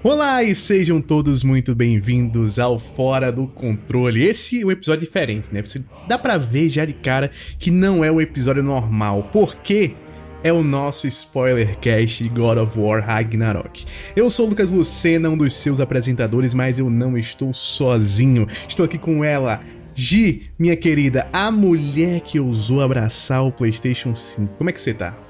Olá e sejam todos muito bem-vindos ao Fora do Controle. Esse é um episódio diferente, né? Você dá pra ver já de cara que não é o episódio normal, porque é o nosso spoiler cast de God of War Ragnarok. Eu sou o Lucas Lucena, um dos seus apresentadores, mas eu não estou sozinho. Estou aqui com ela, Gi, minha querida, a mulher que ousou abraçar o PlayStation 5. Como é que você tá?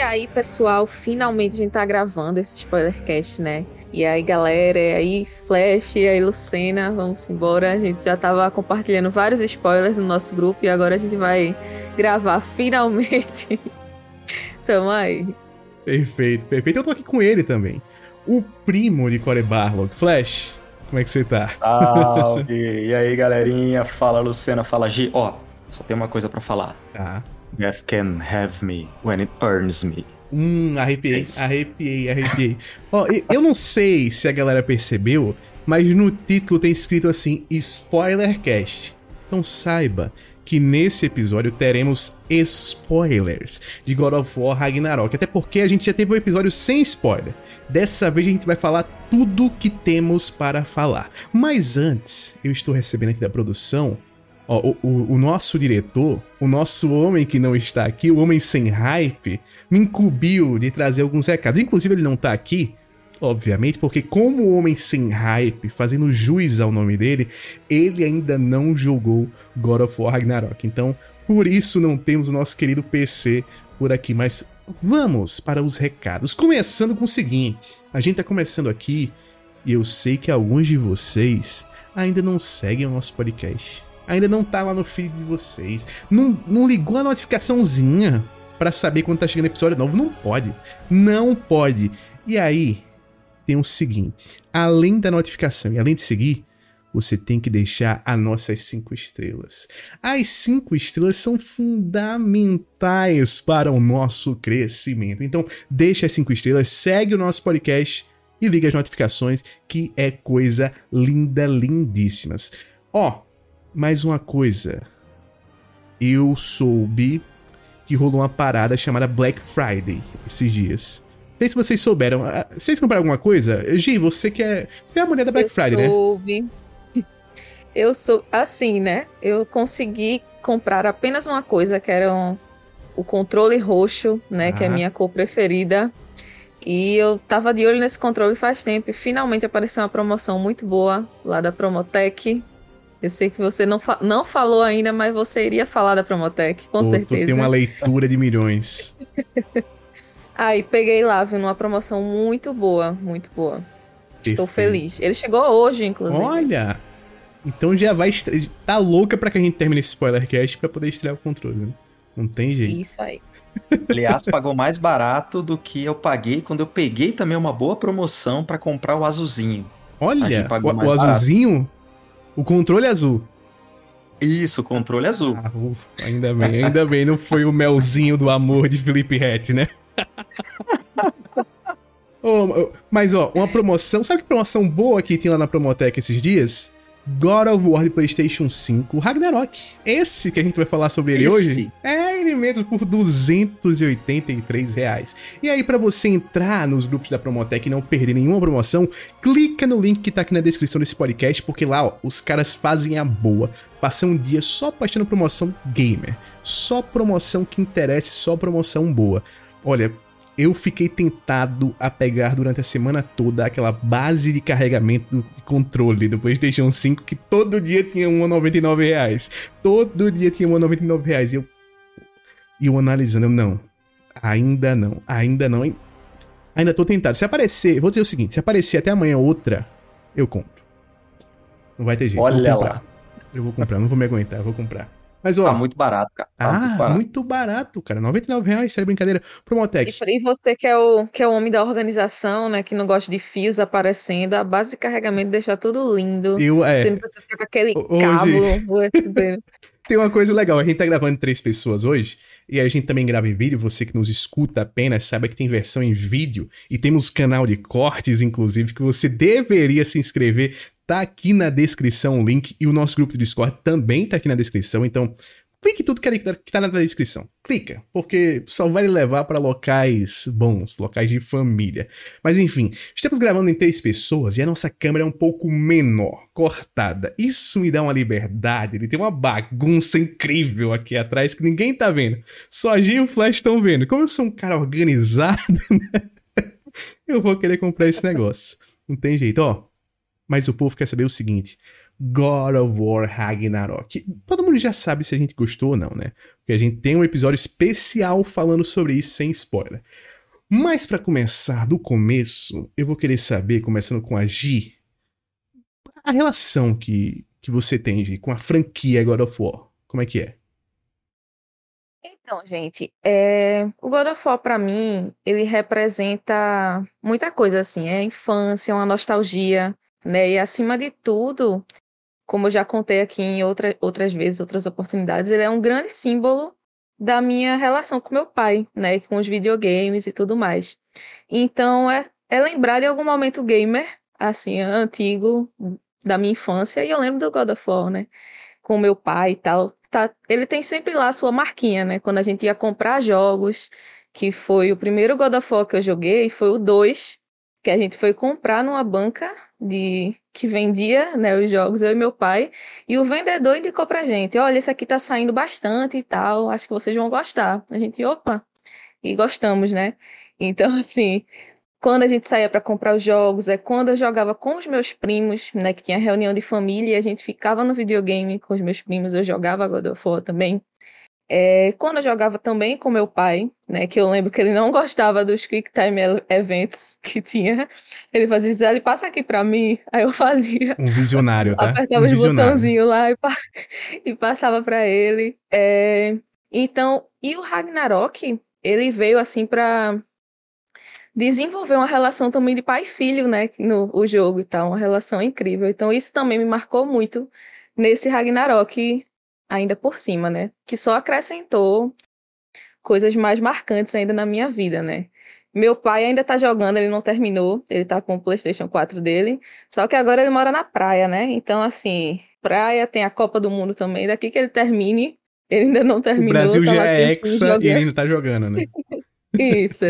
E aí, pessoal, finalmente a gente tá gravando esse spoilercast, né? E aí, galera, e aí, Flash, e aí, Lucena, vamos embora. A gente já tava compartilhando vários spoilers no nosso grupo e agora a gente vai gravar finalmente. Tamo aí. Perfeito, perfeito. Eu tô aqui com ele também. O primo de Core Barlog. Flash, como é que você tá? Salve! e aí, galerinha? Fala, Lucena, fala, Gi. Ó, só tem uma coisa para falar. Tá. Death can have me when it earns me. Hum, arrepiei, é arrepiei, arrepiei. Ó, eu não sei se a galera percebeu, mas no título tem escrito assim: Spoilercast. Então saiba que nesse episódio teremos spoilers de God of War Ragnarok. Até porque a gente já teve um episódio sem spoiler. Dessa vez a gente vai falar tudo que temos para falar. Mas antes, eu estou recebendo aqui da produção Ó, o, o, o, nosso diretor, o nosso homem que não está aqui, o homem sem hype, me incumbiu de trazer alguns recados. Inclusive, ele não está aqui, obviamente, porque como o homem sem hype, fazendo juiz ao nome dele, ele ainda não jogou God of War Ragnarok. Então, por isso não temos o nosso querido PC por aqui. Mas vamos para os recados. Começando com o seguinte: a gente está começando aqui e eu sei que alguns de vocês ainda não seguem o nosso podcast ainda não tá lá no feed de vocês, não, não ligou a notificaçãozinha para saber quando tá chegando episódio novo, não pode. Não pode. E aí, tem o seguinte: além da notificação e além de seguir, você tem que deixar as nossas cinco estrelas. As cinco estrelas são fundamentais para o nosso crescimento. Então, deixa as cinco estrelas, segue o nosso podcast e liga as notificações, que é coisa linda, lindíssimas. Ó, mais uma coisa. Eu soube que rolou uma parada chamada Black Friday esses dias. Não sei se vocês souberam. Ah, vocês compraram alguma coisa? Gi, você que é. Você é a mulher da Black eu Friday, soube. né? Eu sou. Assim, né? Eu consegui comprar apenas uma coisa, que era um, o controle roxo, né? Ah. Que é a minha cor preferida. E eu tava de olho nesse controle faz tempo. E finalmente apareceu uma promoção muito boa lá da Promotec. Eu sei que você não, fa não falou ainda, mas você iria falar da Promotec, com Pô, certeza. Tem uma leitura de milhões. Aí peguei lá, viu, numa promoção muito boa, muito boa. Perfeito. Estou feliz. Ele chegou hoje, inclusive. Olha! Então já vai. Tá louca pra que a gente termine esse spoilercast pra poder estrear o controle, né? Não tem jeito. Isso aí. Aliás, pagou mais barato do que eu paguei quando eu peguei também uma boa promoção para comprar o azulzinho. Olha, o, o azulzinho? O controle azul. Isso, controle azul. Ah, ufa, ainda bem, ainda bem, não foi o melzinho do amor de Felipe Rett, né? oh, mas ó, uma promoção, sabe que promoção boa que tem lá na Promotec esses dias? God of War de PlayStation 5 Ragnarok. Esse que a gente vai falar sobre ele Esse? hoje é ele mesmo por 283 reais. E aí, para você entrar nos grupos da Promotec e não perder nenhuma promoção, clica no link que tá aqui na descrição desse podcast, porque lá, ó, os caras fazem a boa. Passam um dia só postando promoção gamer. Só promoção que interessa, só promoção boa. Olha, eu fiquei tentado a pegar durante a semana toda aquela base de carregamento do controle do PlayStation 5 que todo dia tinha R$ 1,99. Todo dia tinha R$ 1,99. E eu, e eu analisando, eu, não. Ainda não, ainda não. Ainda tô tentado. Se aparecer, vou dizer o seguinte: se aparecer até amanhã outra, eu compro. Não vai ter jeito. Olha lá. Eu vou comprar, não vou me aguentar, eu vou comprar. Mas, ó. Tá muito barato, cara. Tá ah, muito barato. muito barato, cara. 99 reais, sério, brincadeira. Promotec. E, e você que é, o, que é o homem da organização, né? Que não gosta de fios aparecendo, a base de carregamento deixa tudo lindo. Eu, é. Você não precisa ficar com aquele hoje... cabo. Tem uma coisa legal, a gente tá gravando três pessoas hoje, e a gente também grava em vídeo, você que nos escuta apenas, saiba que tem versão em vídeo, e temos canal de cortes, inclusive, que você deveria se inscrever, tá aqui na descrição o link, e o nosso grupo do Discord também tá aqui na descrição, então clique tudo que está na descrição. Clica, porque só vai levar para locais bons, locais de família. Mas enfim, estamos gravando em três pessoas e a nossa câmera é um pouco menor, cortada. Isso me dá uma liberdade Ele tem uma bagunça incrível aqui atrás que ninguém tá vendo. Só a G e o Flash estão vendo. Como eu sou um cara organizado, né? eu vou querer comprar esse negócio. Não tem jeito, ó. Mas o povo quer saber o seguinte: God of War Ragnarok. Todo mundo já sabe se a gente gostou ou não, né? Porque a gente tem um episódio especial falando sobre isso sem spoiler. Mas para começar do começo, eu vou querer saber, começando com a Gi, a relação que, que você tem, com a franquia God of War. Como é que é? Então, gente, é... o God of War para mim, ele representa muita coisa assim, é infância, uma nostalgia, né? E acima de tudo, como eu já contei aqui em outra, outras vezes, outras oportunidades, ele é um grande símbolo da minha relação com meu pai, né, com os videogames e tudo mais. Então é, é lembrar de algum momento gamer, assim, antigo da minha infância, e eu lembro do God of War, né, com meu pai e tal. Tá, ele tem sempre lá a sua marquinha, né, quando a gente ia comprar jogos, que foi o primeiro God of War que eu joguei, foi o 2, que a gente foi comprar numa banca de que vendia né, os jogos, eu e meu pai, e o vendedor indicou pra gente, olha, esse aqui tá saindo bastante e tal, acho que vocês vão gostar. A gente, opa, e gostamos, né? Então, assim, quando a gente saía para comprar os jogos, é quando eu jogava com os meus primos, né, que tinha reunião de família, e a gente ficava no videogame com os meus primos, eu jogava God of War também. É, quando eu jogava também com meu pai, né, que eu lembro que ele não gostava dos Quick Time Events que tinha, ele fazia, ele passa aqui para mim, aí eu fazia. Um visionário, tá? Apertava um os botãozinhos lá e, e passava para ele. É, então, e o Ragnarok, ele veio assim para desenvolver uma relação também de pai e filho, né, no o jogo e tal, uma relação incrível. Então, isso também me marcou muito nesse Ragnarok ainda por cima, né? Que só acrescentou coisas mais marcantes ainda na minha vida, né? Meu pai ainda tá jogando, ele não terminou, ele tá com o PlayStation 4 dele, só que agora ele mora na praia, né? Então, assim, praia tem a Copa do Mundo também, daqui que ele termine, ele ainda não terminou. O Brasil tá já é hexa e ele ainda tá jogando, né? Isso.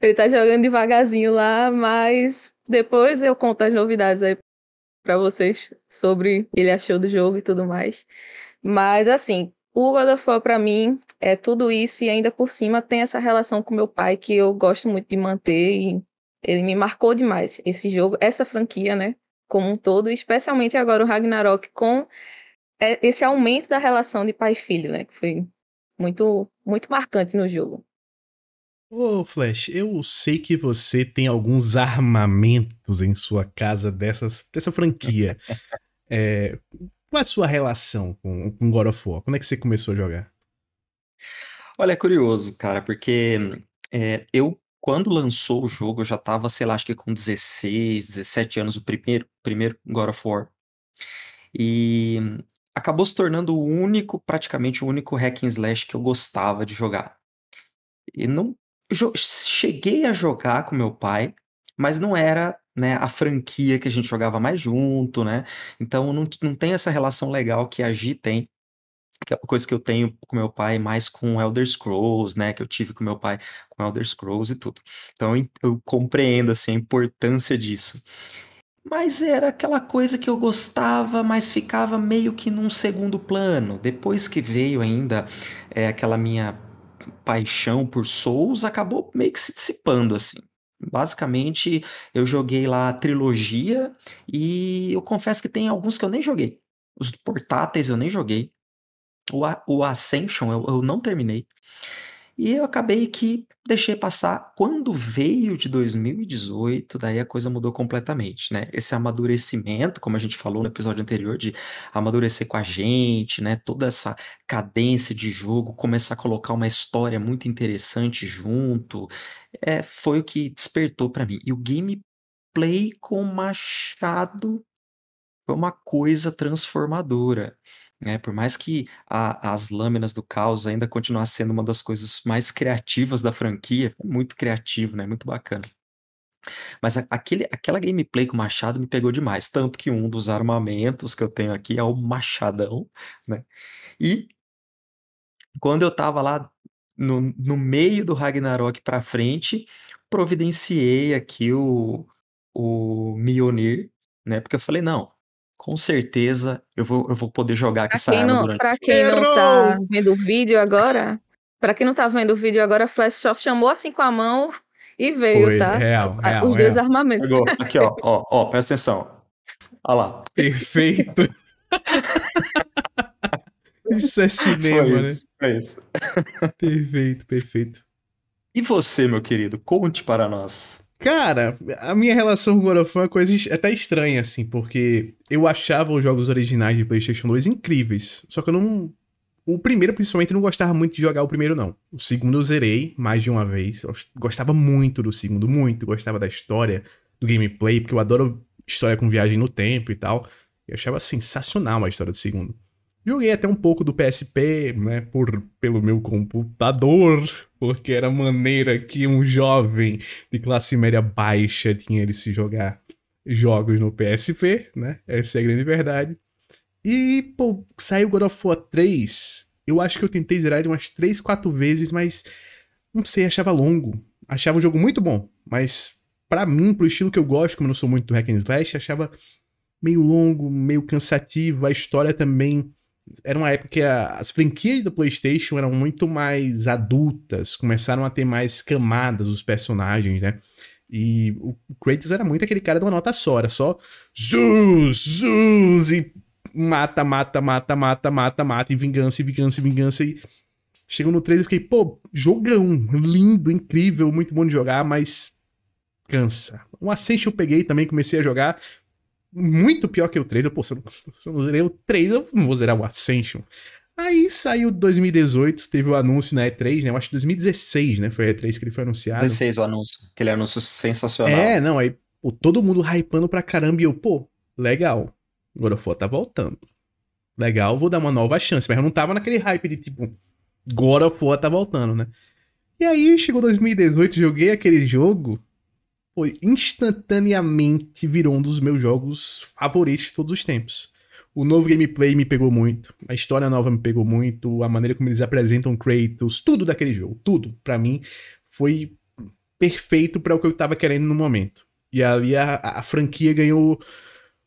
Ele tá jogando devagarzinho lá, mas depois eu conto as novidades aí para vocês sobre o que ele achou do jogo e tudo mais. Mas assim, o God of War para mim é tudo isso e ainda por cima tem essa relação com meu pai que eu gosto muito de manter e ele me marcou demais esse jogo, essa franquia, né, como um todo, especialmente agora o Ragnarok com é, esse aumento da relação de pai e filho, né, que foi muito muito marcante no jogo. Ô, Flash, eu sei que você tem alguns armamentos em sua casa dessas, dessa franquia. É, qual é a sua relação com, com God of War? Quando é que você começou a jogar? Olha, é curioso, cara, porque é, eu, quando lançou o jogo, eu já tava, sei lá, acho que com 16, 17 anos, o primeiro, primeiro God of War. E acabou se tornando o único, praticamente o único hack and slash que eu gostava de jogar. E não cheguei a jogar com meu pai, mas não era né, a franquia que a gente jogava mais junto, né? Então não, não tem essa relação legal que a Gi tem, que é uma coisa que eu tenho com meu pai mais com Elder Scrolls, né? Que eu tive com meu pai com Elder Scrolls e tudo. Então eu, compreendo assim, a importância disso. Mas era aquela coisa que eu gostava, mas ficava meio que num segundo plano. Depois que veio ainda é, aquela minha paixão por Souls, acabou meio que se dissipando assim. Basicamente, eu joguei lá a trilogia e eu confesso que tem alguns que eu nem joguei. Os portáteis eu nem joguei. O, o Ascension eu, eu não terminei. E eu acabei que deixei passar. Quando veio de 2018, daí a coisa mudou completamente, né? Esse amadurecimento, como a gente falou no episódio anterior, de amadurecer com a gente, né? Toda essa cadência de jogo, começar a colocar uma história muito interessante junto, é, foi o que despertou para mim. E o gameplay com machado foi uma coisa transformadora. Né? Por mais que a, as lâminas do caos ainda continuassem sendo uma das coisas mais criativas da franquia, é muito criativo, né? Muito bacana. Mas aquele, aquela gameplay com o machado me pegou demais. Tanto que um dos armamentos que eu tenho aqui é o machadão, né? E Quando eu tava lá no, no meio do Ragnarok pra frente, providenciei aqui o, o Mjolnir, né? Porque eu falei, não, com certeza eu vou, eu vou poder jogar com Pra essa quem arma não, durante. pra quem não tá vendo o vídeo agora, pra quem não tá vendo o vídeo agora, a Flash só chamou assim com a mão e veio, Foi, tá? real, A- real, Os dois real. armamentos. Pegou. Aqui, ó, ó, ó, presta atenção. Olha lá. Perfeito. Isso é cinema, Foi né? isso, foi isso. Perfeito, perfeito. E você, meu querido, conte para nós. Cara, a minha relação com God of War é coisa até estranha, assim, porque eu achava os jogos originais de PlayStation 2 incríveis. Só que eu não. O primeiro, principalmente, não gostava muito de jogar o primeiro, não. O segundo eu zerei mais de uma vez. Eu gostava muito do segundo, muito. Gostava da história, do gameplay, porque eu adoro história com viagem no tempo e tal. Eu achava sensacional a história do segundo. Joguei até um pouco do PSP, né, por, pelo meu computador, porque era a maneira que um jovem de classe média baixa tinha de se jogar jogos no PSP, né? Essa é a grande verdade. E, pô, saiu God of War 3. Eu acho que eu tentei zerar ele umas 3, 4 vezes, mas não sei, achava longo. Achava o jogo muito bom, mas pra mim, pro estilo que eu gosto, como eu não sou muito do hack and slash, achava meio longo, meio cansativo. A história também era uma época que a- as franquias da PlayStation eram muito mais adultas, começaram a ter mais camadas os personagens, né? E o Kratos era muito aquele cara de uma nota só, era só Zeus, Zeus, e mata, mata, mata, mata, mata, mata, e vingança, e vingança, e vingança, e chegou no 3 eu fiquei, pô, jogão, lindo, incrível, muito bom de jogar, mas cansa. O Ascension eu peguei também, comecei a jogar, muito pior que o 3. Eu, pô, se eu não, se eu não zerei o 3, eu não vou zerar o Ascension. Aí saiu 2018, teve o anúncio na E3, né? Eu acho que 2016, né? Foi a E3 que ele foi anunciado. 16 o anúncio. Aquele anúncio sensacional. É, não, aí, pô, todo mundo hypando pra caramba e eu, pô, legal. God of War tá voltando. Legal, vou dar uma nova chance. Mas eu não tava naquele hype de tipo, God of War tá voltando, né? E aí chegou 2018, joguei aquele jogo, foi instantaneamente virou um dos meus jogos favoritos de todos os tempos. O novo gameplay me pegou muito, a história nova me pegou muito, a maneira como eles apresentam Kratos, tudo daquele jogo, tudo, pra mim foi perfeito para o que eu tava querendo no momento. E ali a, a- franquia ganhou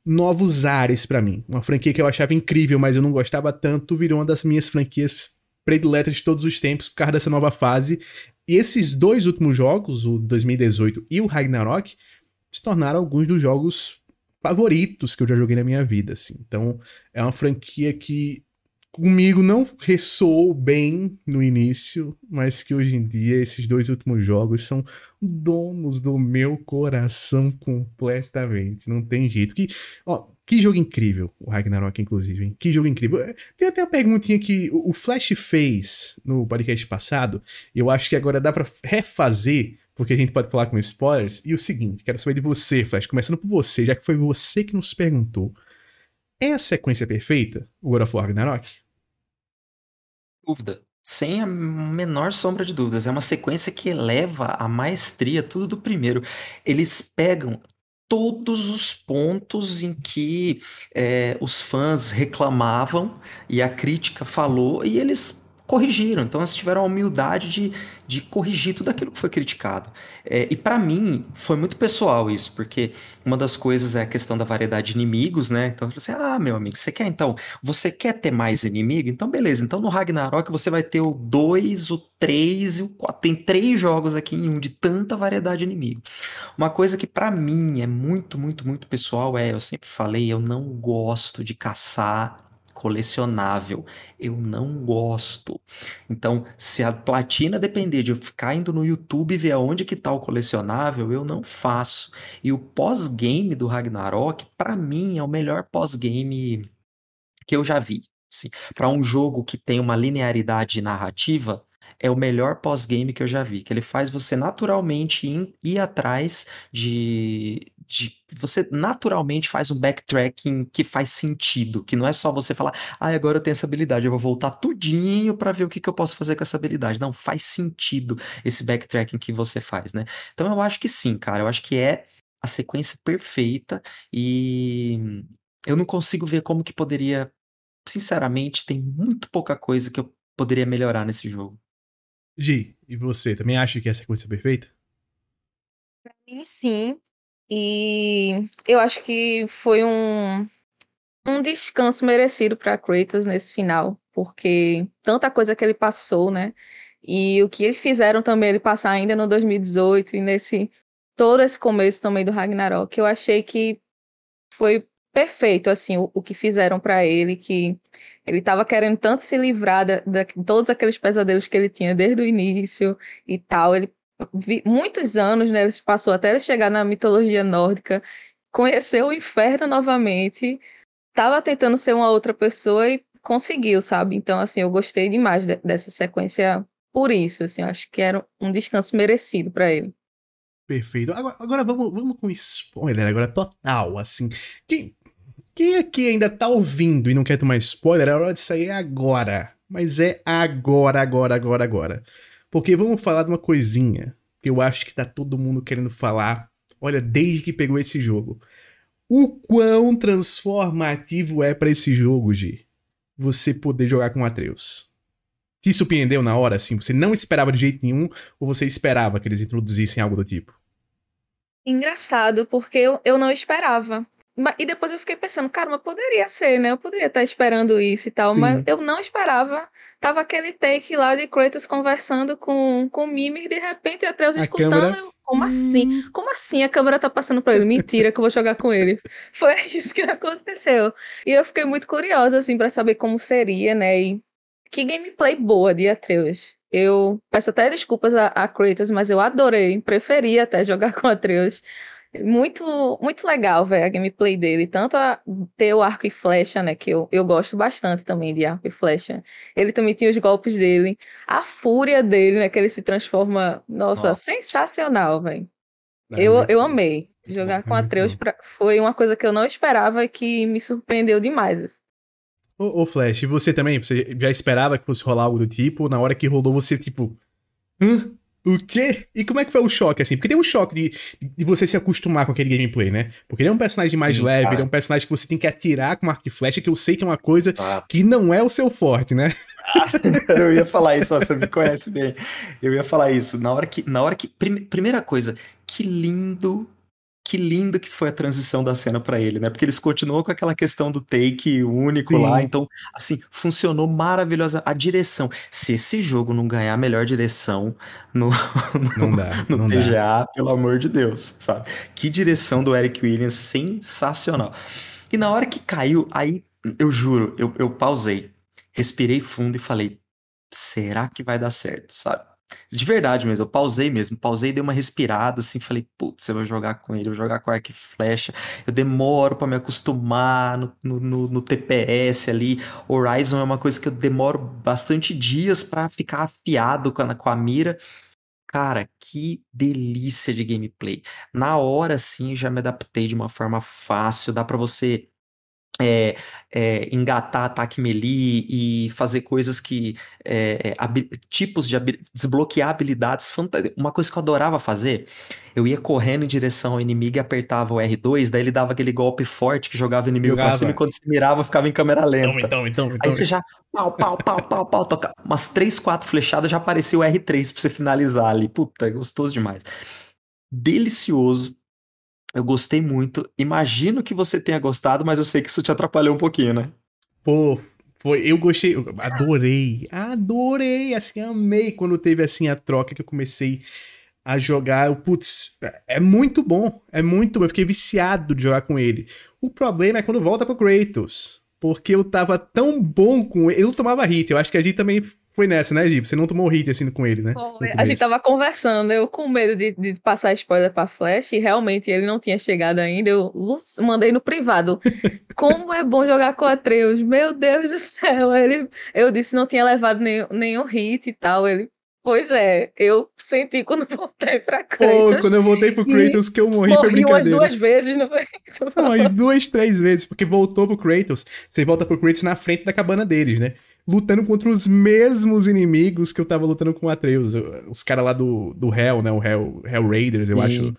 novos ares pra mim. Uma franquia que eu achava incrível, mas eu não gostava tanto, virou uma das minhas franquias prediletas de todos os tempos por causa dessa nova fase. E esses dois últimos jogos, o 2018 e o Ragnarok, se tornaram alguns dos jogos favoritos que eu já joguei na minha vida, assim. Então, é uma franquia que comigo não ressoou bem no início, mas que hoje em dia esses dois últimos jogos são donos do meu coração completamente. Não tem jeito. Que, ó, que jogo incrível, o Ragnarok, inclusive, hein? Que jogo incrível. Eh, Tem até uma perguntinha que o Flash fez no podcast passado, eu acho que agora dá pra refazer, porque a gente pode falar com spoilers. E o seguinte, quero saber de você, Flash, começando por você, já que foi você que nos perguntou. É a sequência perfeita, o God of War Ragnarok? Dúvida. Sem a menor sombra de dúvidas. É uma sequência que eleva a maestria tudo do primeiro. Eles pegam todos os pontos em que eh, os fãs reclamavam e a crítica falou e eles corrigiram. Então eles tiveram a humildade de, de corrigir tudo aquilo que foi criticado. Eh, e para mim foi muito pessoal isso, porque uma das coisas é a questão da variedade de inimigos, né? Então falei assim: ah, meu amigo, você quer então você quer ter mais inimigo? Então, beleza. Então, no Ragnarok, você vai ter o 2, o 3 e o 4. Tem três jogos aqui em um de tanta variedade de inimigo. Uma coisa que pra mim é muito, muito, muito pessoal é, eu sempre falei, eu não gosto de caçar colecionável. Eu não gosto. Então, se a platina depender de eu ficar indo no YouTube ver aonde que tá o colecionável, eu não faço. E o pós-game do Ragnarok, pra mim, é o melhor pós-game que eu já vi. Assim, para um jogo que tem uma linearidade narrativa, é o melhor pós-game que eu já vi. Que ele faz você naturalmente ir, ir atrás de, de. Você naturalmente faz um backtracking que faz sentido. Que não é só você falar, ah, agora eu tenho essa habilidade, eu vou voltar tudinho para ver o que, que eu posso fazer com essa habilidade. Não, faz sentido esse backtracking que você faz, né? Então eu acho que sim, cara. Eu acho que é a sequência perfeita e eu não consigo ver como que poderia. Sinceramente, tem muito pouca coisa que eu poderia melhorar nesse jogo. Gi, e você também acha que é a sequência perfeita? Pra mim, sim. E eu acho que foi um, um descanso merecido para Kratos nesse final, porque tanta coisa que ele passou, né? E o que eles fizeram também ele passar ainda no 2018 e nesse todo esse começo também do Ragnarok, eu achei que foi perfeito assim o, o que fizeram para ele, que ele estava querendo tanto se livrar de todos aqueles pesadelos que ele tinha desde o início e tal. Ele muitos anos, né? Ele se passou até chegar na mitologia nórdica, conheceu o inferno novamente, estava tentando ser uma outra pessoa e conseguiu, sabe? Então, assim, eu gostei demais de, dessa sequência por isso, assim, acho que era um descanso merecido para ele. Perfeito. Agora, agora vamos, vamos com spoiler, agora total, assim. Quem, quem aqui ainda tá ouvindo e não quer tomar spoiler, é hora de sair agora. Mas é agora, agora, agora, agora. Porque vamos falar de uma coisinha que eu acho que tá todo mundo querendo falar. Olha, desde que pegou esse jogo. O quão transformativo é para esse jogo, Gi? Você poder jogar com Atreus. Te surpreendeu na hora, assim? Você não esperava de jeito nenhum ou você esperava que eles introduzissem algo do tipo? Engraçado, porque eu, eu não esperava. E depois eu fiquei pensando, cara, mas poderia ser, né? Eu poderia estar esperando isso e tal, Sim. mas eu não esperava. Tava aquele take lá de Kratos conversando com, com Mimir, de repente Atreus a escutando. Câmera... Como assim? Hum. Como assim a câmera tá passando pra ele? Mentira que eu vou jogar com ele. Foi isso que aconteceu. E eu fiquei muito curiosa, assim, para saber como seria, né? E que gameplay boa de Atreus. Eu peço até desculpas a, a Kratos, mas eu adorei, preferi até jogar com Atreus. Muito, muito legal, velho, a gameplay dele. Tanto a, ter o arco e flecha, né? Que eu, eu gosto bastante também de arco e flecha. Ele também tinha os golpes dele. A fúria dele, né? Que ele se transforma. Nossa, Nossa. sensacional, velho. É eu, eu amei. Jogar com Atreus pra, foi uma coisa que eu não esperava e que me surpreendeu demais. Ô, ô, Flash, e você também? Você já esperava que fosse rolar algo do tipo? Na hora que rolou, você, tipo. Hã? O quê? E como é que foi o choque, assim? Porque tem um choque de, de você se acostumar com aquele gameplay, né? Porque ele é um personagem mais Sim, leve, cara. ele é um personagem que você tem que atirar com arco e flecha, que eu sei que é uma coisa ah. que não é o seu forte, né? Ah, eu ia falar isso, você me conhece bem. Eu ia falar isso. Na hora que. Na hora que. primeira coisa, que lindo que lindo que foi a transição da cena para ele, né? Porque eles continuam com aquela questão do take único Sim. lá, então, assim, funcionou maravilhosa a direção. Se esse jogo não ganhar a melhor direção no, no, dá, no TGA, dá. pelo amor de Deus, sabe? Que direção do Eric Williams sensacional. E na hora que caiu, aí eu juro, eu, eu pausei, respirei fundo e falei: será que vai dar certo, sabe? De verdade mesmo, eu pausei mesmo, pausei, dei uma respirada, assim, falei, putz, eu vou jogar com ele, eu vou jogar com arco e flecha, eu demoro para me acostumar no, no, no, TPS ali, Horizon é uma coisa que eu demoro bastante dias para ficar afiado com a, com a mira, Cara, que delícia de gameplay. Na hora, sim, já me adaptei de uma forma fácil. Dá para você é, é, engatar ataque melee e fazer coisas que. É, tipos de desbloquear habilidades fantásticas. Uma coisa que eu adorava fazer, eu ia correndo em direção ao inimigo e apertava o R2, daí ele dava aquele golpe forte que jogava o inimigo jogava. pra cima e quando se mirava ficava em câmera lenta. Então, então, então, Aí você já pau, pau, pau, pau, pau, toca umas 3, 4 flechadas já aparecia o R3 pra você finalizar ali. Puta, gostoso demais. Delicioso eu gostei muito. Imagino que você tenha gostado, mas eu sei que isso te atrapalhou um pouquinho, né? Pô, foi, eu gostei, eu adorei, adorei, assim, amei quando teve assim a troca que eu comecei a jogar. Eu, putz, é muito bom, é muito bom. Eu fiquei viciado de jogar com ele. O problema é quando volta pro Kratos. Porque eu tava tão bom com ele. Eu tomava hit. Eu acho que a gente também foi nessa, né, Gi? Você não tomou hit assim com ele, né? A gente tava conversando, eu com medo de, de passar spoiler pra Flash, e realmente ele não tinha chegado ainda. Eu mandei no privado. Como é bom jogar com Atreus, meu Deus do céu. Ele, eu disse não tinha levado nenhum, nenhum hit e tal. Ele, Pois é, eu senti quando voltei pra Kratos. Pô, quando eu voltei pro Kratos que eu morri, morri foi brincadeira. umas duas vezes, não foi? Não, duas, três vezes, porque voltou pro Kratos, você volta pro Kratos na frente da cabana deles, né? Lutando contra os mesmos inimigos que eu tava lutando com o Atreus. Os caras lá do, do Hell, né? O Hell, Hell Raiders, eu acho.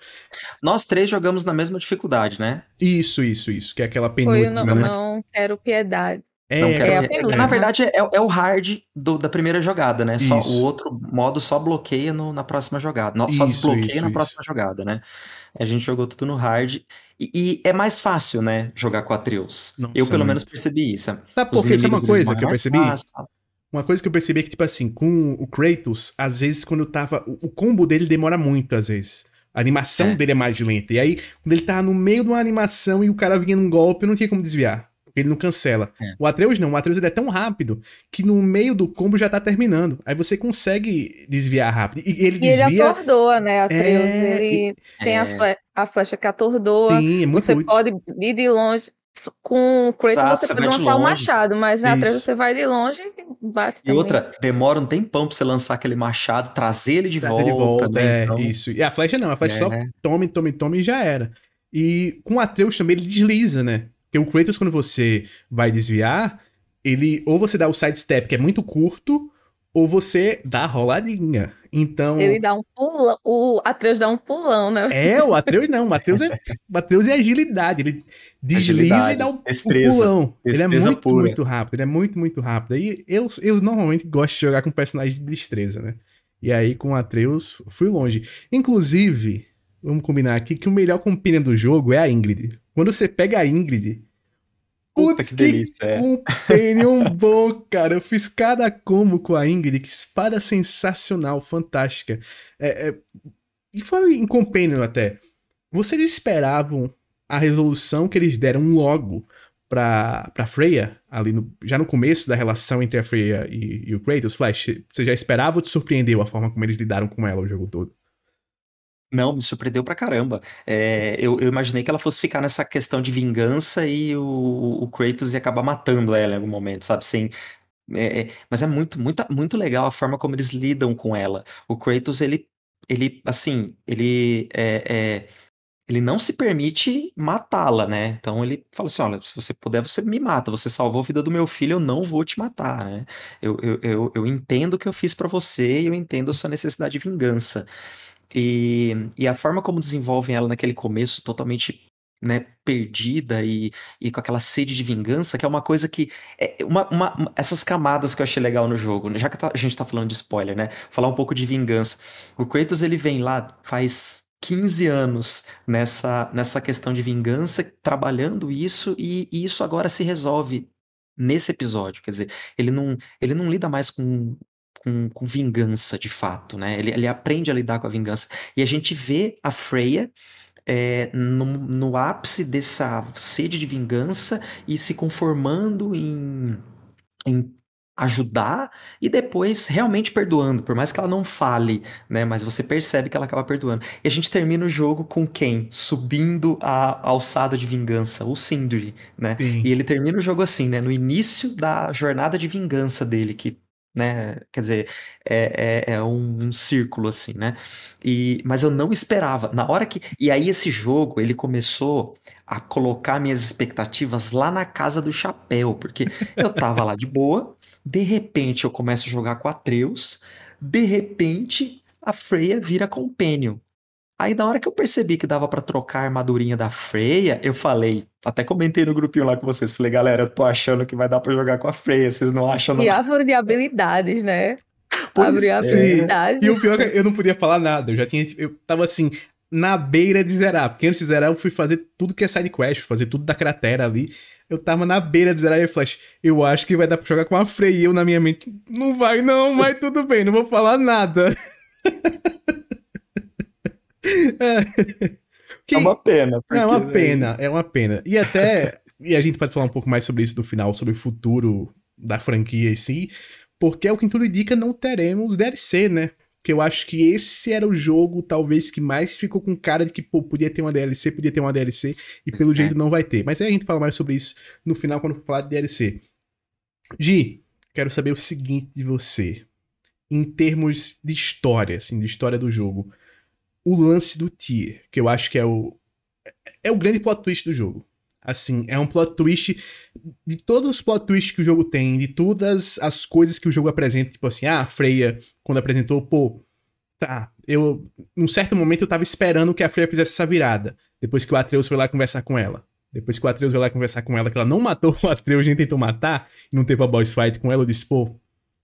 Nós três jogamos na mesma dificuldade, né? Isso, isso, isso. Que é aquela penúltima, Foi, eu não, né? não quero piedade. É, não quero... é, é na verdade, é, é o hard do, da primeira jogada, né? Só, o outro modo só bloqueia no, na próxima jogada. Não, só desbloqueia isso, na isso. próxima jogada, né? A gente jogou tudo no hard. E, e é mais fácil, né? Jogar com Atreus. Nossa, eu, pelo muito. menos, percebi isso. Sabe por quê? Sabe uma coisa que eu percebi? Fácil, uma coisa que eu percebi é que, tipo assim, com o Kratos, às vezes, quando eu tava. O combo dele demora muito, às vezes. A animação é. dele é mais lenta. E aí, quando ele tava no meio de uma animação e o cara vinha num golpe, não tinha como desviar. Ele não cancela. É. O Atreus não. O Atreus ele é tão rápido que no meio do combo já tá terminando. Aí você consegue desviar rápido. E ele e desvia... ele atordoa, né, Atreus? É... Ele e... tem a, é. fle... a flecha que atordoa. Sim, é muito Você pode ir de longe. Com o Kratos você pode lançar o machado, mas na Atreus você vai de longe e bate E também. outra, demora um tempão pra você lançar aquele machado, trazer ele de trazer volta. Ele volta né? É, então... isso. E a flecha não, a flecha só é. tome, tome, tome e já era. E com o Atreus também ele desliza, né? Porque o Kratos, quando você vai desviar, ele ou você dá o sidestep, que é muito curto, ou você dá a roladinha. Então. Ele dá um pulão. O Atreus dá um pulão, né? É, o Atreus não. O Atreus é, o Atreus é agilidade. Ele desliza agilidade, e dá o, o pulão. Ele é muito, pura. muito rápido. Ele é muito, muito rápido. E eu, eu normalmente gosto de jogar com personagens de destreza, né? E aí, com o Atreus, fui longe. Inclusive, vamos combinar aqui que o melhor companion do jogo é a Ingrid. Quando você pega a Ingrid. Puta putz, que delícia, que é. companion bom, cara. Eu fiz cada combo com a Ingrid, que espada sensacional, fantástica. É, é... E foi em companion até. Vocês esperavam a resolução que eles deram logo pra, pra Freya, ali no, já no começo da relação entre a Freya e, e o Kratos? Flash, você já esperava ou te surpreendeu a forma como eles lidaram com ela o jogo todo? Não, me surpreendeu pra caramba. É, eu, eu, imaginei que ela fosse ficar nessa questão de vingança e o, o Kratos ia acabar matando ela em algum momento, sabe? Sem, é, é, mas é muito, muito, muito legal a forma como eles lidam com ela. O Kratos, ele, ele assim, ele é, é ele não se permite matá-la, né? Então ele fala assim: olha, se você puder, você me mata. Você salvou a vida do meu filho, eu não vou te matar, né? Eu, eu, eu, eu entendo o que eu fiz para você e eu entendo a sua necessidade de vingança. E, e a forma como desenvolvem ela naquele começo, totalmente né, perdida e, e com aquela sede de vingança, que é uma coisa que. É uma, uma, essas camadas que eu achei legal no jogo, né, já que tá, a gente tá falando de spoiler, né? Falar um pouco de vingança. O Kratos ele vem lá, faz 15 anos nessa, nessa questão de vingança, trabalhando isso, e, e isso agora se resolve nesse episódio. Quer dizer, ele não, ele não lida mais com com, com vingança, de fato, né? Ele, ele aprende a lidar com a vingança. E a gente vê a Freya é, no, no ápice dessa sede de vingança e se conformando em, em ajudar e depois realmente perdoando, por mais que ela não fale, né? Mas você percebe que ela acaba perdoando. E a gente termina o jogo com quem? Subindo a alçada de vingança, o Sindri, né? Sim. E ele termina o jogo assim, né? No início da jornada de vingança dele, que né? Quer dizer, é, é, é um, um, círculo assim, né? E, mas eu não esperava. Na hora que. E aí, esse jogo, ele começou a colocar minhas expectativas lá na casa do chapéu, porque eu tava lá de boa, de repente eu começo a jogar com Atreus, de repente a Freya vira companion. Aí na hora que eu percebi que dava para trocar a armadurinha da Freya, eu falei, até comentei no grupinho lá com vocês, falei, galera, eu tô achando que vai dar para jogar com a Freya, vocês não acham não? E árvore de habilidades, né? Pois Abrir é. habilidades. E o pior é que eu não podia falar nada, eu já tinha, eu tava assim, na beira de zerar, porque antes de zerar eu fui fazer tudo que é side quest, fazer tudo da cratera ali. Eu tava na beira de zerar e Flash, eu acho que vai dar pra jogar com a Freya, e eu na minha mente, não vai não, mas tudo bem, não vou falar nada. que... É uma pena. Porque, é uma pena, é uma pena. E até. e a gente pode falar um pouco mais sobre isso no final, sobre o futuro da franquia em si. Porque é o que tudo indica, não teremos DLC, né? Que eu acho que esse era o jogo, talvez, que mais ficou com cara de que, pô, podia ter uma DLC, podia ter uma DLC, e pelo é. jeito não vai ter. Mas aí a gente fala mais sobre isso no final, quando for falar de DLC. Gi, quero saber o seguinte de você. Em termos de história, assim, de história do jogo o lance do tier, que eu acho que é o é o grande plot twist do jogo. Assim, é um plot twist de todos os plot twists que o jogo tem, de todas as coisas que o jogo apresenta, tipo assim, ah, a Freya quando apresentou, pô, tá, eu num certo momento eu tava esperando que a Freya fizesse essa virada, depois que o Atreus foi lá conversar com ela. Depois que o Atreus vai lá conversar com ela, que ela não matou o Atreus, nem tentou matar, e não teve a boss fight com ela, eu disse, pô,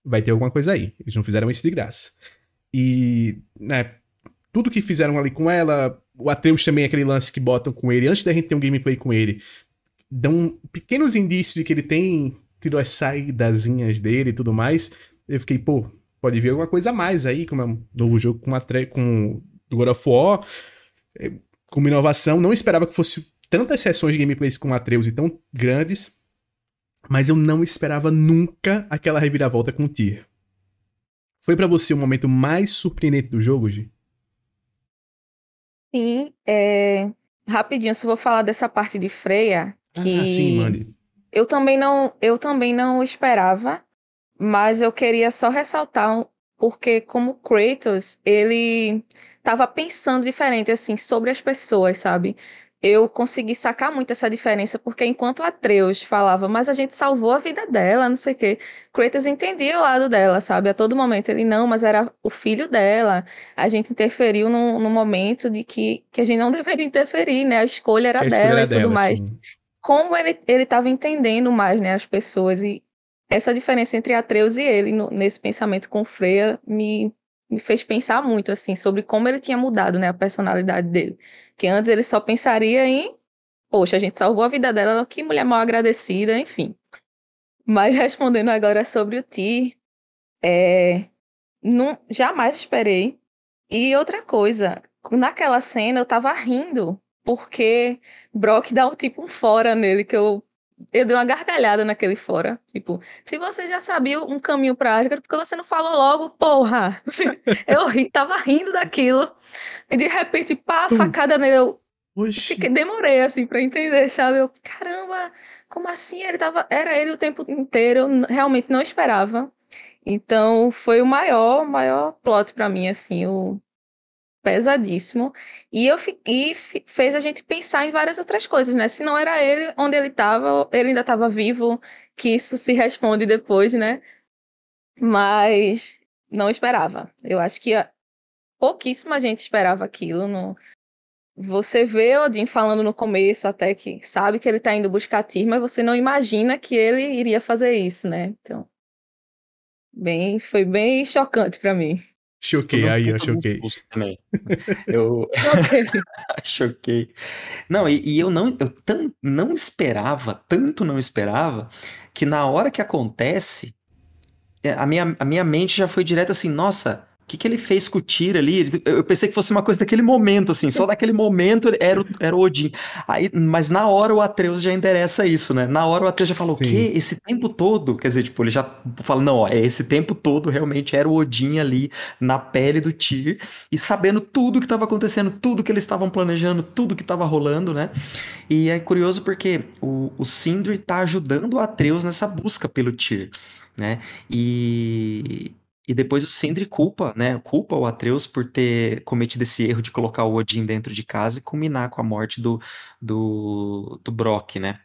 vai ter alguma coisa aí. Eles não fizeram isso de graça. E, né, tudo que fizeram ali com ela, o Atreus também, aquele lance que botam com ele, antes da gente ter um gameplay com ele, dão pequenos indícios de que ele tem tido as saídazinhas dele e tudo mais. Eu fiquei, pô, pode vir alguma coisa a mais aí, como é um novo jogo com, a com God of War, é, com uma inovação. Não esperava que fosse tantas sessões de gameplays com Atreus e tão grandes, mas eu não esperava nunca aquela reviravolta com o Tyr. Foi para você o momento mais surpreendente do jogo, Gi? Sim, é... rapidinho, só vou falar dessa parte de Freya, que ah, sim, mande. Eu também não, eu também não esperava, mas eu queria só ressaltar porque como Kratos, ele estava pensando diferente assim sobre as pessoas, sabe? Eu consegui sacar muito essa diferença, porque enquanto Atreus falava, mas a gente salvou a vida dela, não sei o quê, Kratos entendia o lado dela, sabe? A todo momento ele, não, mas era o filho dela, a gente interferiu no, no momento de que, que a gente não deveria interferir, né? A escolha era a dela e tudo dela, mais. Sim. Como ele estava entendendo mais, né, as pessoas, e essa diferença entre Atreus e ele, no, nesse pensamento com Freya, me, me fez pensar muito, assim, sobre como ele tinha mudado, né, a personalidade dele. Que antes ele só pensaria em, poxa, a gente salvou a vida dela, que mulher mal agradecida, enfim. Mas respondendo agora sobre o Ti, é, não, jamais esperei. E outra coisa, naquela cena eu tava rindo, porque Brock dá um tipo um fora nele, que eu, eu dei uma gargalhada naquele fora. Tipo, se você já sabia um caminho pra Asgard, por que você não falou logo, porra? Eu ri, tava rindo daquilo. E de repente, pá, a facada nele. Eu fiquei, demorei, assim, pra entender, sabe? Eu, caramba, como assim? Ele tava, era ele o tempo inteiro, eu realmente não esperava. Então, foi o maior, maior plot para mim, assim, o pesadíssimo. E eu e fez a gente pensar em várias outras coisas, né? Se não era ele onde ele estava, ele ainda estava vivo, que isso se responde depois, né? Mas não esperava. Eu acho que pouquíssima gente esperava aquilo. No... Você vê Odin falando no começo, até que sabe que ele tá indo buscar Tyr, mas você não imagina que ele iria fazer isso, né? Então, bem, foi bem chocante para mim. Choquei, aí eu choquei. Também. Eu choquei. Não, e, e, eu não eu tan, não esperava, tanto não esperava, que na hora que acontece, é, a minha, a minha mente já foi direto assim, nossa, que, que ele fez com o Tyr ali? Eu pensei que fosse uma coisa daquele momento, assim, só daquele momento era o, era o Odin. Aí, mas na hora o Atreus já endereça isso, né? Na hora o Atreus já falou, o quê? Esse tempo todo? Quer dizer, tipo, ele já fala, não, ó, é esse tempo todo realmente era o Odin ali na pele do Tyr e sabendo tudo que estava acontecendo, tudo que eles estavam planejando, tudo que estava rolando, né? E é curioso porque o, o Sindri tá ajudando o Atreus nessa busca pelo Tyr, né? E, e depois o Sindri culpa, né? Culpa o Atreus por ter cometido esse erro de colocar o Odin dentro de casa e culminar com a morte do, do, do Brock, né?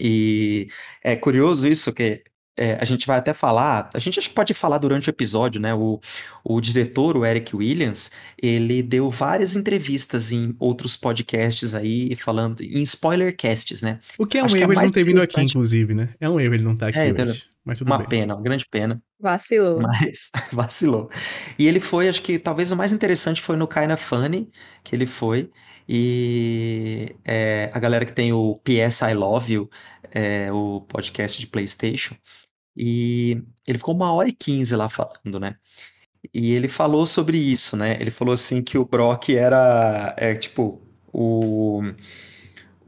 E é curioso isso, que é, a gente vai até falar, a gente acho que pode falar durante o episódio, né? O, o diretor, o Eric Williams, ele deu várias entrevistas em outros podcasts aí, falando em spoilercasts, né? O que é um acho erro é ele não ter vindo aqui, inclusive, né? É um erro ele não estar tá aqui é, hoje. Mas tudo uma bem. pena, uma grande pena. Vacilou. Mas vacilou. E ele foi, acho que talvez o mais interessante foi no Kinda Funny, que ele foi. E é, a galera que tem o PS I Love You, é, o podcast de PlayStation, e ele ficou uma hora e quinze lá falando, né? E ele falou sobre isso, né? Ele falou assim que o Brock era, é, tipo, o,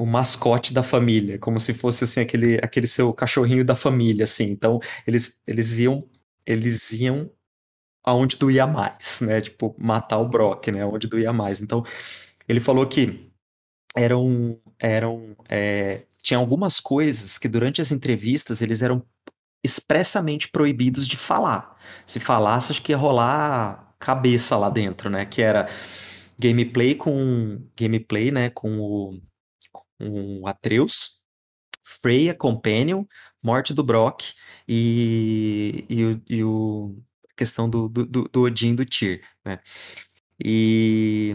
o mascote da família, como se fosse assim aquele, aquele seu cachorrinho da família, assim. Então eles, eles iam eles iam aonde doía mais, né? Tipo matar o Brock, né? Onde doía mais. Então ele falou que eram eram é, tinha algumas coisas que durante as entrevistas eles eram expressamente proibidos de falar. Se falasse, acho que ia rolar cabeça lá dentro, né? Que era gameplay com gameplay, né? Com o, o Atreus, Freya, Companion, morte do Brock e, e, o, e o a questão do, do, do Odin do Tyr, né? E,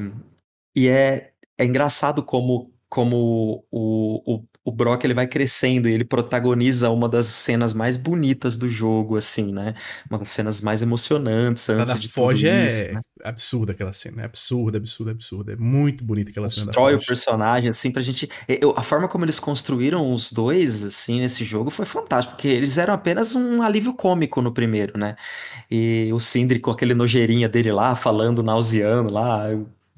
e é, é engraçado como como o, o, o Brock ele vai crescendo e ele protagoniza uma das cenas mais bonitas do jogo, assim, né? Uma das cenas mais emocionantes antes da de tudo é isso, né? absurda aquela cena, é absurda, absurda, absurda. É muito bonita aquela cena da Constrói o personagem, assim, pra gente. eu- a forma como eles construíram os dois, assim, nesse jogo foi fantástico, porque eles eram apenas um alívio cômico no primeiro, né? E o Sindri com aquele nojeirinha dele lá, falando, nauseando lá,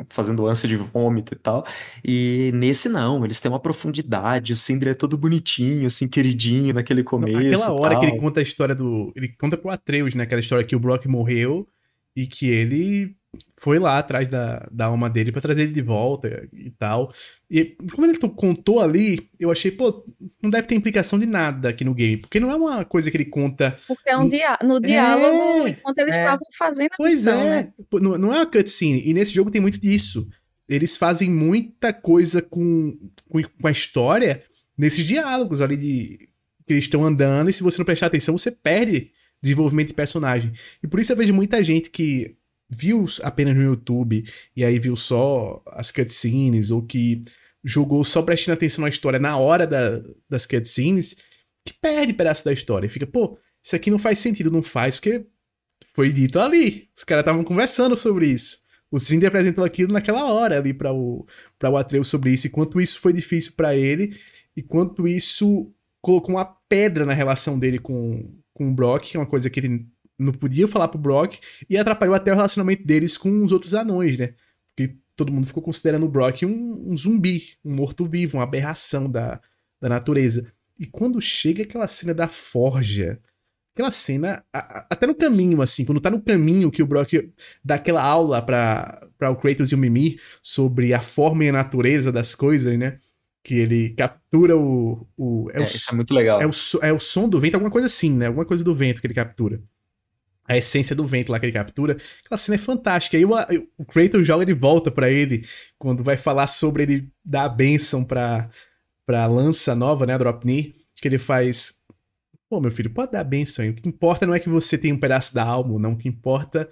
fazendo ânsia de vômito e tal. E nesse não, eles têm uma profundidade, o Sindri é todo bonitinho, assim, queridinho naquele começo. Aquela hora tal. que ele conta a história do. Ele conta pro Atreus, né? Aquela história que o Brock morreu e que ele foi lá atrás da, da alma dele pra trazer ele de volta e tal. E quando ele to- contou ali, eu achei, pô, não deve ter implicação de nada aqui no game. Porque não é uma coisa que ele conta. Porque é um dia no diálogo, enquanto eles é. estavam fazendo a Pois missão, é, né? não, não é uma cutscene. E nesse jogo tem muito disso. Eles fazem muita coisa com, com, com a história nesses diálogos ali de. Que eles estão andando, e se você não prestar atenção, você perde desenvolvimento de personagem. E por isso eu vejo muita gente que viu apenas no YouTube e aí viu só as cutscenes, ou que jogou só prestando atenção na história na hora da- das cutscenes, que perde pedaço da história. E fica, pô, isso aqui não faz sentido, não faz, porque foi dito ali. Os caras estavam conversando sobre isso. O Cinder apresentou aquilo naquela hora ali para o, o Atreus sobre isso, e quanto isso foi difícil para ele, e quanto isso colocou uma pedra na relação dele com, com o Brock, que é uma coisa que ele não podia falar pro Brock, e atrapalhou até o relacionamento deles com os outros anões, né? Porque todo mundo ficou considerando o Brock um, um zumbi, um morto-vivo, uma aberração da, da natureza. E quando chega aquela cena da forja, aquela cena, a- a- até no caminho, assim, quando tá no caminho que o Brock dá aquela aula pra, pra o Kratos e o Mimir sobre a forma e a natureza das coisas, né? Que ele captura o. o é, É, o, isso é muito legal. é, o, é o som do vento, alguma coisa assim, né? Alguma coisa do vento que ele captura. A essência do vento lá que ele captura. Aquela cena é fantástica. Aí o, o Kratos joga de volta pra ele quando vai falar sobre ele dar a bênção pra, pra lança nova, né? A Dropnir. Que ele faz. Pô, meu filho, pode dar a bênção aí. O que importa não é que você tem um pedaço da alma, não. O que importa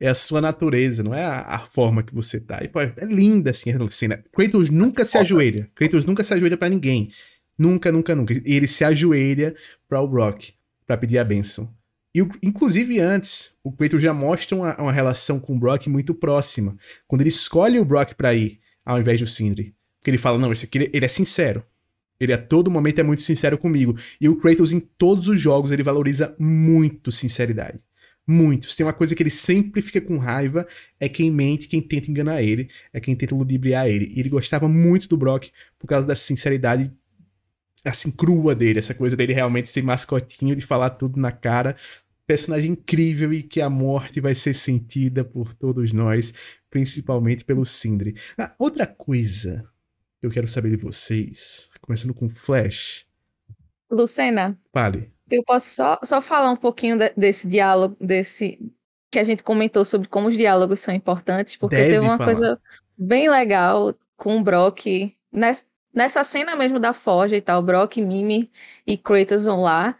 é a sua natureza, não é a, a forma que você tá. E, pô, é linda assim a cena. Kratos nunca se ajoelha. Kratos nunca se ajoelha pra ninguém. Nunca, nunca, nunca. E ele se ajoelha pra o Brock, pra pedir a bênção. E, inclusive, antes, o Kratos já mostra uma, uma relação com o Brock muito próxima. Quando ele escolhe o Brock pra ir, ao invés do Sindri. Porque ele fala, não, esse aqui, ele- é sincero. Ele a todo momento é muito sincero comigo. E o Kratos, em todos os jogos, ele valoriza muito sinceridade. Muito. Se tem uma coisa que ele sempre fica com raiva, é quem mente, quem tenta enganar ele, é quem tenta ludibriar ele. E ele gostava muito do Brock por causa dessa sinceridade assim, crua dele, essa coisa dele realmente ser mascotinho, de falar tudo na cara. Personagem incrível e que a morte vai ser sentida por todos nós, principalmente pelo Sindri. Ah, outra coisa que eu quero saber de vocês, começando com Flash, Lucena, fale. eu posso só, só falar um pouquinho de- desse diálogo, desse que a gente comentou sobre como os diálogos são importantes, porque Deve teve uma falar. coisa bem legal com o Brock nessa, nessa cena mesmo da Forja e tal. Brock, Mimi e Kratos vão lá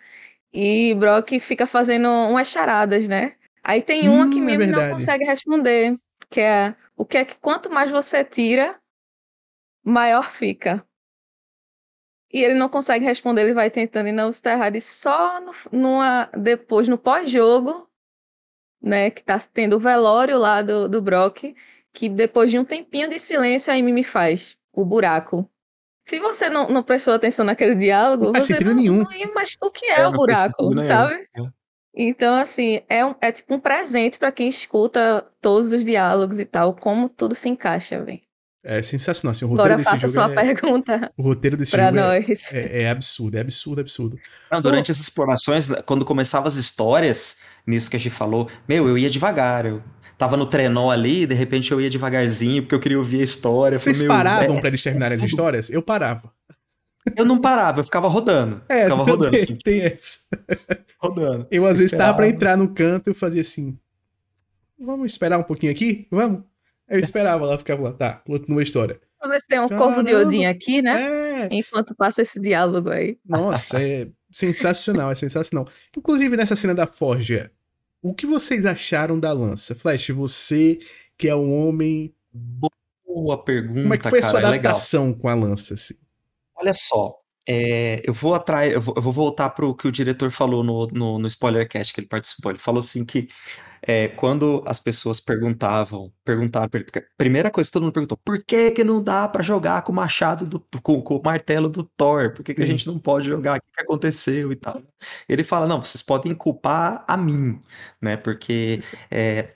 e Brock fica fazendo umas charadas, né? Aí tem uma que Hum, é Mimi não verdade. consegue responder, que é o que é que quanto mais você tira, maior fica. E ele não consegue responder, ele vai tentando e não está errado. E só no, numa, depois, no pós-jogo, né, que tá tendo o velório lá do, do Brock, que depois de um tempinho de silêncio, a me faz o buraco. Se você não, não prestou atenção naquele diálogo, Não faz você sentido não, nenhum. não ia, mas o que é, É, o buraco, nenhum. sabe? É. Então, assim, é, um, é tipo um presente para quem escuta todos os diálogos e tal, como tudo se encaixa, velho. É sensacional. Assim, o roteiro Agora desse faça jogo sua é, pergunta o roteiro desse para jogo é, nós. é, é absurdo, é absurdo, é absurdo. Não, durante essas explorações, quando começavam as histórias, nisso que a gente falou, meu, eu ia devagar, eu tava no trenó ali, de repente eu ia devagarzinho, porque eu queria ouvir a história. Falei, Vocês paravam é, pra eles terminarem as histórias? Eu parava. Eu não parava, eu ficava rodando. É, ficava rodando, tem, assim, tem essa. rodando. Eu às vezes tava pra Esperava. entrar no canto, eu fazia assim. Vamos esperar um pouquinho aqui? Vamos? Eu esperava lá, ficava lá, tá, continua a história. Vamos ver se tem um corvo de Caramba. Odin aqui, né? É, Enquanto passa esse diálogo aí. nossa, é sensacional, é sensacional. Inclusive nessa cena da Forja, o que vocês acharam da lança? Flash, você que é um homem. Boa pergunta. Como é que foi cara, a sua é adaptação legal. com a lança? Assim? Olha só, é, eu vou atrás, eu vou, eu vou voltar para o que o diretor falou no, no, no Spoilercast que ele participou. Ele falou assim que é, quando as pessoas perguntavam, perguntaram, primeira coisa que todo mundo perguntou, por que que não dá para jogar com o machado do, com, com, o martelo do Thor? Por que, que a gente não pode jogar? O que, que aconteceu e tal? Ele fala, não, vocês podem culpar a mim, né? Porque é,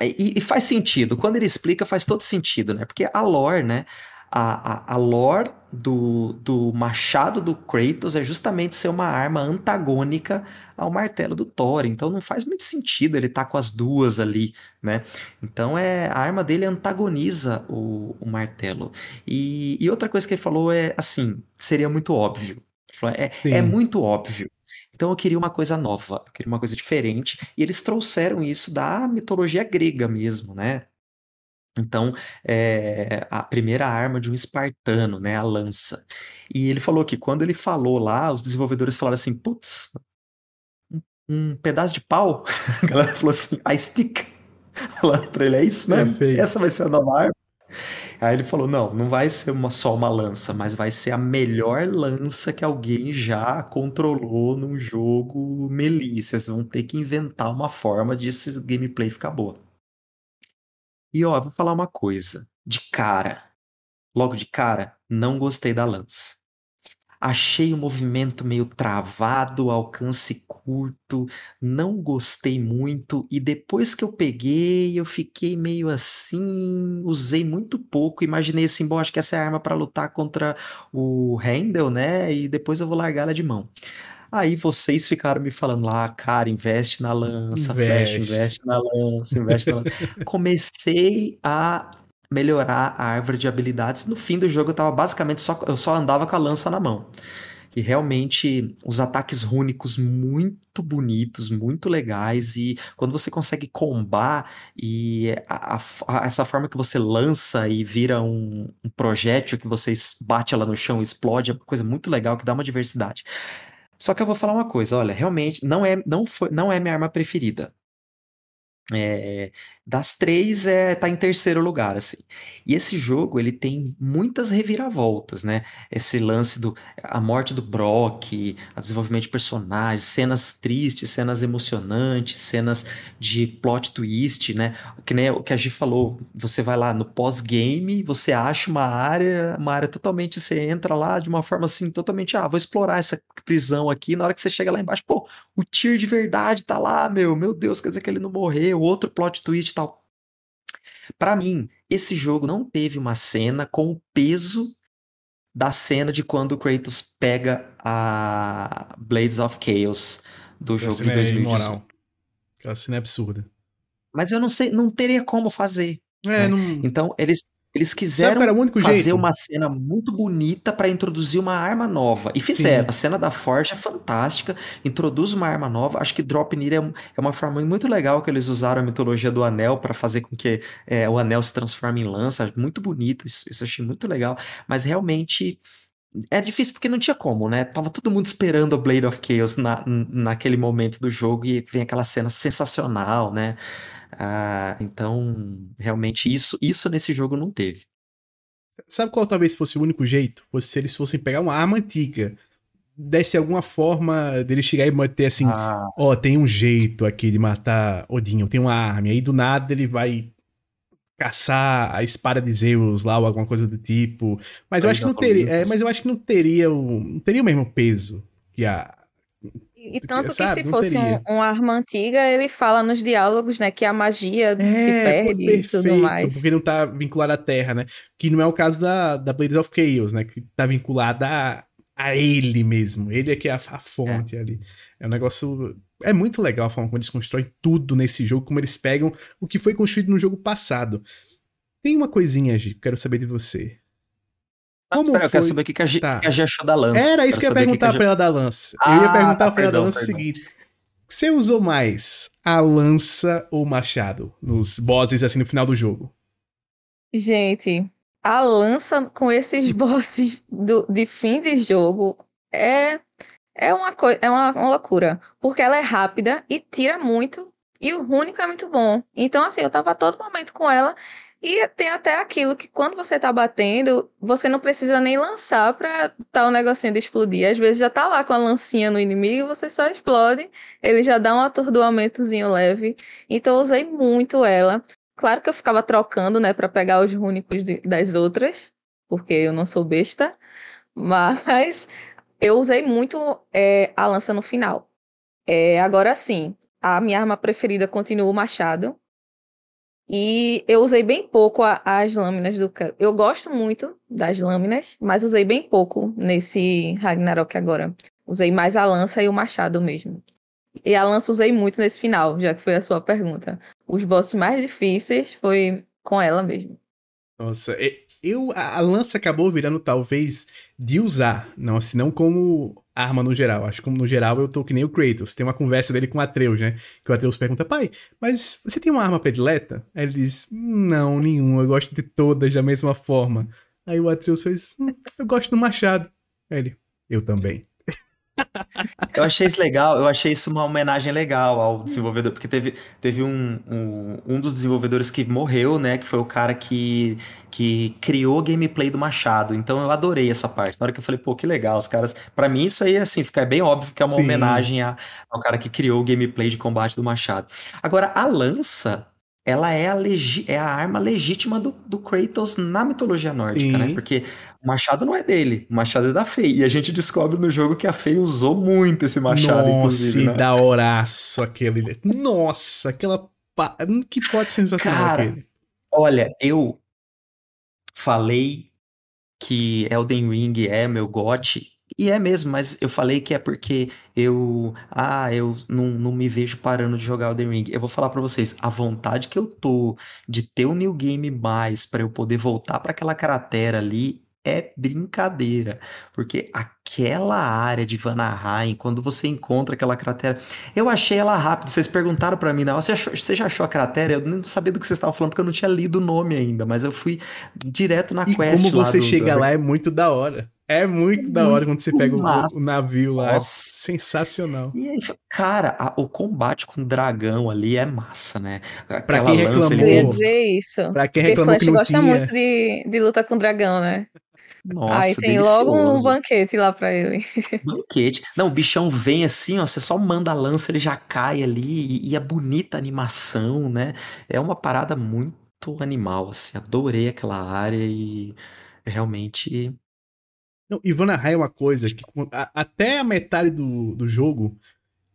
e, e, faz sentido. Quando ele explica, faz todo sentido, né? Porque a lore, né? A, a, a lore do, do machado do Kratos é justamente ser uma arma antagônica ao martelo do Thor. Então não faz muito sentido ele estar tá com as duas ali, né? Então é a arma dele antagoniza o, o martelo. E, e outra coisa que ele falou é assim: seria muito óbvio. É, é muito óbvio. Então eu queria uma coisa nova, eu queria uma coisa diferente, e eles trouxeram isso da mitologia grega mesmo, né? Então, é a primeira arma de um espartano, né, a lança. E ele falou que quando ele falou lá, os desenvolvedores falaram assim, putz, um, um pedaço de pau? A galera falou assim, a stick. Falaram pra ele, é isso mesmo? Essa vai ser a nova arma? Aí ele falou: não, não vai ser uma, só uma lança, mas vai ser a melhor lança que alguém já controlou num jogo melee. Vocês vão ter que inventar uma forma de esse gameplay ficar boa. E ó, vou falar uma coisa. De cara, logo de cara, não gostei da lança. Achei o movimento meio travado, alcance curto, não gostei muito. E depois que eu peguei, eu fiquei meio assim, usei muito pouco. Imaginei assim, bom, acho que essa é a arma para lutar contra o Handel, né? E depois eu vou largar ela de mão. Aí vocês ficaram me falando lá, cara, investe na lança, investe. Flash, investe na lança, investe na lança. Comecei a melhorar a árvore de habilidades. No fim do jogo eu tava basicamente só eu só andava com a lança na mão. E realmente os ataques rúnicos muito bonitos, muito legais e quando você consegue combar e a, a, essa forma que você lança e vira um, um projétil que você bate ela no chão e explode é uma coisa muito legal que dá uma diversidade. Só que eu vou falar uma coisa, olha, realmente não é não foi não é minha arma preferida. É, das três é tá em terceiro lugar assim. E esse jogo ele tem muitas reviravoltas, né? Esse lance do a morte do Brock, o desenvolvimento de personagens, cenas tristes, cenas emocionantes, cenas de plot twist, né? Que nem o que a Gi falou, você vai lá no pós-game, você acha uma área, uma área totalmente você entra lá de uma forma assim totalmente, ah, vou explorar essa prisão aqui, na hora que você chega lá embaixo, pô, o Tyr de verdade tá lá, meu, meu Deus, quer dizer que ele não morreu, outro plot twist. Para mim, esse jogo não teve uma cena com o peso da cena de quando o Kratos pega a Blades of Chaos do jogo de 2018. É Aquela cena é absurda. Mas eu não sei, não teria como fazer. É, né? não... Então, eles eles quiseram fazer jeito? uma cena muito bonita para introduzir uma arma nova. E fizeram. Sim. A cena da Forge é fantástica, introduz uma arma nova. Acho que Drop Near é, é uma forma muito legal que eles usaram a mitologia do anel para fazer com que é, o anel se transforme em lança. Muito bonito, isso, isso eu achei muito legal. Mas realmente é difícil porque não tinha como, né? Tava todo mundo esperando a Blade of Chaos na, naquele momento do jogo e vem aquela cena sensacional, né? Ah, então, realmente, isso, isso nesse jogo não teve. Sabe qual talvez fosse o único jeito? Fosse se eles fossem pegar uma arma antiga, desse alguma forma dele chegar e manter assim: ah. ó, oh, tem um jeito aqui de matar Odinho, tem uma arma. E aí do nada ele vai caçar a espada de Zeus lá ou alguma coisa do tipo. Mas eu acho que não teria, é, mas eu acho que não teria o, não teria o mesmo peso que a e tanto que se fosse um, uma arma antiga, ele fala nos diálogos, né, que a magia é, se perde perfeito, e tudo mais. Porque não tá vinculada à Terra, né? Que não é o caso da, da Blades of Chaos, né? Que tá vinculada a, a ele mesmo. Ele é que é a, a fonte é. ali. É um negócio... É muito legal a forma como eles constroem tudo nesse jogo, como eles pegam o que foi construído no jogo passado. Tem uma coisinha, Gi, que eu quero saber de você. Como espera, foi? eu quero saber o que, a, G, tá. que a G achou da lança. Era isso que eu ia perguntar que pra ela da lança. Ah, eu ia perguntar tá, pra ela da lança o seguinte. Você usou mais a lança ou o machado nos bosses, assim, no final do jogo? Gente, a lança com esses bosses do, de fim de jogo é, é, uma, coisa, é uma, uma loucura. Porque ela é rápida e tira muito. E o único é muito bom. Então, assim, eu tava todo momento com ela E tem até aquilo que quando você tá batendo, você não precisa nem lançar pra tá o negocinho de explodir. Às vezes já tá lá com a lancinha no inimigo, você só explode, ele já dá um atordoamentozinho leve. Então eu usei muito ela. Claro que eu ficava trocando, né, para pegar os únicos de, das outras, porque eu não sou besta. Mas eu usei muito é, a lança no final. É, agora sim, a minha arma preferida continua o machado. E eu usei bem pouco a, as lâminas do. Eu gosto muito das lâminas, mas usei bem pouco nesse Ragnarok agora. Usei mais a lança e o machado mesmo. E a lança usei muito nesse final, já que foi a sua pergunta. Os bosses mais difíceis foi com ela mesmo. Nossa, eu a, lança acabou virando talvez de usar, não assim, não como arma no geral. Acho que no geral eu tô que nem o Kratos. Tem uma conversa dele com o Atreus, né? Que o Atreus pergunta: "Pai, mas você tem uma arma predileta?" Aí ele diz: "Não, nenhuma. Eu gosto de todas da mesma forma." Aí o Atreus fez: hum, "Eu gosto do machado." Aí ele: "Eu também." Eu achei isso legal, eu achei isso uma homenagem legal ao desenvolvedor, porque teve, teve um, um, um dos desenvolvedores que morreu, né? Que foi o cara que, que criou o gameplay do Machado. Então eu adorei essa parte. Na hora que eu falei, pô, que legal, os caras. para mim, isso aí, assim, fica bem óbvio que é uma Sim. homenagem a, ao cara que criou o gameplay de combate do Machado. Agora, a lança, ela é a, legi é a arma legítima do, do Kratos na mitologia nórdica, né? Porque o machado não é dele, o machado é da Fei. E a gente descobre no jogo que a Fei usou muito esse machado, Nossa, inclusive. Nossa, né? da horaço aquele. Nossa, aquela. Que pode sensacional Cara, aquele. Olha, eu falei que Elden Ring é meu gote e é mesmo, mas eu falei que é porque eu. Ah, eu não, não me vejo parando de jogar Elden Ring. Eu vou falar para vocês, a vontade que eu tô de ter o New Game mais para eu poder voltar para aquela cratera ali é brincadeira, porque aquela área de Vanaheim, quando você encontra aquela cratera, eu achei ela rápido. Vocês perguntaram para mim, não, você, achou, você já achou a cratera? Eu não sabia do que vocês estavam falando porque eu não tinha lido o nome ainda, mas eu fui direto na e quest. Como você do, chega do... lá é muito da hora. É muito da hora quando você pega o, o, navio lá. Nossa. Sensacional. E aí, cara, a, o combate com o dragão ali é massa, né? Aquela pra quem reclamou. Eu ia dizer isso. Pra quem reclamou Porque Flash que gosta tinha... muito de, de luta com dragão, né? Nossa, Aí tem delicioso. logo um banquete lá pra ele. Banquete. Não, o bichão vem assim, ó, você só manda a lança, ele já cai ali, e, e é bonita a animação, né? É uma parada muito animal, assim, adorei aquela área e realmente... Não, e Vanaheim é uma coisa que a, até a metade do, do jogo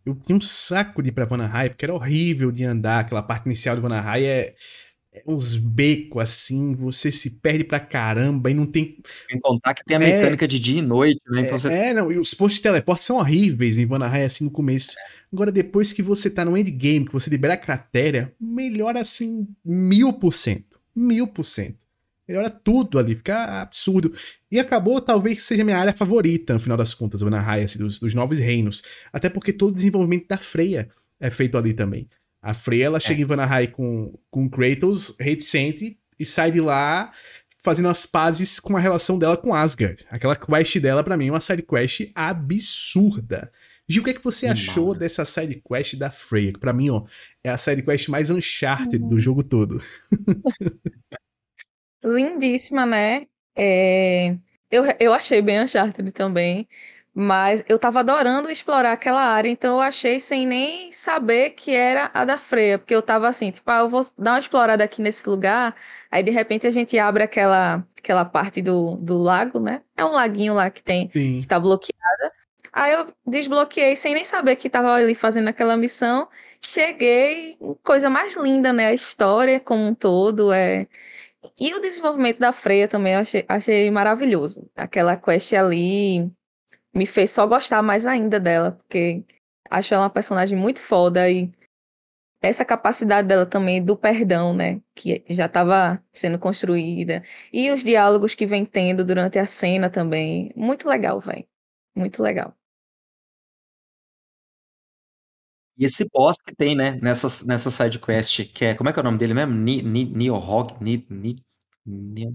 eu tinha um saco de ir pra Vanaheim, porque era horrível de andar, aquela parte inicial de Vanaheim é uns becos assim, você se perde pra caramba e não tem. Sem contar que tem a é. mecânica é, de dia e noite, né? Então é, você... é, não, e os postos de teleporte são horríveis em Vanaheim assim no começo. Agora, depois que você tá no endgame, que você libera a cratera, melhora assim mil por cento. Mil por cento. Melhora tudo ali, fica absurdo. E acabou, talvez seja minha área favorita, no final das contas, Vanaheim, assim, dos, dos novos reinos. Até porque todo o desenvolvimento da Freya é feito ali também. A Freya, ela é. chega em Vanaheim com, com Kratos, reticente, e sai de lá fazendo as pazes com a relação dela com Asgard. Aquela quest dela, para mim, é uma side quest absurda. Gil, o que, é que você achou né? dessa side quest da Freya? Que pra mim, ó, é a side quest mais Uncharted uhum. do jogo todo. Lindíssima, né? É... Eu, eu achei bem Uncharted também. Mas eu tava adorando explorar aquela área, então eu achei sem nem saber que era a da Freia, porque eu tava assim, tipo, ah, eu vou dar uma explorada aqui nesse lugar, aí de repente a gente abre aquela, aquela parte do, do lago, né? É um laguinho lá que tem, Sim. que tá bloqueada. Aí eu desbloqueei sem nem saber que tava ali fazendo aquela missão. Cheguei, coisa mais linda, né? A história como um todo é. E o desenvolvimento da Freia também eu achei, achei maravilhoso. Aquela quest ali, me fez só gostar mais ainda dela, porque acho ela uma personagem muito foda e essa capacidade dela também do perdão, né, que já estava sendo construída, e os diálogos que vem tendo durante a cena também, muito legal, velho. Muito legal. E esse boss que tem, né, nessa, nessa side quest, que é, como é que é o nome dele mesmo? Niohog? Ni, Ni, Ni,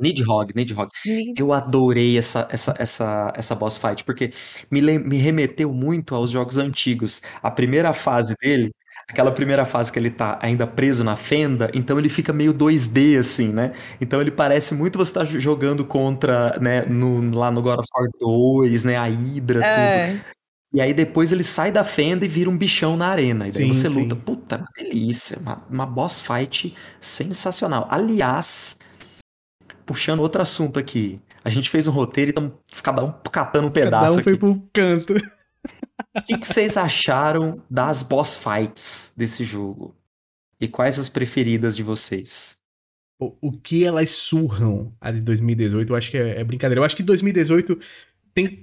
Nidhogg, Nidhogg. Eu adorei essa, essa, essa, essa boss fight, porque me, me remeteu muito aos jogos antigos. A primeira fase dele, aquela primeira fase que ele tá ainda preso na fenda, então ele fica meio 2D, assim, né? Então ele parece muito você tá jogando contra, né, no, lá no God of War 2, né, a Hydra, é. tudo. E aí depois ele sai da fenda e vira um bichão na arena. E daí sim, você sim. luta. Puta, uma delícia. Uma, uma boss fight sensacional. Aliás, puxando outro assunto aqui. A gente fez um roteiro e estamos cada um catando um pedaço. Cada um foi pro canto. O que, que vocês acharam das boss fights desse jogo? E quais as preferidas de vocês? O, o que elas surram a de 2018, eu acho que é, é brincadeira. Eu acho que 2018 tem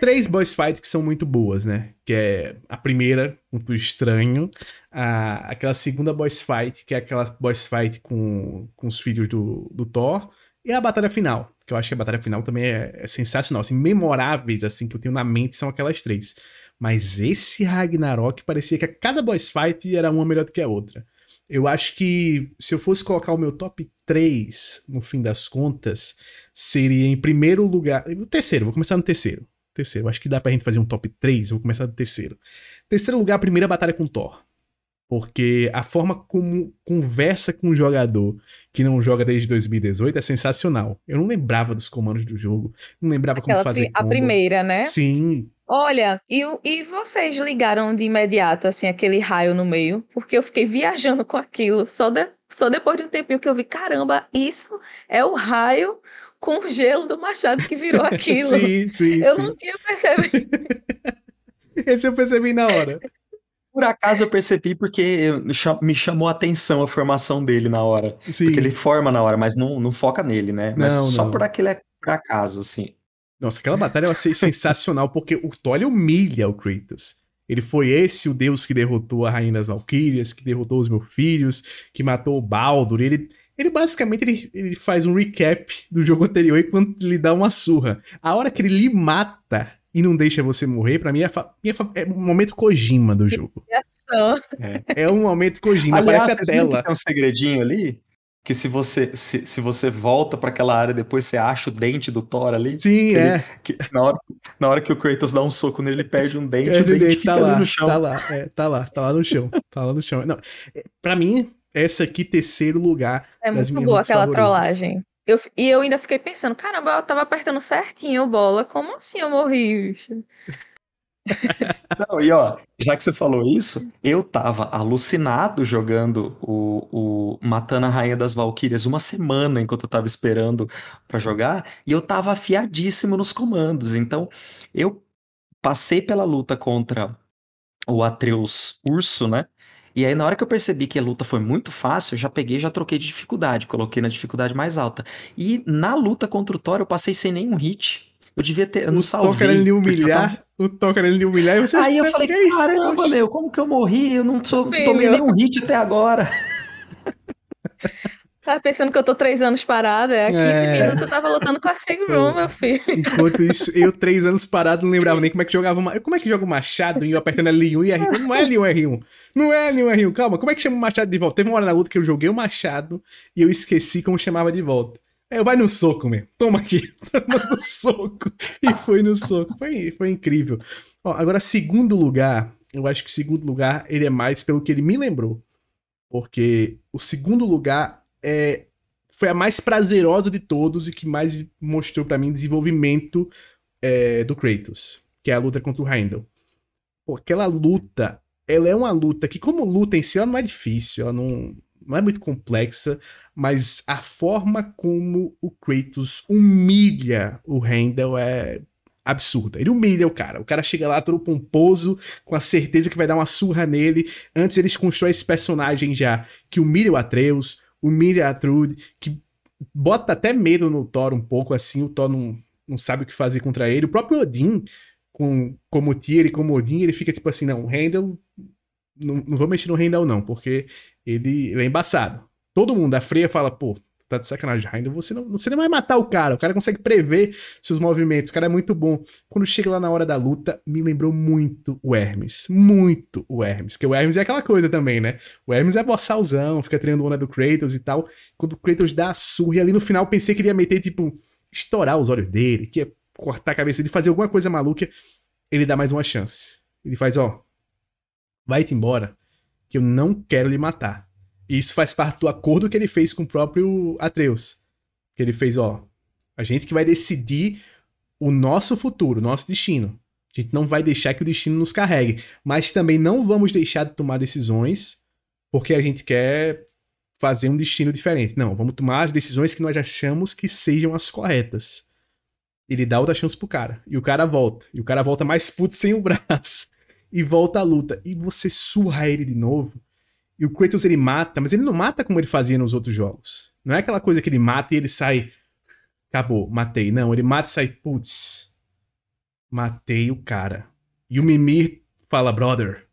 três boss fights que são muito boas, né? Que é a primeira, contra o estranho, a, aquela segunda boss fight, que é aquela boss fight com, com os filhos do, do Thor, e a batalha final, que eu acho que a batalha final também é, é sensacional. Assim, memoráveis, assim, que eu tenho na mente são aquelas três. Mas esse Ragnarok parecia que a cada boss fight era uma melhor do que a outra. Eu acho que se eu fosse colocar o meu top 3, no fim das contas, seria em primeiro lugar. O terceiro, vou começar no terceiro. Terceiro, acho que dá pra gente fazer um top 3, vou começar do terceiro. Terceiro lugar, a primeira batalha com Thor. Porque a forma como conversa com um jogador que não joga desde 2018 é sensacional. Eu não lembrava dos comandos do jogo, não lembrava Aquela como fazer. Combo. A primeira, né? Sim. Olha, e, e vocês ligaram de imediato, assim, aquele raio no meio? Porque eu fiquei viajando com aquilo. Só, de, só depois de um tempinho que eu vi, caramba, isso é o raio com o gelo do machado que virou aquilo. sim, sim. Eu sim. não tinha percebido. Esse eu percebi na hora. Por acaso eu percebi porque me chamou a atenção a formação dele na hora. Sim. Porque ele forma na hora, mas não, não foca nele, né? Mas não, só não. por aquele por acaso, assim. Nossa, aquela batalha eu achei sensacional, porque o Thor humilha o Kratos. Ele foi esse o deus que derrotou a Rainha das Valquírias, que derrotou os meus filhos, que matou o Baldur. Ele, ele basicamente ele, ele faz um recap do jogo anterior e quando lhe dá uma surra. A hora que ele lhe mata, e não deixa você morrer, para mim é, minha, é um momento Kojima do jogo. É, é um momento Kojima, Aliás, aparece a tela. tem um segredinho ali? Que se você se, se você volta para aquela área depois você acha o dente do Thor ali. Sim, é. Ele, que, na, hora, na hora que o Kratos dá um soco nele, ele perde um dente, o dente, fica tá lá, no chão. Tá lá, é, tá lá, tá lá no chão. Tá lá no chão. Não, é, pra mim, essa aqui, terceiro lugar. É muito boa aquela favoritas. trollagem. Eu, e eu ainda fiquei pensando, caramba, eu tava apertando certinho o bola, como assim eu morri, bicho? Não, e ó, já que você falou isso, eu tava alucinado jogando o, o Matando a Rainha das Valquírias uma semana enquanto eu tava esperando para jogar, e eu tava afiadíssimo nos comandos. Então, eu passei pela luta contra o Atreus Urso, né? E aí, na hora que eu percebi que a luta foi muito fácil, eu já peguei e já troquei de dificuldade, coloquei na dificuldade mais alta. E na luta contra o Thor, eu passei sem nenhum hit. Eu devia ter. Eu não salvei. O Thor querendo lhe humilhar. Tava... O Thor querendo lhe humilhar e você. Aí eu falei, caramba, meu, como que eu morri? Eu não sou, tomei nenhum hit até agora. Tava pensando que eu tô três anos parada, é 15 é... minutos eu tava lutando com a Sigrun, meu filho. Enquanto isso, eu três anos parado não lembrava nem como é que jogava uma... Como é que joga o machado e eu apertando L1 e R1? Não é L1 R1. Não é L1 R1, calma. Como é que chama o machado de volta? Teve uma hora na luta que eu joguei o machado e eu esqueci como chamava de volta. Aí eu vai no soco, meu. Toma aqui. Toma no soco. E foi no soco. Foi, foi incrível. Ó, agora, segundo lugar, eu acho que o segundo lugar ele é mais pelo que ele me lembrou. Porque o segundo lugar é, foi a mais prazerosa de todos e que mais mostrou para mim desenvolvimento é, do Kratos, que é a luta contra o Heimdall. Pô, aquela luta, ela é uma luta que, como luta em si, ela não é difícil, ela não, não é muito complexa, mas a forma como o Kratos humilha o Heimdall é absurda. Ele humilha o cara. O cara chega lá todo pomposo, com a certeza que vai dar uma surra nele. Antes eles constroem esse personagem já que humilha o Atreus, o Miriatrud, que bota até medo no Thor um pouco, assim, o Thor não, não sabe o que fazer contra ele. O próprio Odin, com, como Tyr e como Odin, ele fica tipo assim, não, Handel, não, não vou mexer no Handel não, porque ele, ele é embaçado. Todo mundo, a Freya fala, pô, tá de sacanagem, Rainer. Você não, você não vai matar o cara. O cara consegue prever seus movimentos. O cara é muito bom. Quando chega lá na hora da luta, me lembrou muito o Hermes. Muito o Hermes. Que o Hermes é aquela coisa também, né? O Hermes é bossalzão, fica treinando onda do Kratos e tal. Quando o Kratos dá a surra, e ali no final pensei que ele ia meter, tipo, estourar os olhos dele, que ia cortar a cabeça dele, fazer alguma coisa maluca. Ele dá mais uma chance. Ele faz, ó, vai-te embora que eu não quero lhe matar. E isso faz parte do acordo que ele fez com o próprio Atreus. Que ele fez, ó, a gente que vai decidir o nosso futuro, o nosso destino. A gente não vai deixar que o destino nos carregue, mas também não vamos deixar de tomar decisões porque a gente quer fazer um destino diferente. Não, vamos tomar as decisões que nós achamos que sejam as corretas. Ele dá outra chance pro cara. E o cara volta. E o cara volta mais puto sem o braço. E volta à luta. E você surra ele de novo. E o Kratos ele mata, mas ele não mata como ele fazia nos outros jogos. Não é aquela coisa que ele mata e ele sai. Acabou, matei. Não, ele mata e sai. Putz. Matei o cara. E o Mimir fala, brother,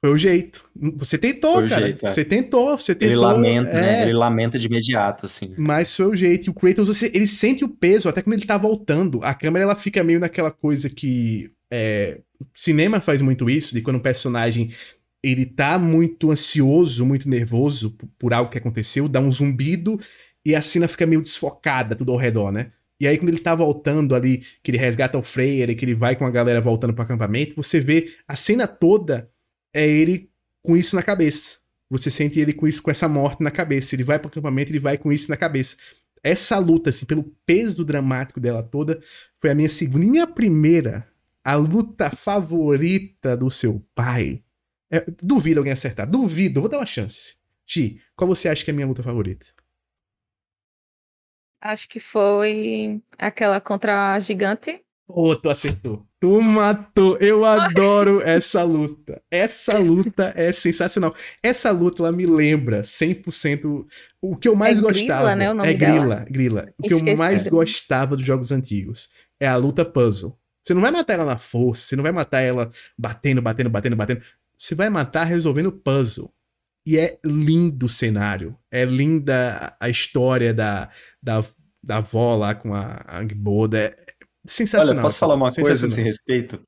foi o jeito. Você tentou, foi cara. Jeito, é. Você tentou, você tentou. Ele lamenta, né? é. né? Ele lamenta de imediato, assim. Mas foi o jeito. E o Kratos, ele sente o peso, até quando ele tá voltando. A câmera, ela fica meio naquela coisa que... É, cinema faz muito isso, de quando um personagem ele tá muito ansioso, muito nervoso por, algo que aconteceu, dá um zumbido e a cena fica meio desfocada tudo ao redor, né? E aí, quando ele tá voltando ali, que ele resgata o Freyr e que ele vai com a galera voltando pro acampamento, você vê a cena toda é ele com isso na cabeça. Você sente ele com isso, com essa morte na cabeça. Ele vai pro acampamento, ele vai com isso na cabeça. Essa luta, assim, pelo peso dramático dela toda, foi a minha segunda. E minha primeira, a luta favorita do seu pai. É, duvido alguém acertar. Duvido, vou dar uma chance. Gi, qual você acha que é a minha luta favorita? Acho que foi aquela contra a gigante. Ô, oh, tu acertou. Tu matou. Eu adoro essa luta. Essa luta é sensacional. Essa luta, ela me lembra 100% o que eu mais é gostava. Grila, né, o nome é Grila, dela. Grila. O que Esqueci. eu mais gostava dos jogos antigos é a luta puzzle. Você não vai matar ela na força, você não vai matar ela batendo, batendo, batendo, batendo. Você vai matar resolvendo puzzle. E é lindo o cenário. É linda a história da, da, da avó lá com a Angboda. É, Sensacional. Olha, posso falar uma coisa a esse respeito?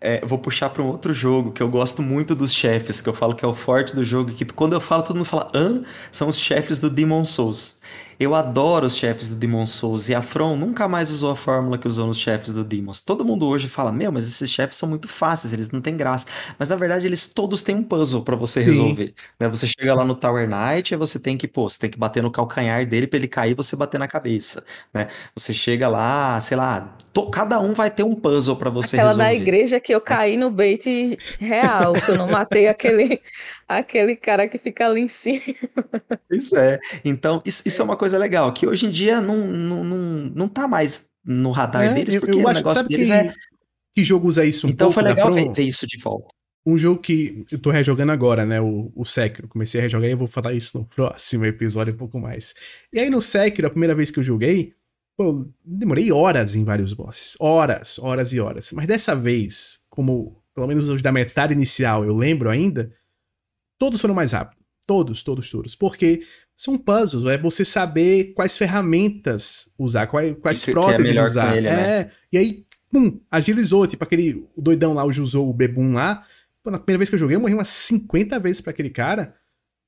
É, vou puxar para um outro jogo que eu gosto muito dos chefes, que eu falo que é o forte do jogo, que quando eu falo, todo mundo fala, hã? São os chefes do Demon Souls. Eu adoro os chefes do Demon Souls e a From nunca mais usou a fórmula que usou nos chefes do Demons. Todo mundo hoje fala: Meu, mas esses chefes são muito fáceis, eles não têm graça. Mas na verdade, eles todos têm um puzzle para você Sim. resolver. Né? Você chega lá no Tower Knight e você tem que, pô, você tem que bater no calcanhar dele para ele cair e você bater na cabeça. Né? Você chega lá, sei lá, to... cada um vai ter um puzzle para você Aquela resolver. da igreja que eu caí no bait real, que eu não matei aquele, aquele cara que fica ali em cima. Isso é. Então, isso, isso é uma coisa legal, que hoje em dia não, não, não, não tá mais no radar é, deles, porque eu, eu o negócio deles que, é. Que jogo usa isso um então pouco? Então foi legal ver, ver, isso de volta. Um jogo que eu tô rejogando agora, né? O, o Sekiro. Comecei a rejogar e eu vou falar isso no próximo episódio um pouco mais. E aí no Sekiro, a primeira vez que eu joguei, pô, demorei horas em vários bosses. Horas, horas e horas. Mas dessa vez, como pelo menos os da metade inicial eu lembro ainda, todos foram mais rápidos. Todos, todos, todos. Porque são puzzles, é você saber quais ferramentas usar, quais, quais que, próteses que é usar. Ele, né? é, e aí, pum, agilizou, tipo aquele doidão lá, o usou o Bebum lá. Pô, na primeira vez que eu joguei, eu morri umas 50 vezes para aquele cara.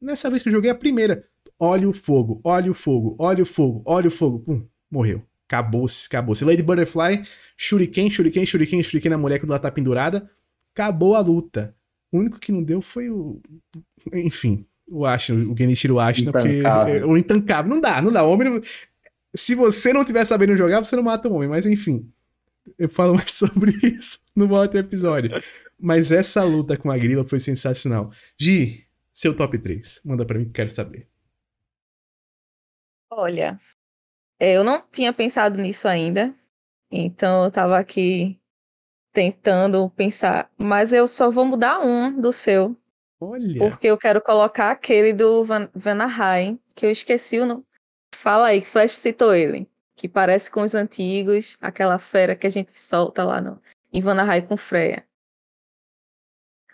Nessa vez que eu joguei a primeira, olha o fogo, olha o fogo, olha o fogo, olha o fogo, pum, morreu. Acabou-se, acabou-se. Lady Butterfly, shuriken, shuriken, shuriken, shuriken na mulher quando ela tá pendurada. Acabou a luta. O único que não deu foi o. Enfim, o Ashton, o Genichiro Ashton, porque o intancável. Não dá, não dá. O homem. Se você não tiver sabendo jogar, você não mata o homem, mas enfim. Eu falo mais sobre isso no outro episódio. Mas essa luta com a grila foi sensacional. Gi, seu top 3. Manda para mim que quero saber. Olha, eu não tinha pensado nisso ainda. Então eu tava aqui tentando pensar, mas eu só vou mudar um do seu. Olha. Porque eu quero colocar aquele do Van Vanaheim, que eu esqueci o nome. Fala aí, que Flash citou ele. Que parece com os antigos, aquela fera que a gente solta lá no, em Vanaheim com Freya.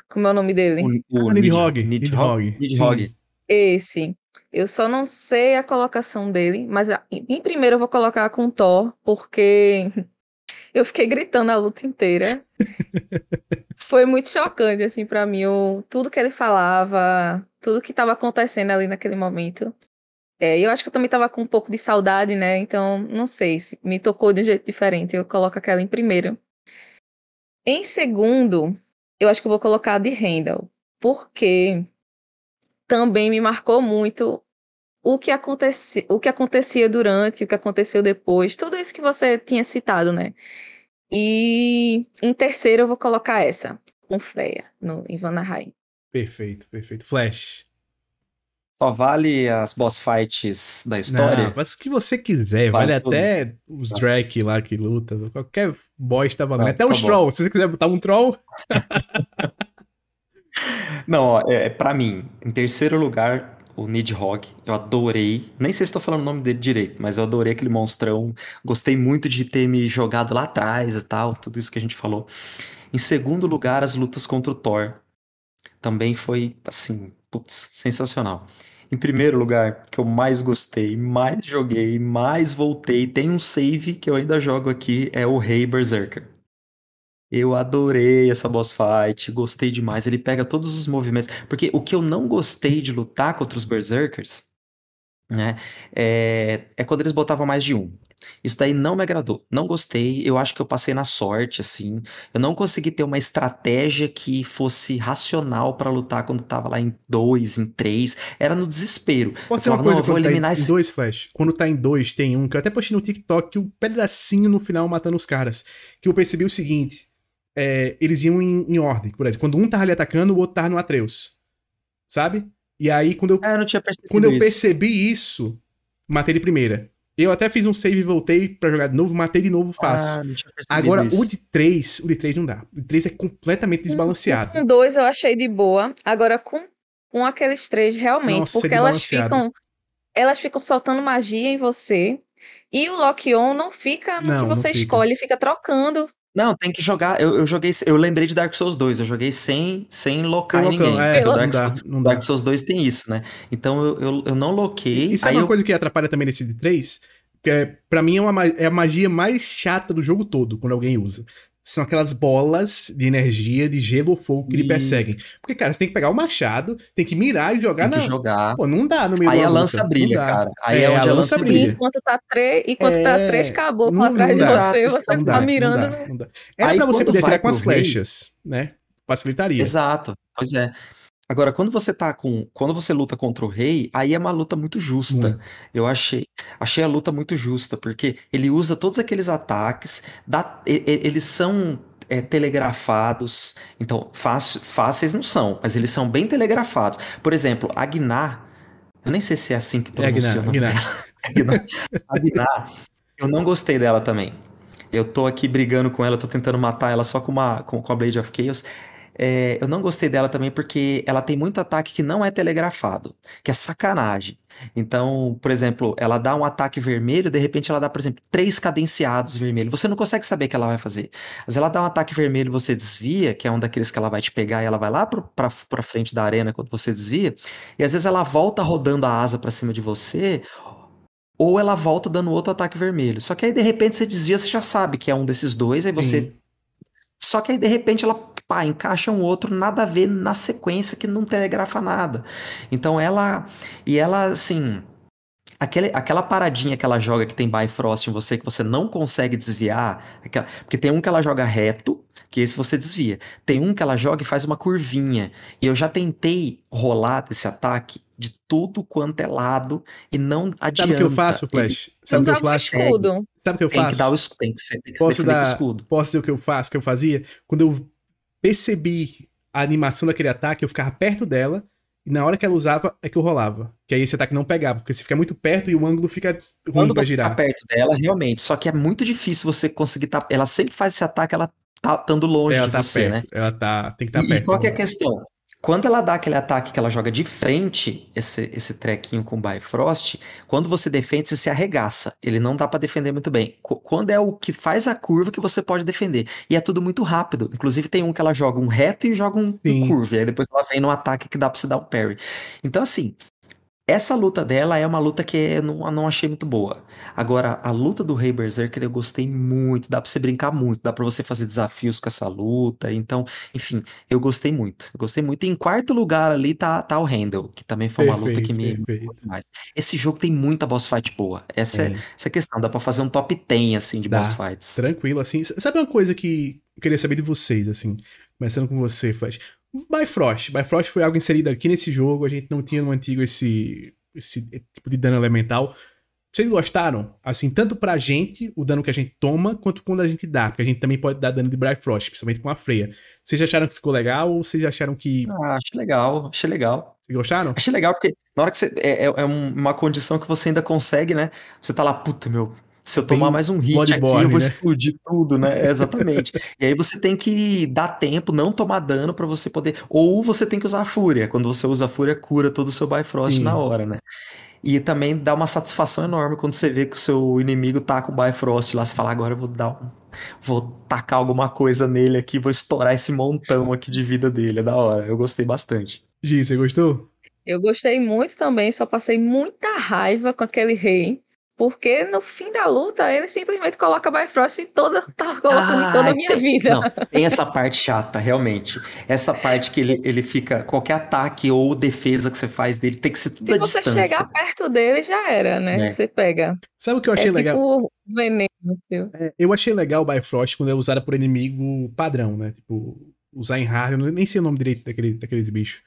Como é o nome dele? O, o ah, Nidhogg. Nidhogg. Nidhogg. Esse. Eu só não sei a colocação dele, mas em primeiro eu vou colocar com Thor, porque eu fiquei gritando a luta inteira. Foi muito chocante, assim, para mim. Eu, tudo que ele falava, tudo que estava acontecendo ali naquele momento. É, eu acho que eu também estava com um pouco de saudade, né? Então, não sei se me tocou de um jeito diferente. Eu coloco aquela em primeiro. Em segundo, eu acho que eu vou colocar a de Randall. porque também me marcou muito o que, acontecia, o que acontecia durante, o que aconteceu depois, tudo isso que você tinha citado, né? E em terceiro eu vou colocar essa, com Freya, no Ivanaheim. Perfeito, perfeito. Flash. Só vale as boss fights da história? Não, mas o que você quiser. Vale, vale até os Drake lá que luta. Qualquer boss tá valendo. Não, até tá os trolls. Se você quiser botar um troll. Não, ó, é, é, pra mim, em terceiro lugar, o Nidhogg. Eu adorei. Nem sei se estou falando o nome dele direito, mas eu adorei aquele monstrão. Gostei muito de ter me jogado lá atrás e tal, tudo isso que a gente falou. Em segundo lugar, as lutas contra o Thor. Também foi, assim, putz, sensacional. Em primeiro lugar, que eu mais gostei, mais joguei, mais voltei, tem um save que eu ainda jogo aqui, é o Rei Berserker. Eu adorei essa boss fight, gostei demais. Ele pega todos os movimentos. Porque o que eu não gostei de lutar contra os Berserkers, né, é, é quando eles botavam mais de um. Isso daí não me agradou. Não gostei. Eu acho que eu passei na sorte, assim. Eu não consegui ter uma estratégia que fosse racional para lutar quando tava lá em dois, em três. Era no desespero. Pode ser uma coisa quando tá em, esse... dois Flash. Quando tá em dois, tem um, que eu até postei no TikTok, o um pedacinho no final matando os caras. Que eu percebi o seguinte é, eles iam em, em, ordem. Por exemplo, quando um tava ali atacando, o outro tava no Atreus. Sabe? E aí, quando eu, ah, eu não tinha percebido quando eu percebi isso, matei de primeira. Eu até fiz um save e voltei para jogar de novo, matei de novo fácil. Ah, Agora, isso. o de 3, o de 3 não dá. O de 3 é completamente desbalanceado. Com 2 eu achei de boa. Agora, com, com aqueles três, realmente, Nossa, porque é elas ficam. Elas ficam soltando magia em você. E o lock-on não fica no não, que você escolhe, fica trocando. Não, tem que jogar. Eu, eu joguei. Eu lembrei de Dark Souls 2. Eu joguei sem, sem locar sem ninguém. É, não Dark, dá, Souls, não dá. Dark Souls 2 tem isso, né? Então eu, eu, eu não loquei. E sabe uma eu... coisa que atrapalha também nesse de 3? É, pra mim é, uma, é a magia mais chata do jogo todo, quando alguém usa são aquelas bolas de energia de gelo ou fogo que Isso. lhe perseguem. Porque, cara, você tem que pegar o machado, tem que mirar e jogar tem que na. jogar. Pô, não dá no meio Aí a lança brilha, cara. Aí é, é onde a lança brilha. Enquanto tá, três, enquanto tá é... tá três caboclos atrás de você, você não tá mirando. Não dá, não dá. Era Aí, pra você poder tirar com as flechas, né? Facilitaria. Exato. Pois é. Agora, quando você tá com. Quando você luta contra o rei, aí é uma luta muito justa. Eu achei. Achei a luta muito justa, porque ele usa todos aqueles ataques, dá, eles são é, telegrafados. Então, fácil, fáceis não são, mas eles são bem telegrafados. Por exemplo, Agnar. Eu nem sei se é assim que pronuncia é Agnar, Agnar. Agnar. Eu não gostei dela também. Eu tô aqui brigando com ela, tô tentando matar ela só com, uma, com, com a Blade of Chaos. É, eu não gostei dela também porque ela tem muito ataque que não é telegrafado, que é sacanagem. Então, por exemplo, ela dá um ataque vermelho, de repente ela dá, por exemplo, três cadenciados vermelho. Você não consegue saber o que ela vai fazer. Mas ela dá um ataque vermelho, você desvia, que é um daqueles que ela vai te pegar e ela vai lá pro, pra, pra frente da arena quando você desvia. E às vezes ela volta rodando a asa para cima de você, ou ela volta dando outro ataque vermelho. Só que aí de repente você desvia, você já sabe que é um desses dois, aí você. Só que aí de repente ela pá, encaixa um outro, nada a ver na sequência que não telegrafa nada. Então ela. E ela, assim. Aquele, aquela paradinha que ela joga que tem Bifrost em você, que você não consegue desviar. Aquela, porque tem um que ela joga reto, que esse você desvia. Tem um que ela joga e faz uma curvinha. E eu já tentei rolar desse ataque de tudo quanto é lado e não adianta. Sabe o que eu faço, Flash? Sabe o que eu faço? Escudo. Sabe o que eu faço? Tem que dar o escudo. Tem que ser, tem que posso dar, escudo. Posso dizer o que eu faço, o que eu fazia? Quando eu percebi a animação daquele ataque, eu ficava perto dela, e na hora que ela usava é que eu rolava. Que aí esse ataque não pegava, porque se fica muito perto e o ângulo fica ruim Quando pra você girar. Tá perto dela, realmente. Só que é muito difícil você conseguir tá, Ela sempre faz esse ataque, ela tá estando longe ela de tá você, perto. né? Ela tá. Tem que estar tá e, perto. E qual que é a questão? Quando ela dá aquele ataque que ela joga de frente, esse, esse trequinho com Bifrost, quando você defende, você se arregaça. Ele não dá para defender muito bem. Quando é o que faz a curva que você pode defender. E é tudo muito rápido. Inclusive tem um que ela joga um reto e joga um, um curva. E aí depois ela vem no ataque que dá pra você dar um parry. Então assim, essa luta dela é uma luta que eu não, não achei muito boa. Agora, a luta do Rei Berserker eu gostei muito. Dá pra você brincar muito, dá pra você fazer desafios com essa luta. Então, enfim, eu gostei muito. Eu gostei muito. E em quarto lugar ali tá, tá o Handle, que também foi uma perfeito, luta que me mais. Esse jogo tem muita boss fight boa. Essa é, é essa é questão. Dá pra fazer um top 10, assim, de dá, boss fights. Tranquilo, assim. Sabe uma coisa que eu queria saber de vocês, assim? Começando com você, Flash. Bifrost. Bifrost foi algo inserido aqui nesse jogo. A gente não tinha no antigo esse, esse tipo de dano elemental. Vocês gostaram? Assim, tanto pra gente, o dano que a gente toma, quanto quando a gente dá. Porque a gente também pode dar dano de Bifrost, principalmente com a Freya. Vocês acharam que ficou legal ou vocês acharam que. Ah, achei legal, achei legal. Vocês gostaram? Achei legal porque na hora que você. É, é, é uma condição que você ainda consegue, né? Você tá lá, puta, meu, se eu tomar mais um hit aqui, eu vou né? explodir tudo, né? exatamente. e aí você tem que dar tempo, não tomar dano para você poder. Ou você tem que usar a fúria. Quando você usa a fúria, cura todo o seu Bifrost Sim. na hora, né? E também dá uma satisfação enorme quando você vê que o seu inimigo tá com o Bifrost lá, você fala, agora eu vou dar um. Vou tacar alguma coisa nele aqui, vou estourar esse montão aqui de vida dele. É da hora. Eu gostei bastante. Gi, você gostou? Eu gostei muito também, só passei muita raiva com aquele rei. Porque no fim da luta, ele simplesmente coloca Bifrost em toda, tá colocando ah, em toda a minha tem, vida. Não, tem essa parte chata, realmente. Essa parte que ele, ele fica. Qualquer ataque ou defesa que você faz dele tem que ser tudo Se você distância. chegar perto dele, já era, né? É. Você pega. Sabe o que eu achei é legal? Tipo veneno, filho. É, eu achei legal o Bifrost quando é usada por inimigo padrão, né? Tipo, usar em hard, eu nem sei o nome direito daquele, daqueles bichos.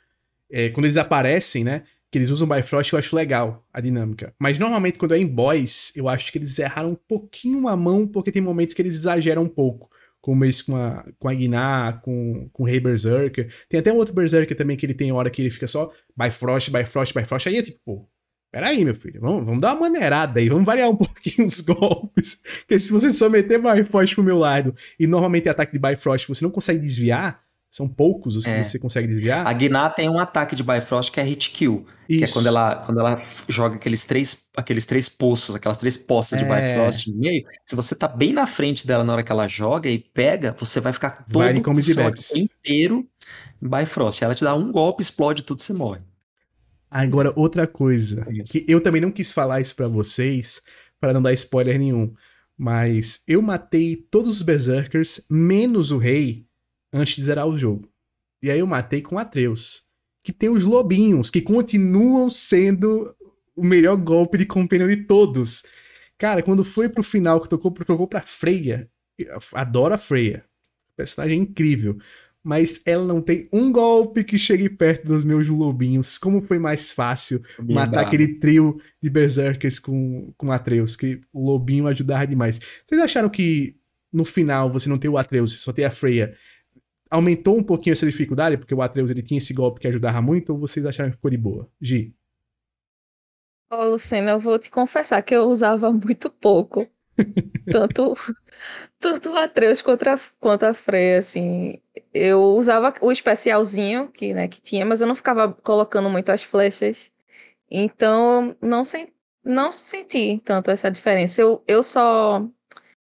É, quando eles aparecem, né? Que eles usam Bifrost, eu acho legal a dinâmica. Mas normalmente quando é em boss, eu acho que eles erraram um pouquinho a mão, porque tem momentos que eles exageram um pouco. Como esse com a, com a Gná, com, com o Rei Berserker. Tem até um outro Berserker também que ele tem hora que ele fica só Bifrost, Bifrost, Bifrost. Aí é tipo, pô, peraí, meu filho, vamos, vamos dar uma maneirada aí, vamos variar um pouquinho os golpes. Porque se você só meter Bifrost pro meu lado e normalmente ataque de Bifrost você não consegue desviar, são poucos os que é. você consegue desviar. A Gná tem um ataque de Bifrost que é hit kill. Isso. Que é quando ela, quando ela joga aqueles três, aqueles três poços, aquelas três poças é. de Bifrost no meio. Se você tá bem na frente dela na hora que ela joga e pega, você vai ficar todo vai inteiro em Bifrost. Ela te dá um golpe, explode tudo, você morre. Agora, outra coisa. É que eu também não quis falar isso para vocês, para não dar spoiler nenhum. Mas eu matei todos os Berserkers, menos o rei, antes de zerar o jogo. E aí eu matei com Atreus, que tem os lobinhos, que continuam sendo o melhor golpe de companion de todos. Cara, quando foi pro final que tocou, tocou pra Freya, adoro a Freya. Personagem incrível. Mas ela não tem um golpe que chegue perto dos meus lobinhos. Como foi mais fácil Bem matar bravo. aquele trio de Berserkers com, com Atreus, que o lobinho ajudava demais. Vocês acharam que no final você não tem o Atreus, só tem a Freya, aumentou um pouquinho essa dificuldade, porque o Atreus ele tinha esse golpe que ajudava muito, ou vocês acharam que ficou de boa? Gi. Ô, oh, Luciana, eu vou te confessar que eu usava muito pouco. tanto, tanto o Atreus quanto a, quanto a Freya, assim. Eu usava o especialzinho que, né, que tinha, mas eu não ficava colocando muito as flechas. Então, não, sen não senti tanto essa diferença. Eu, eu só.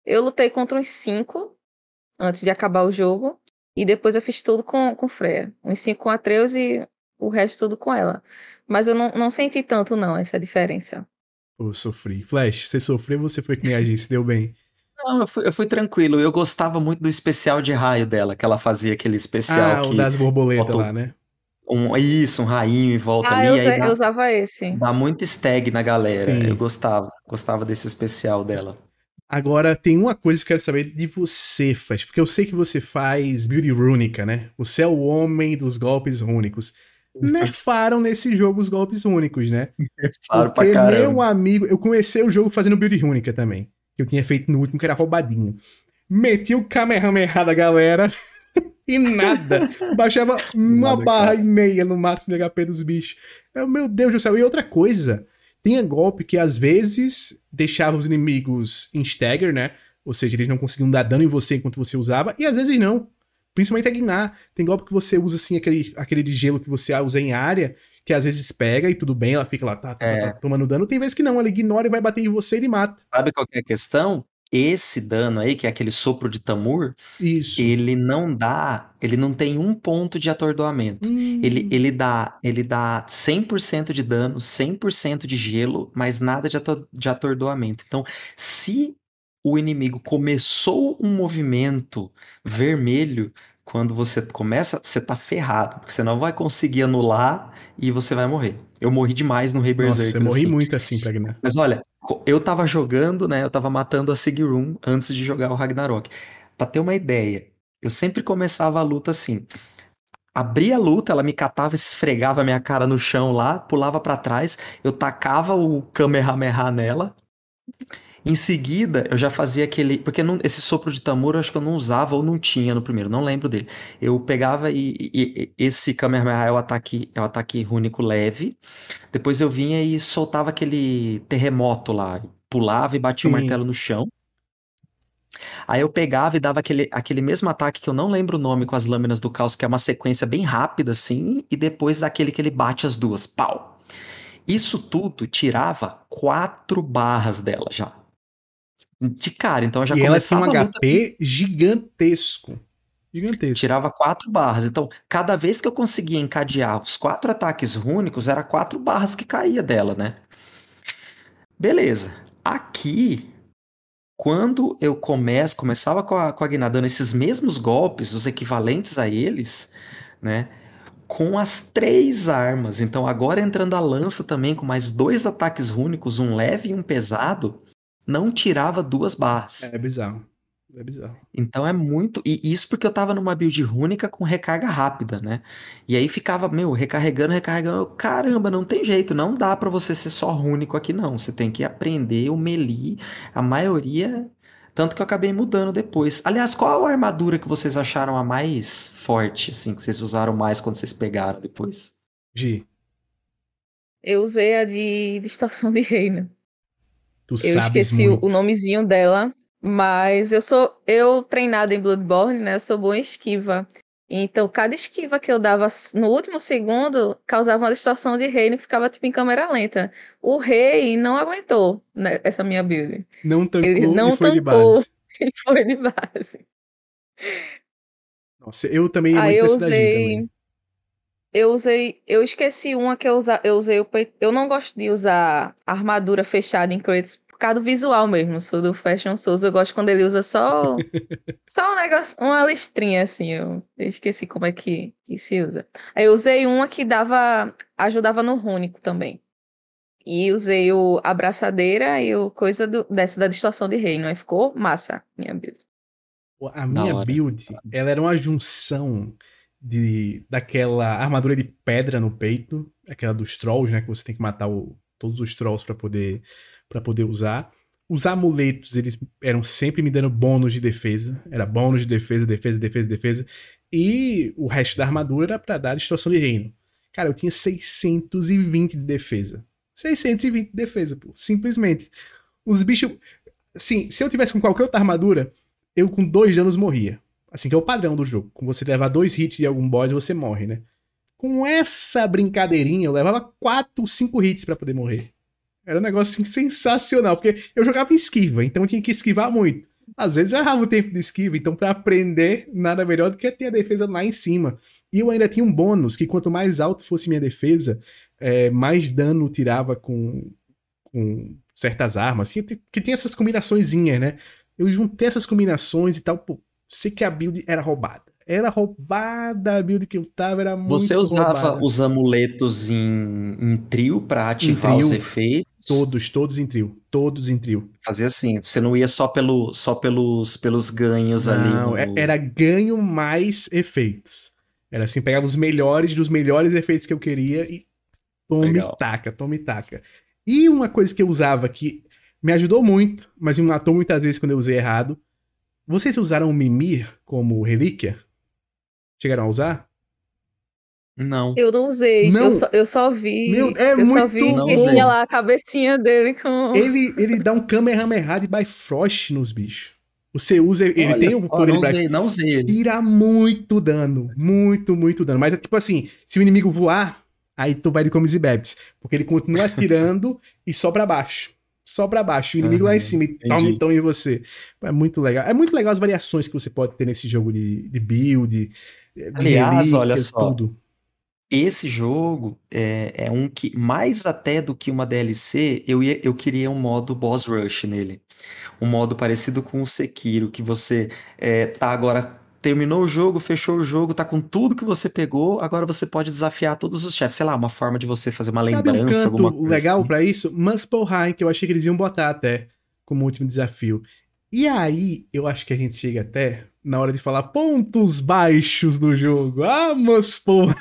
Eu lutei contra uns cinco antes de acabar o jogo. E depois eu fiz tudo com, com Freya. Uns cinco com Atreus e o resto tudo com ela. Mas eu não, não senti tanto, não, essa diferença. Eu sofri. Flash, você sofreu ou você foi que nem a gente, deu bem? Não, eu fui, eu fui, tranquilo. Eu gostava muito do especial de raio dela, que ela fazia aquele especial. Ah, que o das borboletas lá, né? Um, isso, um rainho em volta ah, ali. Eu, usei, dá, eu usava esse. Dá muito stag na galera. Sim. Eu gostava. Gostava desse especial dela. Agora, tem uma coisa que eu quero saber de você, Flash, porque eu sei que você faz Beauty Rúnica, né? Você é o homem dos golpes únicos. Nerfaram nesse jogo os golpes únicos, né? Nerfaram pra caramba. meu amigo... Eu comecei o jogo fazendo Beauty Rúnica também. Que eu tinha feito no último, que era roubadinho. Meti o Kamehameha da galera e nada. Baixava uma nada, barra cara. e meia no máximo de HP dos bichos. Eu, meu Deus do céu. E outra coisa... Tinha golpe que às vezes deixava os inimigos em stagger, né? Ou seja, eles não conseguiam dar dano em você enquanto você usava, e às vezes não. Principalmente a Gná. Tem golpe que você usa assim, aquele, aquele de gelo que você usa em área, que às vezes pega e tudo bem, ela fica lá, tá, tá, é. tá tomando dano. Tem vezes que não, ela ignora e vai bater em você e ele mata. Sabe qual é a questão? Esse dano aí, que é aquele sopro de Tamur, Isso. ele não dá, ele não tem um ponto de atordoamento. Hum. Ele, ele dá, ele dá 100% de dano, 100% de gelo, mas nada de, ator, de atordoamento. Então, se o inimigo começou um movimento vermelho, quando você começa, você tá ferrado, porque você não vai conseguir anular e você vai morrer. Eu morri demais no Rei Berserker. Nossa, eu morri assim. muito assim, Pragna. Mas olha, eu tava jogando, né? Eu tava matando a Sigrun antes de jogar o Ragnarok. Pra ter uma ideia, eu sempre começava a luta assim. abria a luta, ela me catava, esfregava minha cara no chão lá, pulava para trás, eu tacava o Kamehameha nela. Em seguida, eu já fazia aquele. Porque não, esse sopro de tambor eu acho que eu não usava ou não tinha no primeiro, não lembro dele. Eu pegava e, e, e esse Kamehameha é o ataque, é o ataque rúnico leve. Depois eu vinha e soltava aquele terremoto lá. Pulava e batia Sim. o martelo no chão. Aí eu pegava e dava aquele, aquele mesmo ataque que eu não lembro o nome com as lâminas do caos, que é uma sequência bem rápida assim, e depois daquele que ele bate as duas. Pau! Isso tudo tirava quatro barras dela já. De cara, então eu já e começava ela tinha um HP gigantesco. Gigantesco. Tirava quatro barras. Então, cada vez que eu conseguia encadear os quatro ataques rúnicos, era quatro barras que caía dela, né? Beleza. Aqui, quando eu começo, começava com a, com a Guiná dando esses mesmos golpes, os equivalentes a eles, né? Com as três armas. Então, agora entrando a lança também, com mais dois ataques rúnicos, um leve e um pesado, não tirava duas barras. É bizarro. É bizarro. Então é muito. E isso porque eu tava numa build única com recarga rápida, né? E aí ficava, meu, recarregando, recarregando. Caramba, não tem jeito. Não dá para você ser só único aqui, não. Você tem que aprender o melee. A maioria. Tanto que eu acabei mudando depois. Aliás, qual a armadura que vocês acharam a mais forte, assim, que vocês usaram mais quando vocês pegaram depois? Gi. Eu usei a de distorção de reino. Tu eu esqueci muito. o nomezinho dela, mas eu sou eu treinada em Bloodborne, né? Eu sou boa em esquiva. Então, cada esquiva que eu dava no último segundo causava uma distorção de reino que ficava tipo em câmera lenta. O rei não aguentou né, essa minha build. Não tancou Ele não e foi tancou, de base. E foi de base. Nossa, eu também Aí eu usei. Eu usei, eu esqueci uma que eu, usa, eu usei, eu não gosto de usar armadura fechada em Kratos por causa do visual mesmo, sou do Fashion Souls, eu gosto quando ele usa só só um negócio, uma listrinha assim, eu, eu esqueci como é que, que se usa. Aí eu usei uma que dava, ajudava no rúnico também. E usei o abraçadeira e o coisa do, dessa da distorção de reino, aí ficou massa minha build. A minha build, ela era uma junção de daquela armadura de pedra no peito, aquela dos trolls, né, que você tem que matar o, todos os trolls para poder para poder usar. Os amuletos, eles eram sempre me dando bônus de defesa, era bônus de defesa, defesa, defesa, defesa, e o resto da armadura era para dar distorção de reino. Cara, eu tinha 620 de defesa. 620 de defesa, pô, simplesmente. Os bichos, sim, se eu tivesse com qualquer outra armadura, eu com dois danos morria. Assim que é o padrão do jogo. Com você levar dois hits de algum boss, você morre, né? Com essa brincadeirinha, eu levava quatro, cinco hits para poder morrer. Era um negócio assim, sensacional, porque eu jogava em esquiva, então eu tinha que esquivar muito. Às vezes eu errava o tempo de esquiva, então para aprender, nada melhor do que ter a defesa lá em cima. E eu ainda tinha um bônus, que quanto mais alto fosse minha defesa, é, mais dano tirava com, com certas armas. Que, que tem essas combinaçõezinhas, né? Eu juntei essas combinações e tal, pô, sei que a build era roubada. Era roubada a build que eu tava, era muito Você usava roubada. os amuletos em, em trio para ativar trio, os efeitos? Todos, todos em trio. Todos em trio. Fazia assim, você não ia só, pelo, só pelos, pelos ganhos não, ali. Não, no... era ganho mais efeitos. Era assim, pegava os melhores dos melhores efeitos que eu queria e tome taca, tome taca. E uma coisa que eu usava que me ajudou muito, mas me matou muitas vezes quando eu usei errado, vocês usaram o Mimir como relíquia? Chegaram a usar? Não. Eu não usei. Não. Eu, só, eu só vi. Meu, é eu muito só vi que tinha lá a cabecinha dele com. Ele, ele dá um Kamehameha de Bifrost nos bichos. Você usa. Ele Olha, tem o poder não de usei, não usei ele. Tira muito dano. Muito, muito dano. Mas é tipo assim: se o inimigo voar, aí tu vai de comes e bebes. Porque ele continua atirando e só pra baixo só para baixo. O inimigo uhum, lá em cima e toma toma em você. É muito legal. É muito legal as variações que você pode ter nesse jogo de, de build, de Aliás, olha só. Tudo. Esse jogo é, é, um que, mais até do que uma DLC, eu, ia, eu queria um modo boss rush nele. Um modo parecido com o Sekiro, que você é, tá agora terminou o jogo, fechou o jogo, tá com tudo que você pegou, agora você pode desafiar todos os chefes. Sei lá, uma forma de você fazer uma Sabe lembrança, um canto alguma coisa. legal assim. para isso? Muspelheim, que eu achei que eles iam botar até como último desafio. E aí, eu acho que a gente chega até na hora de falar pontos baixos do jogo. Ah, mas porra.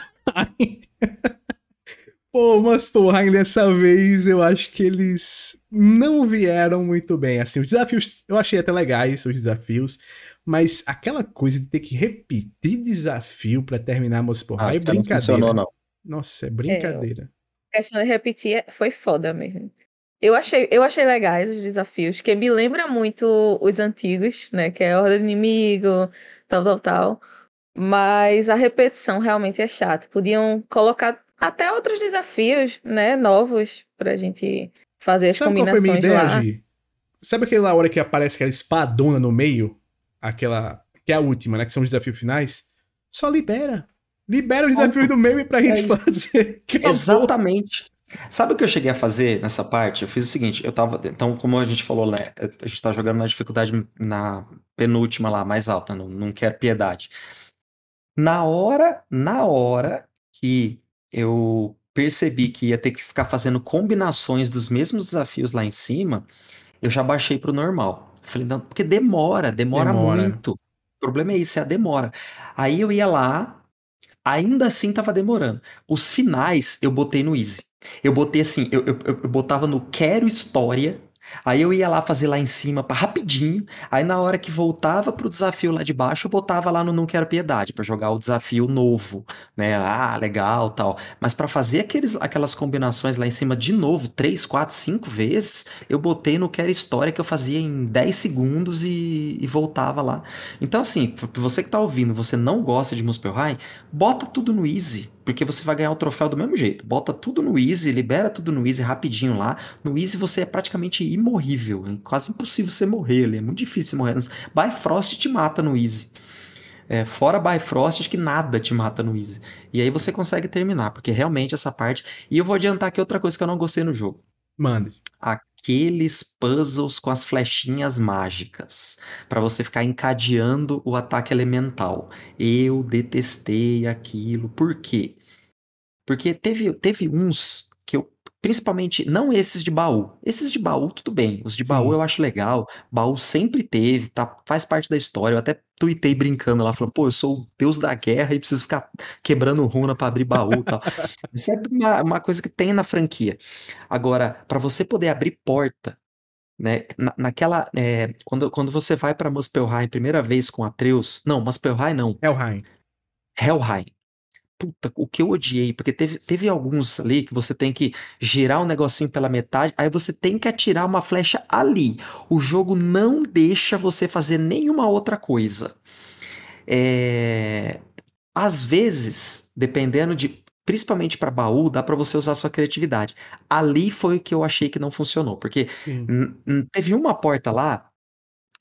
Pô, mas porra, dessa vez eu acho que eles não vieram muito bem. Assim, os desafios, eu achei até legais os desafios, mas aquela coisa de ter que repetir desafio para terminar Muspelheim ah, é brincadeira. Não funcionou, não. Nossa, é brincadeira. É, a questão de repetir foi foda mesmo. Eu achei, eu achei legais os desafios, que me lembra muito os antigos, né? Que é a Horda do Inimigo, tal, tal, tal. Mas a repetição realmente é chata. Podiam colocar até outros desafios, né? Novos pra gente fazer as Sabe combinações qual foi a minha ideia, lá. Gi? Sabe aquela hora que aparece aquela espadona no meio? Aquela. Que é a última, né? Que são os desafios finais? Só libera. Libera os desafios do meio pra gente é fazer. Exatamente. Sabe o que eu cheguei a fazer nessa parte? Eu fiz o seguinte, eu tava. Então, como a gente falou, né? A gente tá jogando na dificuldade na penúltima lá, mais alta, não, não quer piedade. Na hora, na hora que eu percebi que ia ter que ficar fazendo combinações dos mesmos desafios lá em cima, eu já baixei pro normal. Eu falei, não, porque demora, demora, demora. muito. O problema é isso, é a demora. Aí eu ia lá, ainda assim tava demorando. Os finais eu botei no easy. Eu botei assim, eu, eu, eu botava no quero história Aí eu ia lá fazer lá em cima para rapidinho. Aí na hora que voltava pro desafio lá de baixo, eu botava lá no Não Quero Piedade para jogar o desafio novo, né? Ah, legal, tal. Mas para fazer aqueles, aquelas combinações lá em cima de novo, três, quatro, cinco vezes, eu botei no Quero História que eu fazia em 10 segundos e, e voltava lá. Então assim, você que tá ouvindo, você não gosta de Muspelheim, bota tudo no easy porque você vai ganhar o troféu do mesmo jeito. Bota tudo no Easy, libera tudo no Easy rapidinho lá. No Easy você é praticamente imorrível. É quase impossível você morrer ali. É muito difícil morrer. Bifrost te mata no Easy. É, fora Bifrost, acho que nada te mata no Easy. E aí você consegue terminar, porque realmente essa parte. E eu vou adiantar aqui outra coisa que eu não gostei no jogo. Mande. Aqueles puzzles com as flechinhas mágicas. para você ficar encadeando o ataque elemental. Eu detestei aquilo. Por quê? Porque teve, teve uns. Principalmente, não esses de baú. Esses de baú, tudo bem. Os de Sim. baú eu acho legal. Baú sempre teve, tá, faz parte da história. Eu até tuitei brincando lá, falando, pô, eu sou o deus da guerra e preciso ficar quebrando runa para abrir baú e tal. Isso é uma, uma coisa que tem na franquia. Agora, para você poder abrir porta, né, na, naquela, é, quando, quando você vai para Muspelheim primeira vez com Atreus, não, Muspelheim não. Helheim. Helheim puta, o que eu odiei, porque teve, teve alguns ali que você tem que girar um negocinho pela metade, aí você tem que atirar uma flecha ali. O jogo não deixa você fazer nenhuma outra coisa. É... Às vezes, dependendo de. Principalmente para baú, dá para você usar sua criatividade. Ali foi o que eu achei que não funcionou, porque teve uma porta lá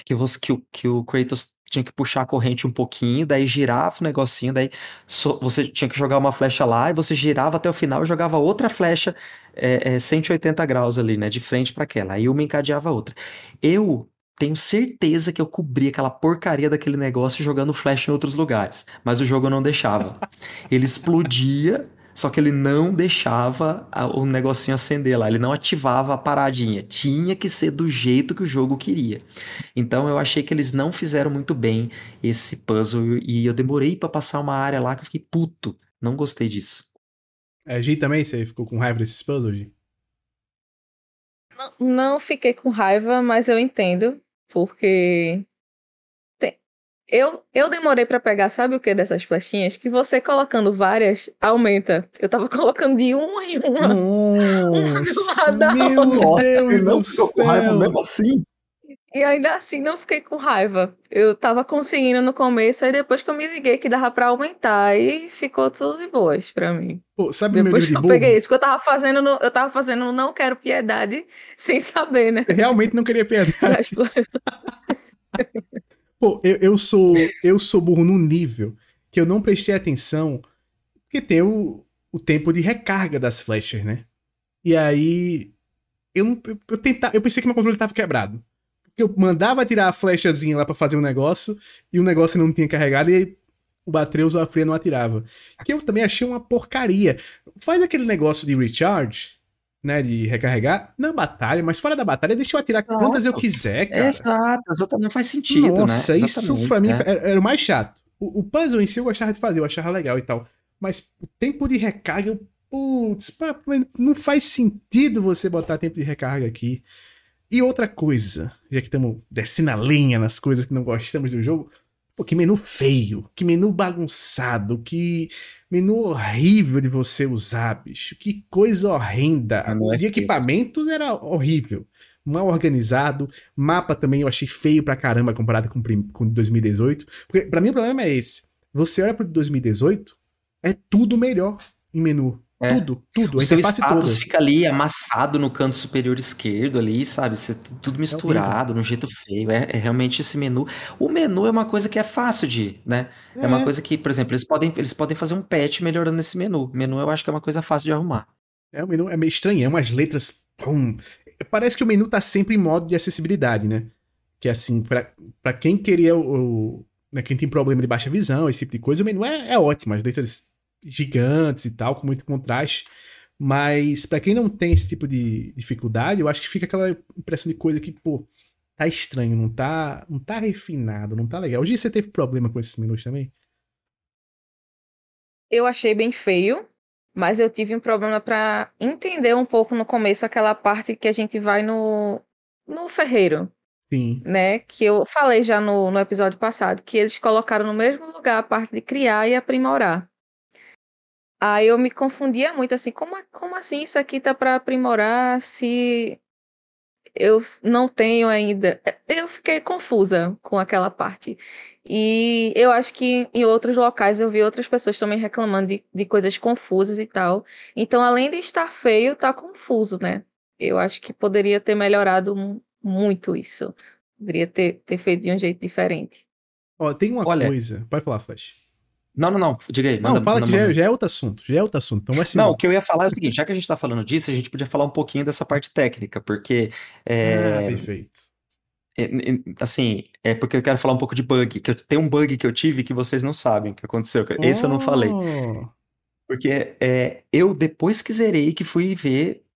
que, você, que, o, que o Kratos tinha que puxar a corrente um pouquinho, daí girava o negocinho, daí so, você tinha que jogar uma flecha lá e você girava até o final e jogava outra flecha é, é, 180 graus ali, né, de frente para aquela. Aí uma encadeava a outra. Eu tenho certeza que eu cobri aquela porcaria daquele negócio jogando flecha em outros lugares, mas o jogo não deixava. Ele explodia só que ele não deixava a, o negocinho acender lá, ele não ativava a paradinha. Tinha que ser do jeito que o jogo queria. Então eu achei que eles não fizeram muito bem esse puzzle e eu demorei para passar uma área lá que eu fiquei puto. Não gostei disso. É, Gi também? Você ficou com raiva desses puzzles, Gi? Não, não fiquei com raiva, mas eu entendo, porque eu, eu demorei para pegar, sabe o que dessas flechinhas? Que você colocando várias aumenta. Eu tava colocando de uma em uma. Nossa, uma meu Deus Deus não ficou com raiva mesmo assim? E ainda assim não fiquei com raiva. Eu tava conseguindo no começo, aí depois que eu me liguei que dava pra aumentar, aí ficou tudo de boas pra mim. Pô, sabe depois meu que eu burro? peguei isso, que eu tava fazendo, no, eu tava fazendo não quero piedade, sem saber, né? Realmente não queria piedade. Pô, eu, eu, sou eu sou burro num nível que eu não prestei atenção, porque tem o, o tempo de recarga das flechas, né? E aí eu, eu, eu, tenta, eu pensei que meu controle tava quebrado. Porque eu mandava tirar a flechazinha lá para fazer um negócio e o negócio não tinha carregado e o Batreus ou a Freya não atirava. Que eu também achei uma porcaria. Faz aquele negócio de recharge né, de recarregar na batalha, mas fora da batalha deixa eu atirar Exato. quantas eu quiser, cara. Exato, exato, não faz sentido, Nossa, né? isso pra mim é. era o mais chato. O, o, puzzle em si eu gostava de fazer, eu achava legal e tal. Mas o tempo de recarga, eu, putz, não faz sentido você botar tempo de recarga aqui. E outra coisa, já que estamos descendo a linha nas coisas que não gostamos do jogo, Pô, que menu feio, que menu bagunçado, que menu horrível de você usar, bicho. Que coisa horrenda. Ah, é de equipamentos era horrível. Mal organizado. Mapa também eu achei feio pra caramba comparado com, com 2018. Porque pra mim o problema é esse. Você olha pro 2018, é tudo melhor em menu. É. Tudo, tudo. O seu status toda. fica ali amassado no canto superior esquerdo ali, sabe? Você, tudo é misturado, é no jeito feio. É, é, realmente esse menu. O menu é uma coisa que é fácil de, né? É. é. uma coisa que, por exemplo, eles podem, eles podem fazer um patch melhorando esse menu. O menu eu acho que é uma coisa fácil de arrumar. É, o menu é meio estranho, é umas letras. Pum. Parece que o menu tá sempre em modo de acessibilidade, né? Que assim, para quem queria o. o né, quem tem problema de baixa visão, esse tipo de coisa, o menu é, é ótimo. As letras gigantes e tal, com muito contraste. Mas para quem não tem esse tipo de dificuldade, eu acho que fica aquela impressão de coisa que, pô, tá estranho, não tá, não tá refinado, não tá legal. Hoje você teve problema com esses menus também? Eu achei bem feio, mas eu tive um problema para entender um pouco no começo aquela parte que a gente vai no no ferreiro. Sim. Né? Que eu falei já no, no episódio passado, que eles colocaram no mesmo lugar a parte de criar e aprimorar. Aí eu me confundia muito, assim, como, como assim isso aqui tá para aprimorar se eu não tenho ainda? Eu fiquei confusa com aquela parte. E eu acho que em outros locais eu vi outras pessoas também reclamando de, de coisas confusas e tal. Então, além de estar feio, tá confuso, né? Eu acho que poderia ter melhorado muito isso. Poderia ter, ter feito de um jeito diferente. Ó, tem uma Olha, coisa. Pode falar, Flash. Não, não, não. Diga aí. Manda, não, fala que já, é, já, é outro assunto. Já é outro assunto. Então vai ser. Não, o que eu ia falar é o seguinte: já que a gente tá falando disso, a gente podia falar um pouquinho dessa parte técnica, porque. É, ah, perfeito. É, assim, é porque eu quero falar um pouco de bug. Que eu, tem um bug que eu tive que vocês não sabem o que aconteceu. Esse oh. eu não falei. Oh. Porque é, eu, depois que zerei, que fui ver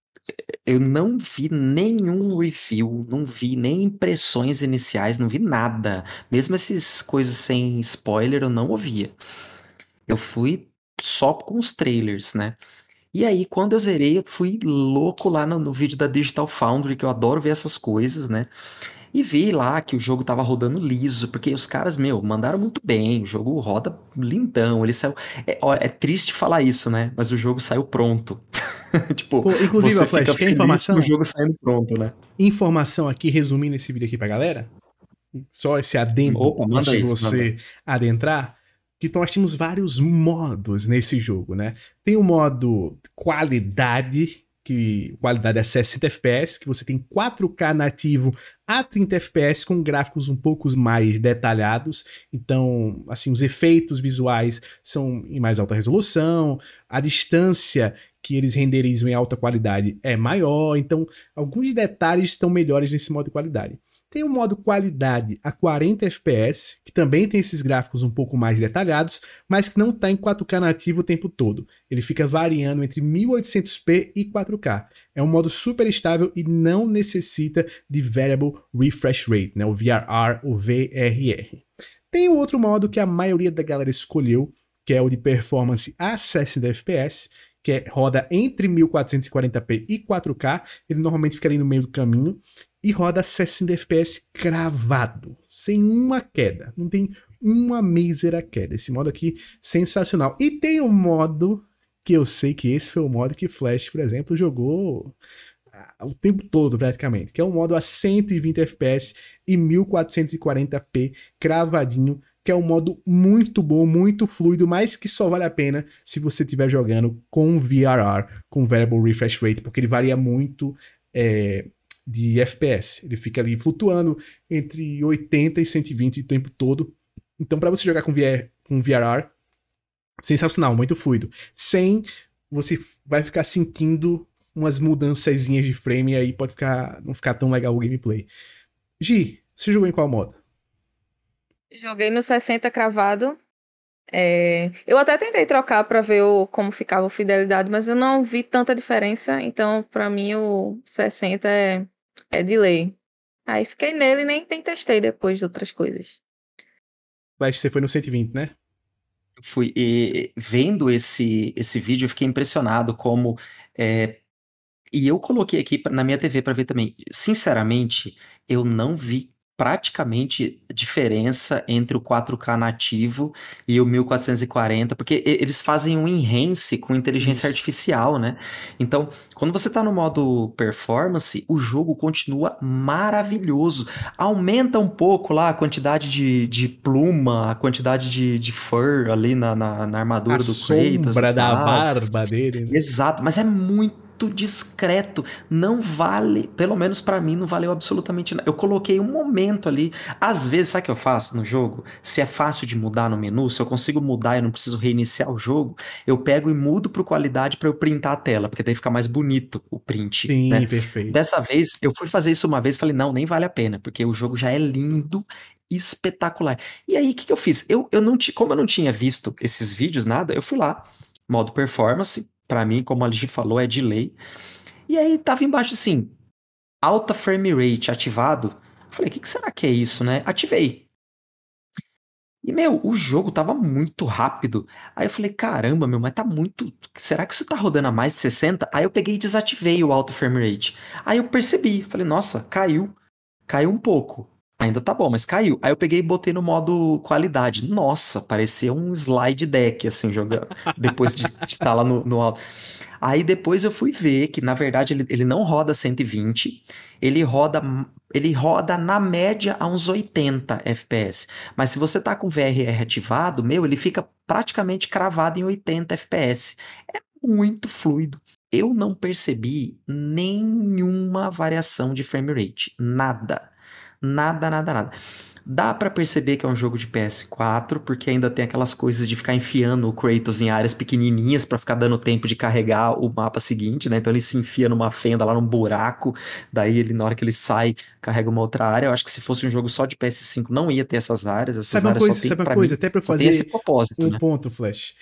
eu não vi nenhum review, não vi nem impressões iniciais, não vi nada. Mesmo essas coisas sem spoiler, eu não ouvia. Eu fui só com os trailers, né? E aí, quando eu zerei, eu fui louco lá no, no vídeo da Digital Foundry, que eu adoro ver essas coisas, né? E vi lá que o jogo tava rodando liso, porque os caras, meu, mandaram muito bem, o jogo roda lindão, ele saiu... É, é triste falar isso, né? Mas o jogo saiu pronto. tipo, Pô, inclusive, você Flash, quer informação? o jogo saindo pronto, né? Informação aqui, resumindo esse vídeo aqui pra galera. Só esse adendo Opa, antes de você manda. adentrar. Que nós temos vários modos nesse jogo, né? Tem o modo qualidade, que qualidade é 60 FPS, que você tem 4K nativo a 30 FPS com gráficos um pouco mais detalhados. Então, assim, os efeitos visuais são em mais alta resolução, a distância que eles renderizam em alta qualidade é maior, então alguns detalhes estão melhores nesse modo de qualidade. Tem o modo qualidade a 40 FPS, que também tem esses gráficos um pouco mais detalhados, mas que não está em 4K nativo o tempo todo. Ele fica variando entre 1800p e 4K. É um modo super estável e não necessita de Variable Refresh Rate, né? o VRR ou VRR. Tem o outro modo que a maioria da galera escolheu, que é o de performance a 60 FPS, que é, roda entre 1440p e 4K, ele normalmente fica ali no meio do caminho, e roda 60 FPS cravado, sem uma queda, não tem uma mísera queda. Esse modo aqui, sensacional. E tem um modo que eu sei que esse foi o modo que Flash, por exemplo, jogou ah, o tempo todo praticamente, que é um modo a 120 FPS e 1440p cravadinho que é um modo muito bom, muito fluido, mas que só vale a pena se você estiver jogando com VRR, com Variable Refresh Rate, porque ele varia muito é, de FPS. Ele fica ali flutuando entre 80 e 120 o tempo todo. Então, para você jogar com, VR, com VRR, sensacional, muito fluido. Sem você vai ficar sentindo umas mudanças de frame e aí pode ficar não ficar tão legal o gameplay. Gi, você jogou em qual modo? Joguei no 60 cravado. É, eu até tentei trocar para ver o, como ficava a fidelidade, mas eu não vi tanta diferença. Então, para mim, o 60 é, é de lei. Aí fiquei nele e nem, testei depois de outras coisas. Mas você foi no 120, né? Fui. E vendo esse, esse vídeo, eu fiquei impressionado como. É, e eu coloquei aqui na minha TV para ver também. Sinceramente, eu não vi praticamente diferença entre o 4K nativo e o 1440, porque eles fazem um enhance com inteligência Isso. artificial, né? Então, quando você tá no modo performance, o jogo continua maravilhoso. Aumenta um pouco lá a quantidade de, de pluma, a quantidade de, de fur ali na, na, na armadura a do Kratos. sombra da barba dele. Né? Exato, mas é muito muito discreto. Não vale, pelo menos para mim, não valeu absolutamente nada. Eu coloquei um momento ali. Às vezes, sabe o que eu faço no jogo? Se é fácil de mudar no menu, se eu consigo mudar e não preciso reiniciar o jogo, eu pego e mudo pro qualidade para eu printar a tela, porque daí fica mais bonito o print. Sim, né? perfeito. Dessa vez, eu fui fazer isso uma vez e falei, não, nem vale a pena, porque o jogo já é lindo espetacular. E aí, o que, que eu fiz? Eu, eu não como eu não tinha visto esses vídeos, nada, eu fui lá, modo performance, para mim, como a Ligi falou, é de lei. E aí tava embaixo assim, alta frame rate ativado. Falei, o que, que, será que é isso, né? Ativei. E, meu, o jogo tava muito rápido. Aí eu falei, caramba, meu, mas tá muito. Será que isso tá rodando a mais de 60? Aí eu peguei e desativei o alto frame rate. Aí eu percebi, falei, nossa, caiu. Caiu um pouco. Ainda tá bom, mas caiu. Aí eu peguei e botei no modo qualidade. Nossa, parecia um slide deck, assim, jogando. Depois de estar tá lá no, no alto. Aí depois eu fui ver que, na verdade, ele, ele não roda 120, ele roda, ele roda na média a uns 80 FPS. Mas se você tá com VRR ativado, meu, ele fica praticamente cravado em 80 FPS. É muito fluido. Eu não percebi nenhuma variação de frame rate. Nada. Nada, nada, nada. Dá para perceber que é um jogo de PS4, porque ainda tem aquelas coisas de ficar enfiando o Kratos em áreas pequenininhas para ficar dando tempo de carregar o mapa seguinte, né? Então ele se enfia numa fenda lá num buraco, daí ele na hora que ele sai, carrega uma outra área. Eu acho que se fosse um jogo só de PS5 não ia ter essas áreas, essas sabe áreas uma coisa, sabe uma coisa, mim, até para fazer esse propósito, um né? ponto, Flash.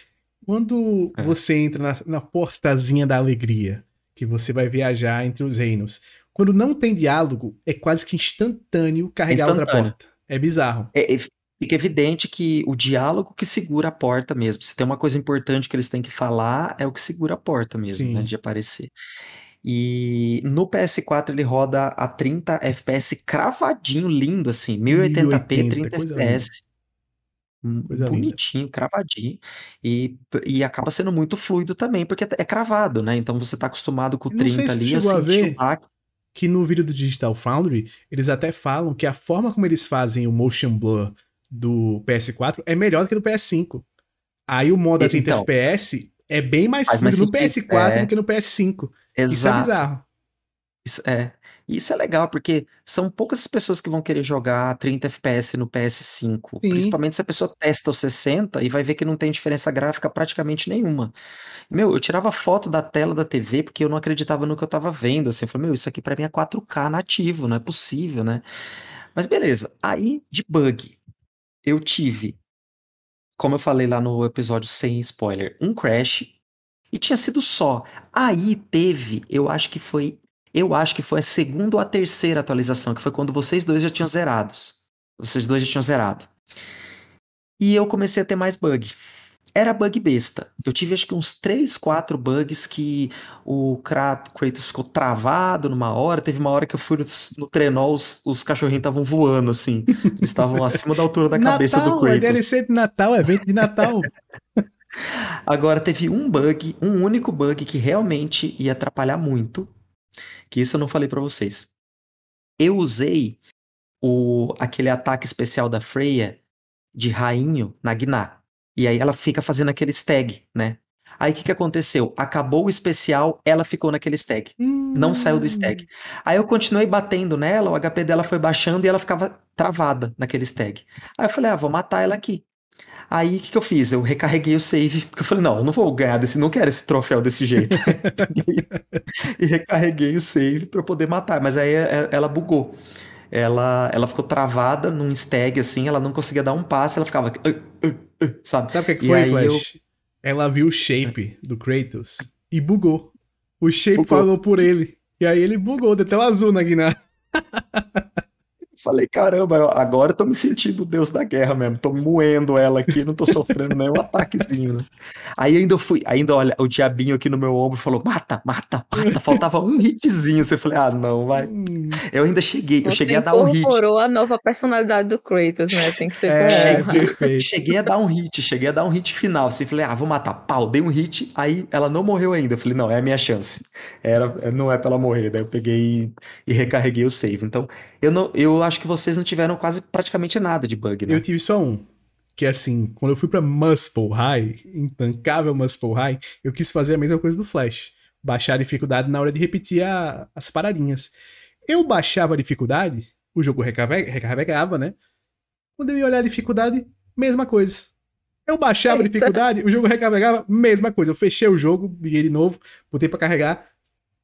Quando é. você entra na, na portazinha da alegria, que você vai viajar entre os reinos, quando não tem diálogo, é quase que instantâneo carregar instantâneo. outra porta. É bizarro. É, é, fica evidente que o diálogo que segura a porta mesmo. Se tem uma coisa importante que eles têm que falar, é o que segura a porta mesmo, né, de aparecer. E no PS4 ele roda a 30 FPS cravadinho, lindo assim, 1080p, 30 FPS. Coisa bonitinho, linda. cravadinho. E, e acaba sendo muito fluido também, porque é cravado, né? Então você tá acostumado com o 30 ali, assim, a ver, que no vídeo do Digital Foundry, eles até falam que a forma como eles fazem o motion blur do PS4 é melhor do que do PS5. Aí o modo a 30 então, FPS é bem mais fluido no PS4 é... do que no PS5. Exato. Isso é bizarro. Isso é. Isso é legal, porque são poucas pessoas que vão querer jogar 30 FPS no PS5. Sim. Principalmente se a pessoa testa os 60 e vai ver que não tem diferença gráfica praticamente nenhuma. Meu, eu tirava foto da tela da TV porque eu não acreditava no que eu tava vendo. Assim, eu falei, meu, isso aqui para mim é 4K nativo, não é possível, né? Mas beleza. Aí, de bug, eu tive, como eu falei lá no episódio sem spoiler, um crash. E tinha sido só. Aí teve, eu acho que foi eu acho que foi a segunda ou a terceira atualização, que foi quando vocês dois já tinham zerados. Vocês dois já tinham zerado. E eu comecei a ter mais bug. Era bug besta. Eu tive acho que uns 3, 4 bugs que o Kratos ficou travado numa hora. Teve uma hora que eu fui no, no trenó, os, os cachorrinhos estavam voando, assim. Eles estavam acima da altura da cabeça Natal, do Kratos. É DLC de Natal, é evento de Natal. Agora teve um bug, um único bug que realmente ia atrapalhar muito, que isso eu não falei para vocês. Eu usei o aquele ataque especial da Freya de rainho na Gná. E aí ela fica fazendo aquele stag, né? Aí o que, que aconteceu? Acabou o especial, ela ficou naquele stag. Hum. Não saiu do stag. Aí eu continuei batendo nela, o HP dela foi baixando e ela ficava travada naquele stag. Aí eu falei, ah, vou matar ela aqui. Aí o que, que eu fiz? Eu recarreguei o save, porque eu falei, não, eu não vou ganhar desse, não quero esse troféu desse jeito. e recarreguei o save para poder matar, mas aí é, é, ela bugou. Ela, ela ficou travada num stag assim, ela não conseguia dar um passe, ela ficava. sabe? Sabe o que, é que foi, Flash? Eu... Ela viu o shape do Kratos e bugou. O shape bugou. falou por ele. E aí ele bugou, deu tela azul na Guiná. Falei, caramba, agora eu tô me sentindo o deus da guerra mesmo. Tô moendo ela aqui, não tô sofrendo nenhum ataquezinho, né? Aí ainda fui, ainda olha, o diabinho aqui no meu ombro falou: mata, mata, mata. Faltava um hitzinho. Você falei, ah, não, vai. Hum. Eu ainda cheguei, eu cheguei a dar um hit. incorporou a nova personalidade do Kratos, né? Tem que ser é, cheguei, cheguei a dar um hit, cheguei a dar um hit final. Assim, falei, ah, vou matar. Pau, dei um hit, aí ela não morreu ainda. Eu falei, não, é a minha chance. Era, não é pra ela morrer. Daí eu peguei e, e recarreguei o save. Então, eu, não, eu acho que vocês não tiveram quase praticamente nada de bug, né? Eu tive só um. Que é assim, quando eu fui pra Muscle High, intancável Muscle High, eu quis fazer a mesma coisa do Flash. Baixar a dificuldade na hora de repetir a, as paradinhas. Eu baixava a dificuldade, o jogo recarregava, né? Quando eu ia olhar a dificuldade, mesma coisa. Eu baixava Eita. a dificuldade, o jogo recarregava, mesma coisa. Eu fechei o jogo, liguei de novo, botei para carregar,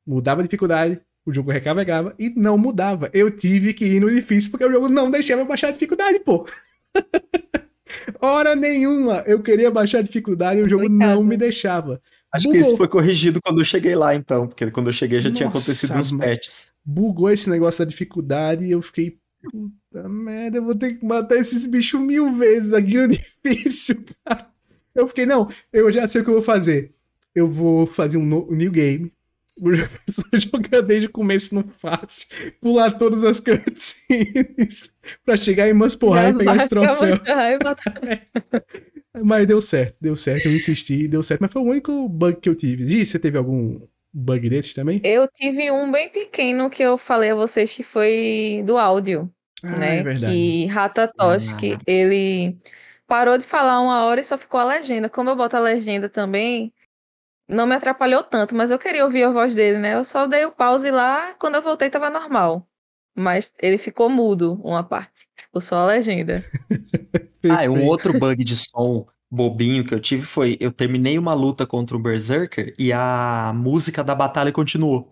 mudava a dificuldade, o jogo recarregava e não mudava. Eu tive que ir no difícil porque o jogo não deixava eu baixar a dificuldade, pô. Hora nenhuma eu queria baixar a dificuldade e o jogo não me deixava. Acho Bugou. que isso foi corrigido quando eu cheguei lá, então, porque quando eu cheguei já Nossa, tinha acontecido uns patches. Bugou esse negócio da dificuldade e eu fiquei. Puta merda, eu vou ter que matar esses bichos mil vezes aqui no difícil, cara. Eu fiquei, não, eu já sei o que eu vou fazer. Eu vou fazer um, no, um new game o professor jogar desde o começo no fácil, pular todas as cutscenes pra chegar em Muspelheim e pegar esse troféu. mas deu certo, deu certo, eu insisti, deu certo. Mas foi o único bug que eu tive. Gi, você teve algum bug desses também? Eu tive um bem pequeno que eu falei a vocês que foi do áudio. Ah, né? É verdade. Que Ratatoski, ah. ele parou de falar uma hora e só ficou a legenda. Como eu boto a legenda também, não me atrapalhou tanto, mas eu queria ouvir a voz dele, né? Eu só dei o pause lá, quando eu voltei tava normal. Mas ele ficou mudo, uma parte. Ficou só a legenda. ah, um outro bug de som bobinho que eu tive foi, eu terminei uma luta contra o Berserker e a música da batalha continuou.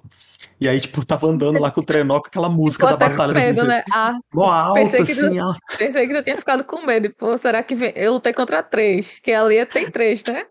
E aí, tipo, tava andando lá com o trenó com aquela música da batalha medo, do né? ah, Mó alta, pensei que assim, ó. Pensei que eu tinha ficado com medo. Pô, será que vem... eu lutei contra três? Que ali tem três, né?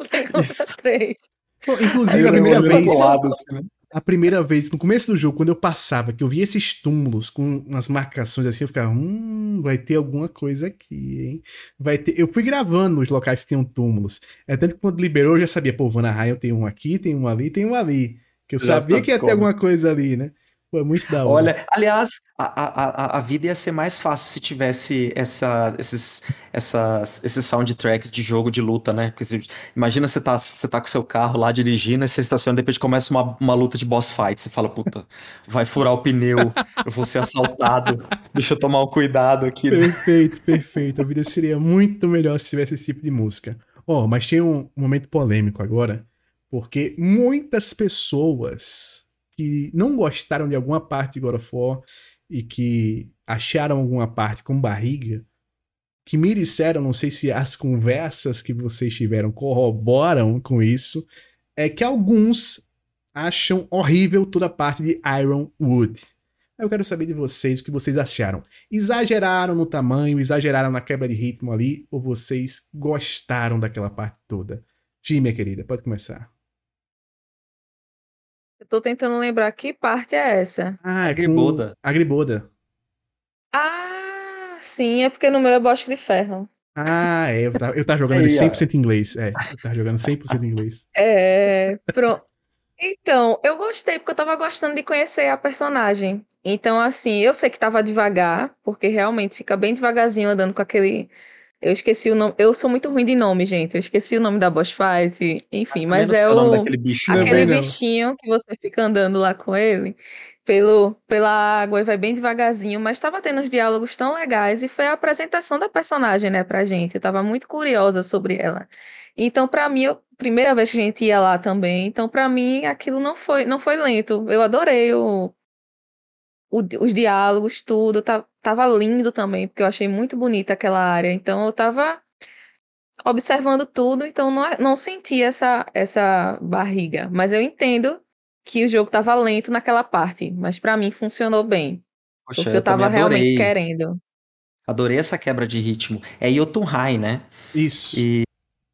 três. Pô, inclusive, a primeira vez. assim, né? A primeira vez, no começo do jogo, quando eu passava, que eu via esses túmulos com umas marcações assim, eu ficava, hum, vai ter alguma coisa aqui, hein? Vai ter. Eu fui gravando os locais que tinham túmulos. É tanto que quando liberou, eu já sabia, pô, Vanaheim tem um aqui, tem um ali, tem um ali. Que eu já sabia que ia ter alguma coisa ali, né? Pô, muito da hora. Olha, aliás, a, a, a vida ia ser mais fácil se tivesse essa, esses, essas, esses soundtracks de jogo de luta, né? Porque se, imagina você tá, você tá com seu carro lá dirigindo, e você estaciona, de repente começa uma, uma luta de boss fight. Você fala, puta, vai furar o pneu, eu vou ser assaltado, deixa eu tomar um cuidado aqui. Né? Perfeito, perfeito. A vida seria muito melhor se tivesse esse tipo de música. Ó, oh, mas tem um momento polêmico agora, porque muitas pessoas que não gostaram de alguma parte de God of War e que acharam alguma parte com barriga, que me disseram, não sei se as conversas que vocês tiveram corroboram com isso, é que alguns acham horrível toda a parte de Iron Wood. Eu quero saber de vocês o que vocês acharam. Exageraram no tamanho, exageraram na quebra de ritmo ali, ou vocês gostaram daquela parte toda? Minha querida, pode começar. Tô tentando lembrar que parte é essa. Ah, Agriboda. Agriboda. Ah, sim, é porque no meu é bosque de ferro. Ah, é, eu tava, eu tava jogando ele 100% em inglês. É, eu tava jogando 100% em inglês. É, pronto. Então, eu gostei porque eu tava gostando de conhecer a personagem. Então, assim, eu sei que tava devagar, porque realmente fica bem devagarzinho andando com aquele eu esqueci o nome. Eu sou muito ruim de nome, gente. Eu esqueci o nome da boss fight. Enfim, mas é o. Daquele bicho. Aquele bichinho que você fica andando lá com ele pelo, pela água e vai bem devagarzinho, mas estava tendo uns diálogos tão legais e foi a apresentação da personagem, né, pra gente. Eu tava muito curiosa sobre ela. Então, para mim, eu, primeira vez que a gente ia lá também, então para mim aquilo não foi não foi lento. Eu adorei o, o, os diálogos, tudo, tá, tava lindo também, porque eu achei muito bonita aquela área. Então eu tava observando tudo, então não, não senti essa, essa barriga. Mas eu entendo que o jogo tava lento naquela parte, mas para mim funcionou bem. Poxa, porque eu, eu tava realmente querendo. Adorei essa quebra de ritmo. É Yotunhai, né? Isso. E,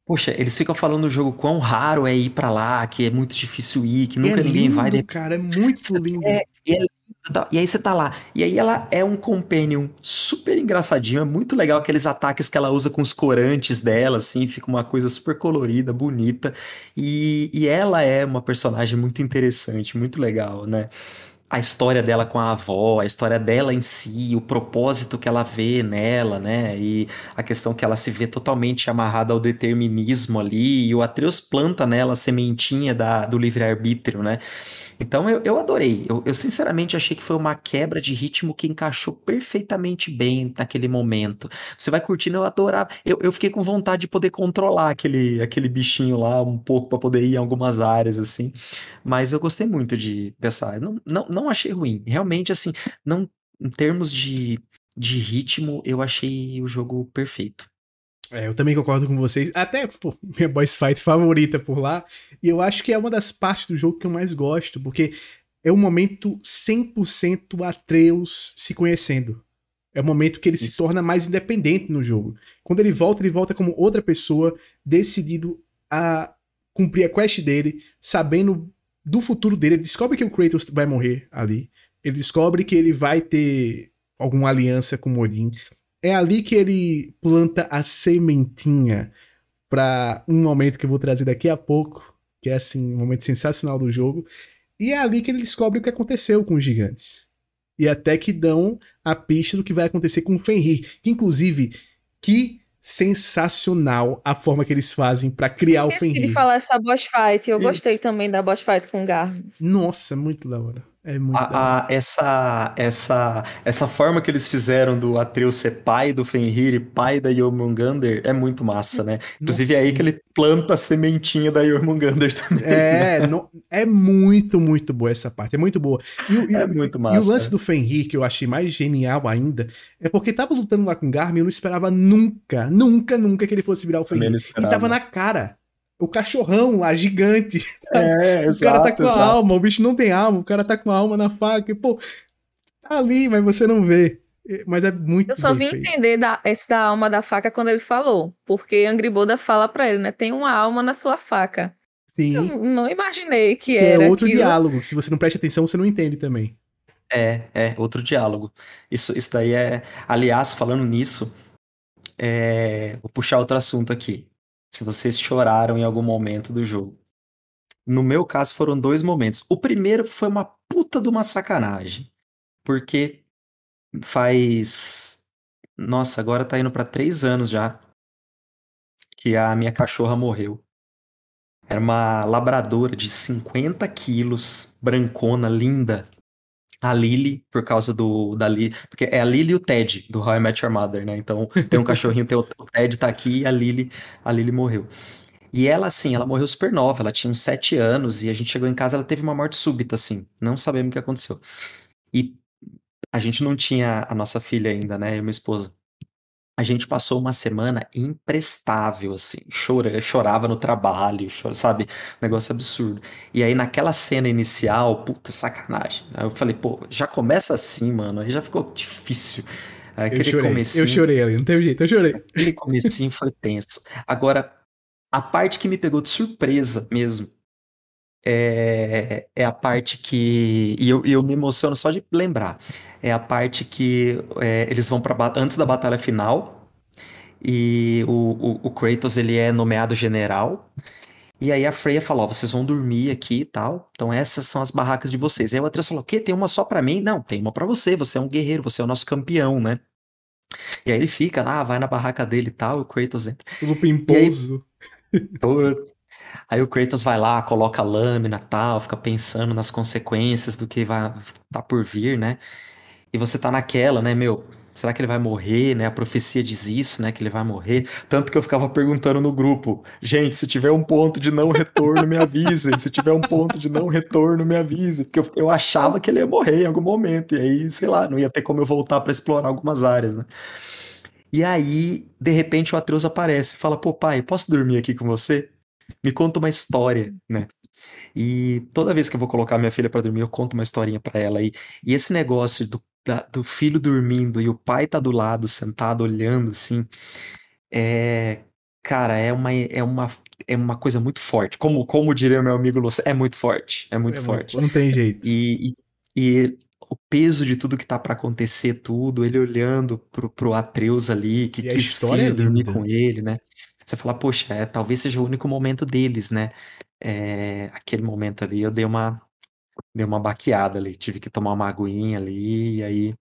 poxa, eles ficam falando no jogo quão raro é ir para lá, que é muito difícil ir, que nunca é ninguém lindo, vai. cara, é muito lindo. É, é e aí você tá lá. E aí ela é um companion super engraçadinho. É muito legal aqueles ataques que ela usa com os corantes dela, assim. Fica uma coisa super colorida, bonita. E, e ela é uma personagem muito interessante, muito legal, né? a história dela com a avó, a história dela em si, o propósito que ela vê nela, né? E a questão que ela se vê totalmente amarrada ao determinismo ali, e o Atreus planta nela a sementinha da, do livre-arbítrio, né? Então eu, eu adorei. Eu, eu, sinceramente achei que foi uma quebra de ritmo que encaixou perfeitamente bem naquele momento. Você vai curtindo, eu adorava. Eu, eu fiquei com vontade de poder controlar aquele, aquele bichinho lá um pouco para poder ir em algumas áreas, assim. Mas eu gostei muito de, dessa. Não, não, não achei ruim. Realmente, assim, não, em termos de, de ritmo, eu achei o jogo perfeito. É, eu também concordo com vocês. Até, pô, minha boss fight favorita por lá. E eu acho que é uma das partes do jogo que eu mais gosto, porque é um momento 100% Atreus se conhecendo. É o momento que ele Isso. se torna mais independente no jogo. Quando ele volta, ele volta como outra pessoa, decidido a cumprir a quest dele, sabendo do futuro dele. Ele descobre que o Kratos vai morrer ali. Ele descobre que ele vai ter alguma aliança com Odin é ali que ele planta a sementinha para um momento que eu vou trazer daqui a pouco, que é assim, um momento sensacional do jogo. E é ali que ele descobre o que aconteceu com os gigantes. E até que dão a pista do que vai acontecer com o Fenrir, que inclusive que sensacional a forma que eles fazem para criar o Fenrir. de falar essa boss fight, eu gostei também da boss fight com o Gar. Nossa, muito da hora. É muito a, a, essa, essa, essa forma que eles fizeram do Atreus ser pai do Fenrir e pai da Jormungandr é muito massa, né? Inclusive é aí que ele planta a sementinha da Jormungandr também. É, no, é muito, muito boa essa parte. É muito boa. E, é muito massa. E o lance do Fenrir, que eu achei mais genial ainda, é porque tava lutando lá com Garmin, eu não esperava nunca, nunca, nunca que ele fosse virar o Fenrir. E tava na cara o cachorrão lá, gigante. É, o exato, cara tá com exato. a alma, o bicho não tem alma, o cara tá com a alma na faca. E, pô, tá ali, mas você não vê. Mas é muito Eu só vim feito. entender da, esse da alma da faca quando ele falou. Porque Angry Boda fala pra ele, né? Tem uma alma na sua faca. Sim. Eu não imaginei que era. É outro aquilo. diálogo. Se você não presta atenção, você não entende também. É, é, outro diálogo. Isso, isso daí é. Aliás, falando nisso, é, vou puxar outro assunto aqui se vocês choraram em algum momento do jogo. No meu caso, foram dois momentos. O primeiro foi uma puta de uma sacanagem. Porque faz. Nossa, agora tá indo para três anos já que a minha cachorra morreu. Era uma labradora de 50 quilos, brancona, linda. A Lily, por causa do da Lily, porque é a Lily e o Ted do How I Met Your Mother, né? Então tem um cachorrinho, tem o, o Ted tá aqui e a Lily, a Lily morreu. E ela, assim, ela morreu super nova, ela tinha uns sete anos, e a gente chegou em casa, ela teve uma morte súbita, assim, não sabemos o que aconteceu. E a gente não tinha a nossa filha ainda, né, e minha esposa a gente passou uma semana imprestável, assim, chora, chorava no trabalho, chora, sabe? Negócio absurdo. E aí, naquela cena inicial, puta sacanagem. Aí eu falei, pô, já começa assim, mano, aí já ficou difícil. Aquele eu chorei, comecinho, eu chorei ali, não teve jeito, eu chorei. Aquele comecinho foi tenso. Agora, a parte que me pegou de surpresa mesmo, é, é a parte que. E eu, eu me emociono só de lembrar é a parte que é, eles vão para antes da batalha final e o, o, o, Kratos ele é nomeado general e aí a Freya fala, ó, vocês vão dormir aqui e tal, então essas são as barracas de vocês. Aí o Atreus falou, o quê? Tem uma só para mim? Não, tem uma para você, você é um guerreiro, você é o nosso campeão, né? E aí ele fica, ah, vai na barraca dele e tal, o Kratos entra. Tudo pimposo. Aí, aí, o Kratos vai lá, coloca a lâmina tal, fica pensando nas consequências do que vai tá por vir, né? e você tá naquela, né, meu, será que ele vai morrer, né? A profecia diz isso, né, que ele vai morrer. Tanto que eu ficava perguntando no grupo, gente, se tiver um ponto de não retorno, me avisem. Se tiver um ponto de não retorno, me avisem. Porque eu, eu achava que ele ia morrer em algum momento. E aí, sei lá, não ia ter como eu voltar para explorar algumas áreas, né? E aí, de repente, o Atreus aparece e fala: pô, pai, posso dormir aqui com você? Me conta uma história, né? E toda vez que eu vou colocar minha filha para dormir, eu conto uma historinha para ela. E, e esse negócio do da, do filho dormindo e o pai tá do lado, sentado, olhando, assim, é, cara, é uma, é uma, é uma coisa muito forte. Como, como diria meu amigo Lúcio, é muito forte, é muito é forte. Muito, não tem jeito. E, e, e, o peso de tudo que tá para acontecer, tudo, ele olhando pro, pro Atreus ali, que quis filho é dormir com ele, né? Você fala, poxa, é, talvez seja o único momento deles, né? É, aquele momento ali eu dei uma, dei uma baqueada ali, tive que tomar uma aguinha ali e aí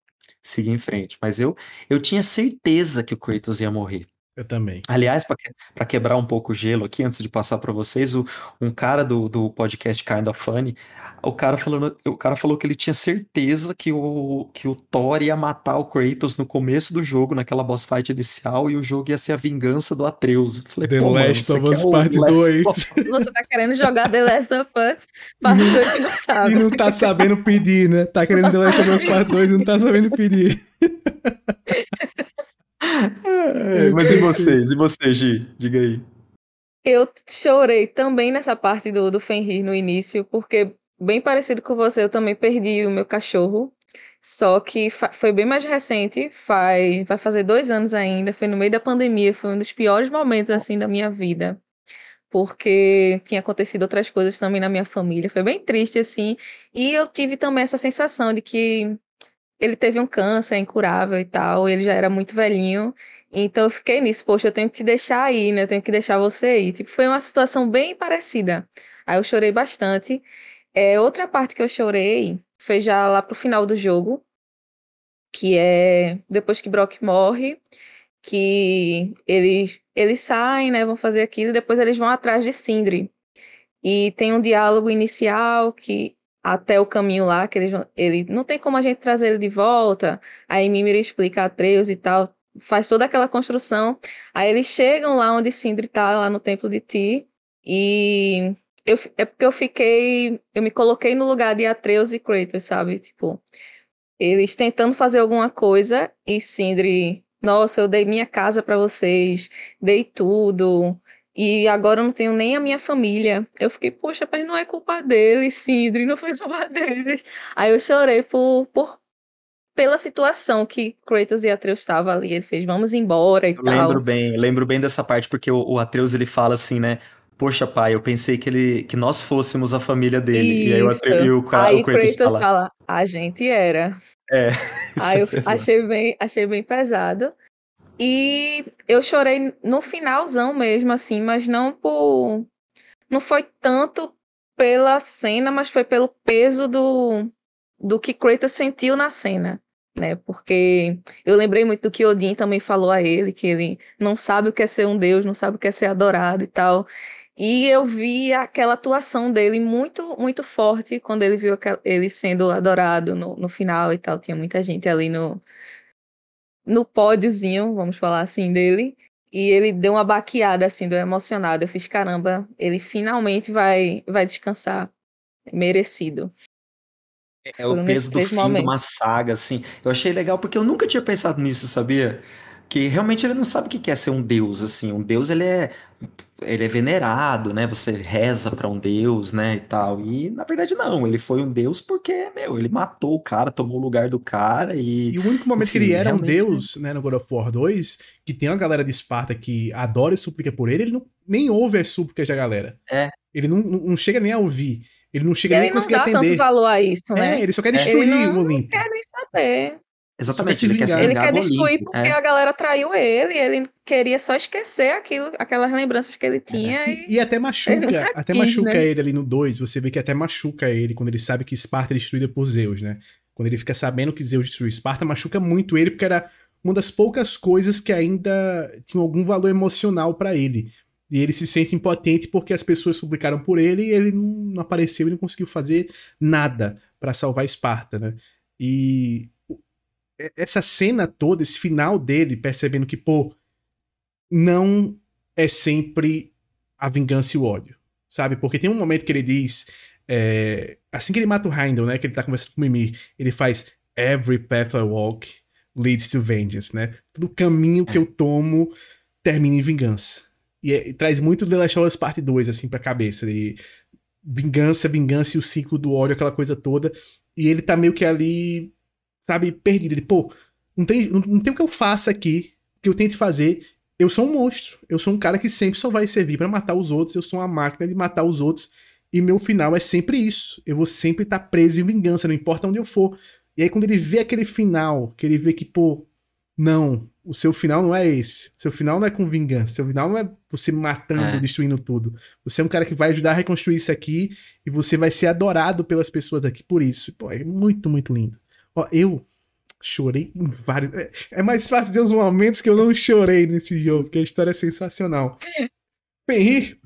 seguir em frente. Mas eu, eu tinha certeza que o Kratos ia morrer. Eu também. Aliás, para quebrar um pouco o gelo aqui, antes de passar para vocês, o, um cara do, do podcast Kind of Funny, o cara, falando, o cara falou que ele tinha certeza que o, que o Thor ia matar o Kratos no começo do jogo, naquela boss fight inicial, e o jogo ia ser a vingança do Atreus. falei, The Last of Us Part 2. Você tá querendo jogar The Last of Us Part 2 e não sabe. E não tá sabendo pedir, né? Tá querendo The Last of Us Part 2 e não tá sabendo pedir. É, mas e vocês? E você, Gi? Diga aí. Eu chorei também nessa parte do, do Fenrir no início, porque, bem parecido com você, eu também perdi o meu cachorro. Só que foi bem mais recente, vai, vai fazer dois anos ainda, foi no meio da pandemia, foi um dos piores momentos assim da minha vida. Porque tinha acontecido outras coisas também na minha família, foi bem triste assim. E eu tive também essa sensação de que ele teve um câncer incurável e tal, ele já era muito velhinho. Então eu fiquei nisso, poxa, eu tenho que te deixar aí, né? Eu tenho que deixar você aí. Tipo, foi uma situação bem parecida. Aí eu chorei bastante. É, outra parte que eu chorei foi já lá pro final do jogo, que é depois que Brock morre, que eles, eles saem, né? Vão fazer aquilo, e depois eles vão atrás de Sindri. E tem um diálogo inicial que até o caminho lá, que ele, ele não tem como a gente trazer ele de volta. Aí Mimir explica a Atreus e tal, faz toda aquela construção. Aí eles chegam lá onde Sindri tá, lá no templo de Ti, e eu, é porque eu fiquei, eu me coloquei no lugar de Atreus e Kratos, sabe? Tipo, eles tentando fazer alguma coisa e Sindri, nossa, eu dei minha casa para vocês, dei tudo, e agora eu não tenho nem a minha família. Eu fiquei, poxa, mas não é culpa deles, Sindri, não foi culpa deles. Aí eu chorei por, por pela situação que Kratos e Atreus estavam ali. Ele fez, vamos embora e eu tal. Lembro bem, lembro bem dessa parte, porque o, o Atreus ele fala assim, né? Poxa, pai, eu pensei que, ele, que nós fôssemos a família dele. Isso. E aí o, Atreus, e o, aí o Kratos, Kratos fala, fala, a gente era. É. Aí eu é achei bem, achei bem pesado. E eu chorei no finalzão mesmo, assim, mas não por. Não foi tanto pela cena, mas foi pelo peso do, do que Kratos sentiu na cena. Né? Porque eu lembrei muito do que Odin também falou a ele, que ele não sabe o que é ser um deus, não sabe o que é ser adorado e tal. E eu vi aquela atuação dele muito, muito forte quando ele viu ele sendo adorado no, no final e tal. Tinha muita gente ali no, no pódiozinho, vamos falar assim, dele. E ele deu uma baqueada, assim, deu emocionado. Eu fiz, caramba, ele finalmente vai, vai descansar. Merecido. É, é o peso do fim momento. de uma saga, assim. Eu achei legal porque eu nunca tinha pensado nisso, sabia? Que realmente ele não sabe o que é ser um deus, assim. Um deus, ele é ele é venerado, né? Você reza para um deus, né, e tal. E na verdade não, ele foi um deus porque, meu, ele matou o cara, tomou o lugar do cara e E o único momento enfim, que ele era um deus, né, no God of War 2, que tem uma galera de Esparta que adora e suplica por ele, ele não, nem ouve as súplicas da galera. É. Ele não, não chega nem a ouvir. Ele não chega ele nem a conseguir atender. Ele não dá tanto valor a isso, né? É, ele só quer destruir ele não, o Olimpo. Não quer nem saber. Exatamente, ele quer se Ele quer destruir porque é. a galera traiu ele, ele queria só esquecer aquilo, aquelas lembranças que ele tinha. É. E, e, até machuca, até quis, machuca né? ele ali no 2, você vê que até machuca ele quando ele sabe que Esparta é destruída por Zeus, né? Quando ele fica sabendo que Zeus destruiu Esparta, machuca muito ele porque era uma das poucas coisas que ainda tinham algum valor emocional para ele. E ele se sente impotente porque as pessoas suplicaram por ele e ele não apareceu e não conseguiu fazer nada para salvar Esparta, né? E essa cena toda, esse final dele, percebendo que, pô, não é sempre a vingança e o ódio, sabe? Porque tem um momento que ele diz, é, assim que ele mata o Heindel, né, que ele tá conversando com o Mimir, ele faz Every path I walk leads to vengeance, né? Todo caminho que eu tomo termina em vingança. E, é, e traz muito The Last of Us Part 2, assim, pra cabeça. E vingança, vingança e o ciclo do ódio, aquela coisa toda. E ele tá meio que ali sabe, perdido. Ele, pô, não tem, não, não tem o que eu faça aqui, que eu tente fazer. Eu sou um monstro. Eu sou um cara que sempre só vai servir para matar os outros. Eu sou uma máquina de matar os outros. E meu final é sempre isso. Eu vou sempre estar tá preso em vingança, não importa onde eu for. E aí, quando ele vê aquele final, que ele vê que, pô, não, o seu final não é esse. O seu final não é com vingança. O seu final não é você matando, é. destruindo tudo. Você é um cara que vai ajudar a reconstruir isso aqui e você vai ser adorado pelas pessoas aqui por isso. Pô, é muito, muito lindo. Ó, eu chorei em vários. É, é mais fácil dizer os momentos que eu não chorei nesse jogo, porque a história é sensacional. Fenrir,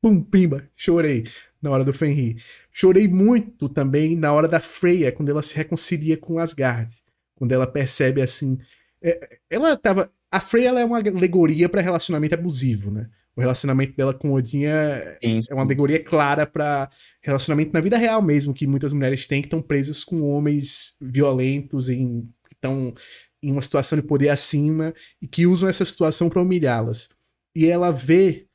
pum, pimba, chorei na hora do Fenrir. Chorei muito também na hora da Freya, quando ela se reconcilia com Asgard. Quando ela percebe assim. É, ela tava. A Freya ela é uma alegoria para relacionamento abusivo, né? O relacionamento dela com Odin é, é uma alegoria clara para relacionamento na vida real mesmo, que muitas mulheres têm que estão presas com homens violentos, em, que estão em uma situação de poder acima e que usam essa situação para humilhá-las. E ela vê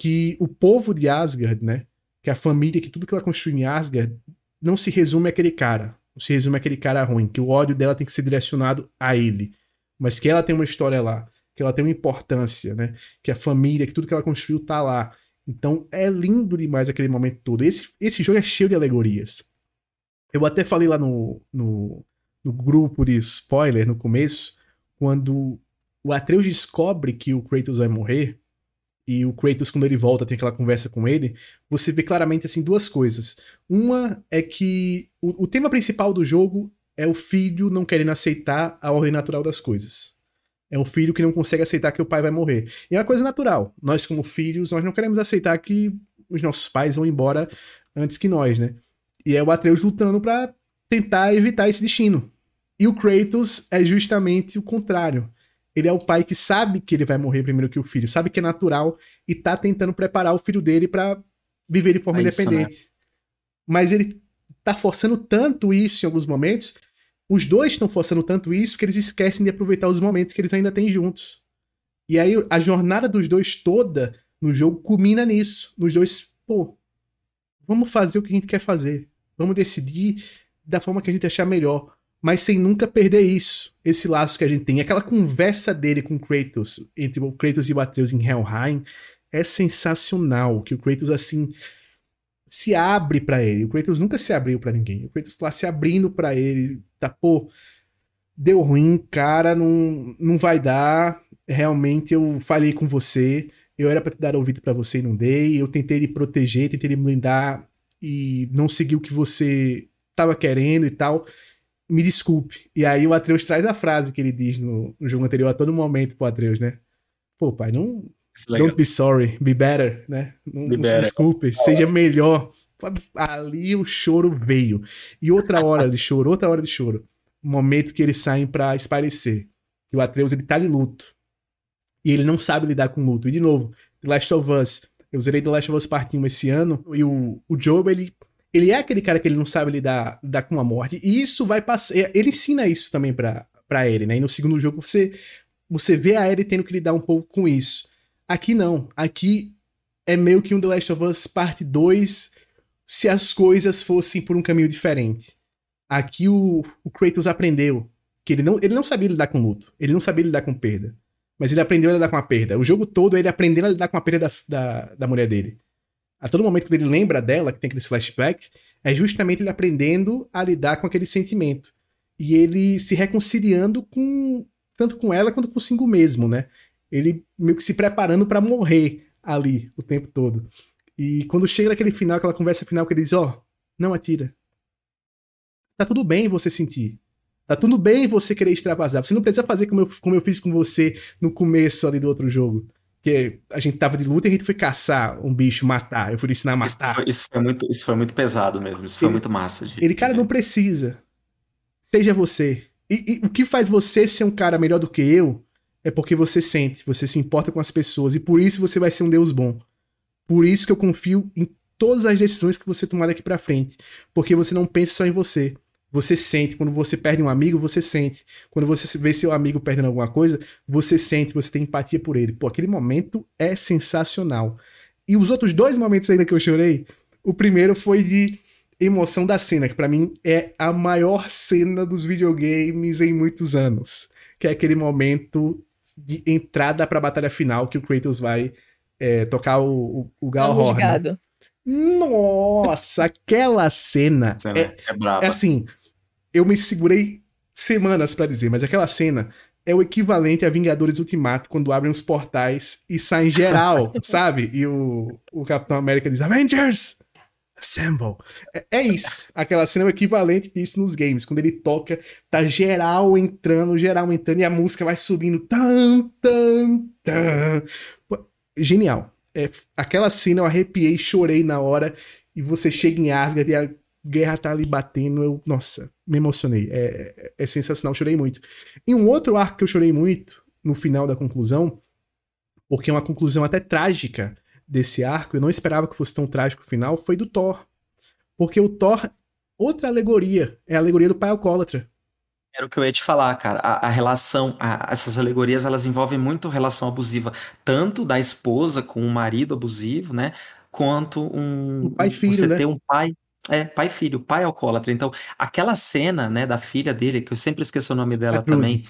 que o povo de Asgard, né, que a família, que tudo que ela construiu em Asgard, não se resume àquele cara, não se resume àquele cara ruim, que o ódio dela tem que ser direcionado a ele, mas que ela tem uma história lá, que ela tem uma importância, né? Que a família, que tudo que ela construiu tá lá. Então é lindo demais aquele momento todo. Esse, esse jogo é cheio de alegorias. Eu até falei lá no, no, no grupo de spoiler no começo, quando o Atreus descobre que o Kratos vai morrer, e o Kratos, quando ele volta, tem aquela conversa com ele, você vê claramente assim duas coisas. Uma é que o, o tema principal do jogo é o filho não querendo aceitar a ordem natural das coisas. É um filho que não consegue aceitar que o pai vai morrer. E é uma coisa natural. Nós, como filhos, nós não queremos aceitar que os nossos pais vão embora antes que nós, né? E é o Atreus lutando para tentar evitar esse destino. E o Kratos é justamente o contrário. Ele é o pai que sabe que ele vai morrer primeiro que o filho, sabe que é natural e tá tentando preparar o filho dele para viver de forma é independente. Isso, né? Mas ele tá forçando tanto isso em alguns momentos os dois estão forçando tanto isso que eles esquecem de aproveitar os momentos que eles ainda têm juntos. E aí a jornada dos dois toda no jogo culmina nisso. Nos dois, pô, vamos fazer o que a gente quer fazer. Vamos decidir da forma que a gente achar melhor. Mas sem nunca perder isso. Esse laço que a gente tem. Aquela conversa dele com Kratos, entre o Kratos e o Atreus em Helheim, é sensacional. Que o Kratos, assim, se abre para ele. O Kratos nunca se abriu para ninguém. O Kratos tá se abrindo para ele. Tá, pô, deu ruim, cara, não, não vai dar. Realmente eu falei com você. Eu era para te dar ouvido para você e não dei. Eu tentei lhe proteger, tentei lhe blindar e não segui o que você tava querendo e tal. Me desculpe. E aí o Atreus traz a frase que ele diz no, no jogo anterior a todo momento pro Atreus, né? Pô, pai, não, Don't be sorry, be better, né? Não, be não better. se desculpe, seja melhor. Ali o choro veio. E outra hora de choro, outra hora de choro. Momento que eles saem para esparecer. E o Atreus, ele tá de luto. E ele não sabe lidar com luto. E de novo, The Last of Us. Eu zerei The Last of Us Part 1 esse ano. E o, o Job, ele, ele é aquele cara que ele não sabe lidar, lidar com a morte. E isso vai passar. Ele ensina isso também pra, pra ele, né? E no segundo jogo você, você vê a Ellie tendo que lidar um pouco com isso. Aqui não. Aqui é meio que um The Last of Us parte 2 se as coisas fossem por um caminho diferente. Aqui o, o Kratos aprendeu que ele não, ele não sabia lidar com luto, ele não sabia lidar com perda. Mas ele aprendeu a lidar com a perda. O jogo todo ele aprendendo a lidar com a perda da, da, da mulher dele. A todo momento que ele lembra dela, que tem aqueles flashbacks, é justamente ele aprendendo a lidar com aquele sentimento. E ele se reconciliando com tanto com ela quanto consigo mesmo, né? Ele meio que se preparando para morrer ali o tempo todo. E quando chega naquele final, aquela conversa final que ele diz: Ó, oh, não atira. Tá tudo bem você sentir. Tá tudo bem você querer extravasar. Você não precisa fazer como eu, como eu fiz com você no começo ali do outro jogo. Que a gente tava de luta e a gente foi caçar um bicho, matar. Eu fui ensinar a matar. Isso foi, isso foi muito, isso foi muito pesado mesmo. Isso foi ele, muito massa. De... Ele, cara, não precisa. Seja você. E, e o que faz você ser um cara melhor do que eu é porque você sente, você se importa com as pessoas e por isso você vai ser um Deus bom. Por isso que eu confio em todas as decisões que você tomar daqui para frente, porque você não pensa só em você. Você sente, quando você perde um amigo, você sente. Quando você vê seu amigo perdendo alguma coisa, você sente, você tem empatia por ele. Pô, aquele momento é sensacional. E os outros dois momentos ainda que eu chorei, o primeiro foi de emoção da cena, que para mim é a maior cena dos videogames em muitos anos. Que é aquele momento de entrada pra batalha final que o Kratos vai é, tocar o, o, o Galhorn. Nossa, aquela cena, é, é, braba. é assim, eu me segurei semanas para dizer, mas aquela cena é o equivalente a Vingadores Ultimato, quando abrem os portais e saem geral, sabe? E o, o Capitão América diz, Avengers! Assemble. É, é, isso. Aquela cena é o equivalente disso nos games. Quando ele toca, tá geral entrando, geral entrando, e a música vai subindo. Tan, tan, tan. Genial. É, aquela cena eu arrepiei, chorei na hora, e você chega em Asgard e a guerra tá ali batendo. Eu, nossa, me emocionei. É, é, é sensacional, chorei muito. E um outro arco que eu chorei muito, no final da conclusão, porque é uma conclusão até trágica desse arco, eu não esperava que fosse tão trágico o final, foi do Thor. Porque o Thor, outra alegoria, é a alegoria do pai alcoólatra. Era o que eu ia te falar, cara. A, a relação, a, essas alegorias, elas envolvem muito relação abusiva, tanto da esposa com o marido abusivo, né? Quanto um. O pai filho, você né? ter um pai. É, pai e filho, pai alcoólatra. Então, aquela cena, né, da filha dele, que eu sempre esqueço o nome dela a também.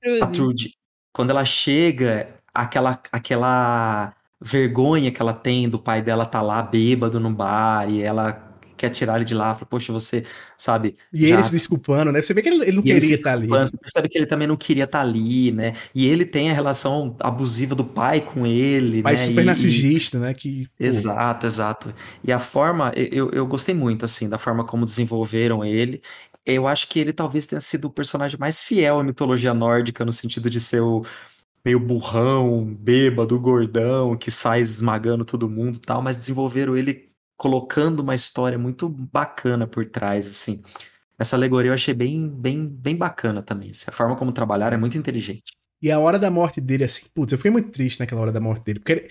Trude. A Trude. Quando ela chega, aquela, aquela vergonha que ela tem do pai dela tá lá bêbado no bar e ela quer tirar ele de lá, fala, poxa, você sabe. E já... ele se desculpando, né? Você vê que ele, ele não queria ele estar ali. Você percebe que ele também não queria estar ali, né? E ele tem a relação abusiva do pai com ele. Pai né? super e, narcisista, e... né? Que, exato, exato. E a forma, eu, eu gostei muito, assim, da forma como desenvolveram ele. Eu acho que ele talvez tenha sido o personagem mais fiel à mitologia nórdica, no sentido de ser o meio burrão, bêbado, gordão, que sai esmagando todo mundo e tal, mas desenvolveram ele colocando uma história muito bacana por trás, assim. Essa alegoria eu achei bem, bem, bem bacana também. Assim. A forma como trabalharam é muito inteligente. E a hora da morte dele, assim, putz, eu fiquei muito triste naquela hora da morte dele, porque ele,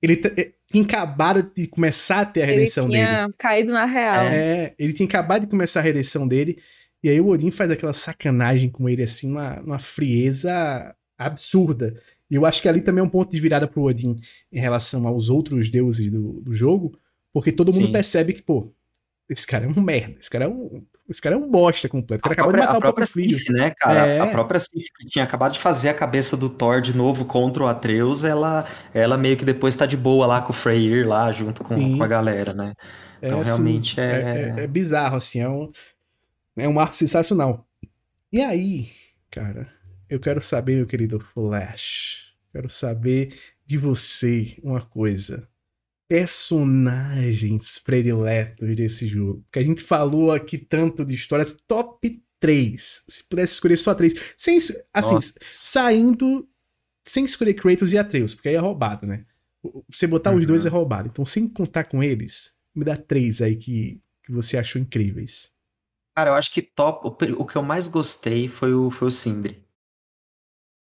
ele, ele tinha acabado de começar a ter a redenção dele. Ele tinha dele. caído na real. É, ele tinha acabado de começar a redenção dele, e aí o Odin faz aquela sacanagem com ele, assim, uma, uma frieza absurda. E eu acho que ali também é um ponto de virada pro Odin em relação aos outros deuses do, do jogo, porque todo mundo Sim. percebe que, pô, esse cara é um merda, esse cara é um, esse cara é um bosta completo. O cara a acabou própria, de matar o próprio filho. Sif, né, cara? É. A própria Sif que tinha acabado de fazer a cabeça do Thor de novo contra o Atreus, ela, ela meio que depois tá de boa lá com o Freyr lá, junto com, com a galera, né? Então, é, assim, realmente é... É, é... bizarro, assim, é um, é um arco sensacional. E aí, cara, eu quero saber, meu querido Flash, quero saber de você uma coisa. Personagens prediletos desse jogo. Que a gente falou aqui tanto de histórias. Top 3. Se pudesse escolher só 3. Sem, assim, Nossa. saindo. Sem escolher Kratos e Atreus, porque aí é roubado, né? Você botar uhum. os dois é roubado. Então, sem contar com eles, me dá três aí que, que você achou incríveis. Cara, eu acho que top. O, o que eu mais gostei foi o, foi o Sindri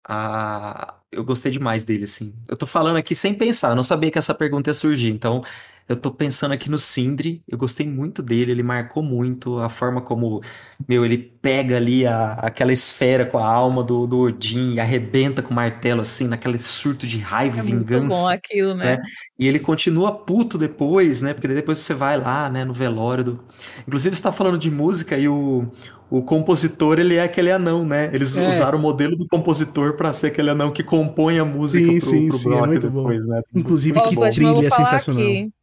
a... eu gostei demais dele, assim. Eu tô falando aqui sem pensar, eu não sabia que essa pergunta ia surgir, então eu tô pensando aqui no Sindri, eu gostei muito dele, ele marcou muito a forma como, meu, ele pega ali a, aquela esfera com a alma do, do Odin e arrebenta com o martelo, assim, naquele surto de raiva é e vingança. Muito bom aquilo, né? né? E ele continua puto depois, né? Porque depois você vai lá, né, no velório do... Inclusive, você tá falando de música e o, o compositor, ele é aquele anão, né? Eles é. usaram o modelo do compositor para ser aquele anão que compõe a música sim, pro, sim, pro sim, é depois, bom. né? Inclusive, que brilho é sensacional. Aqui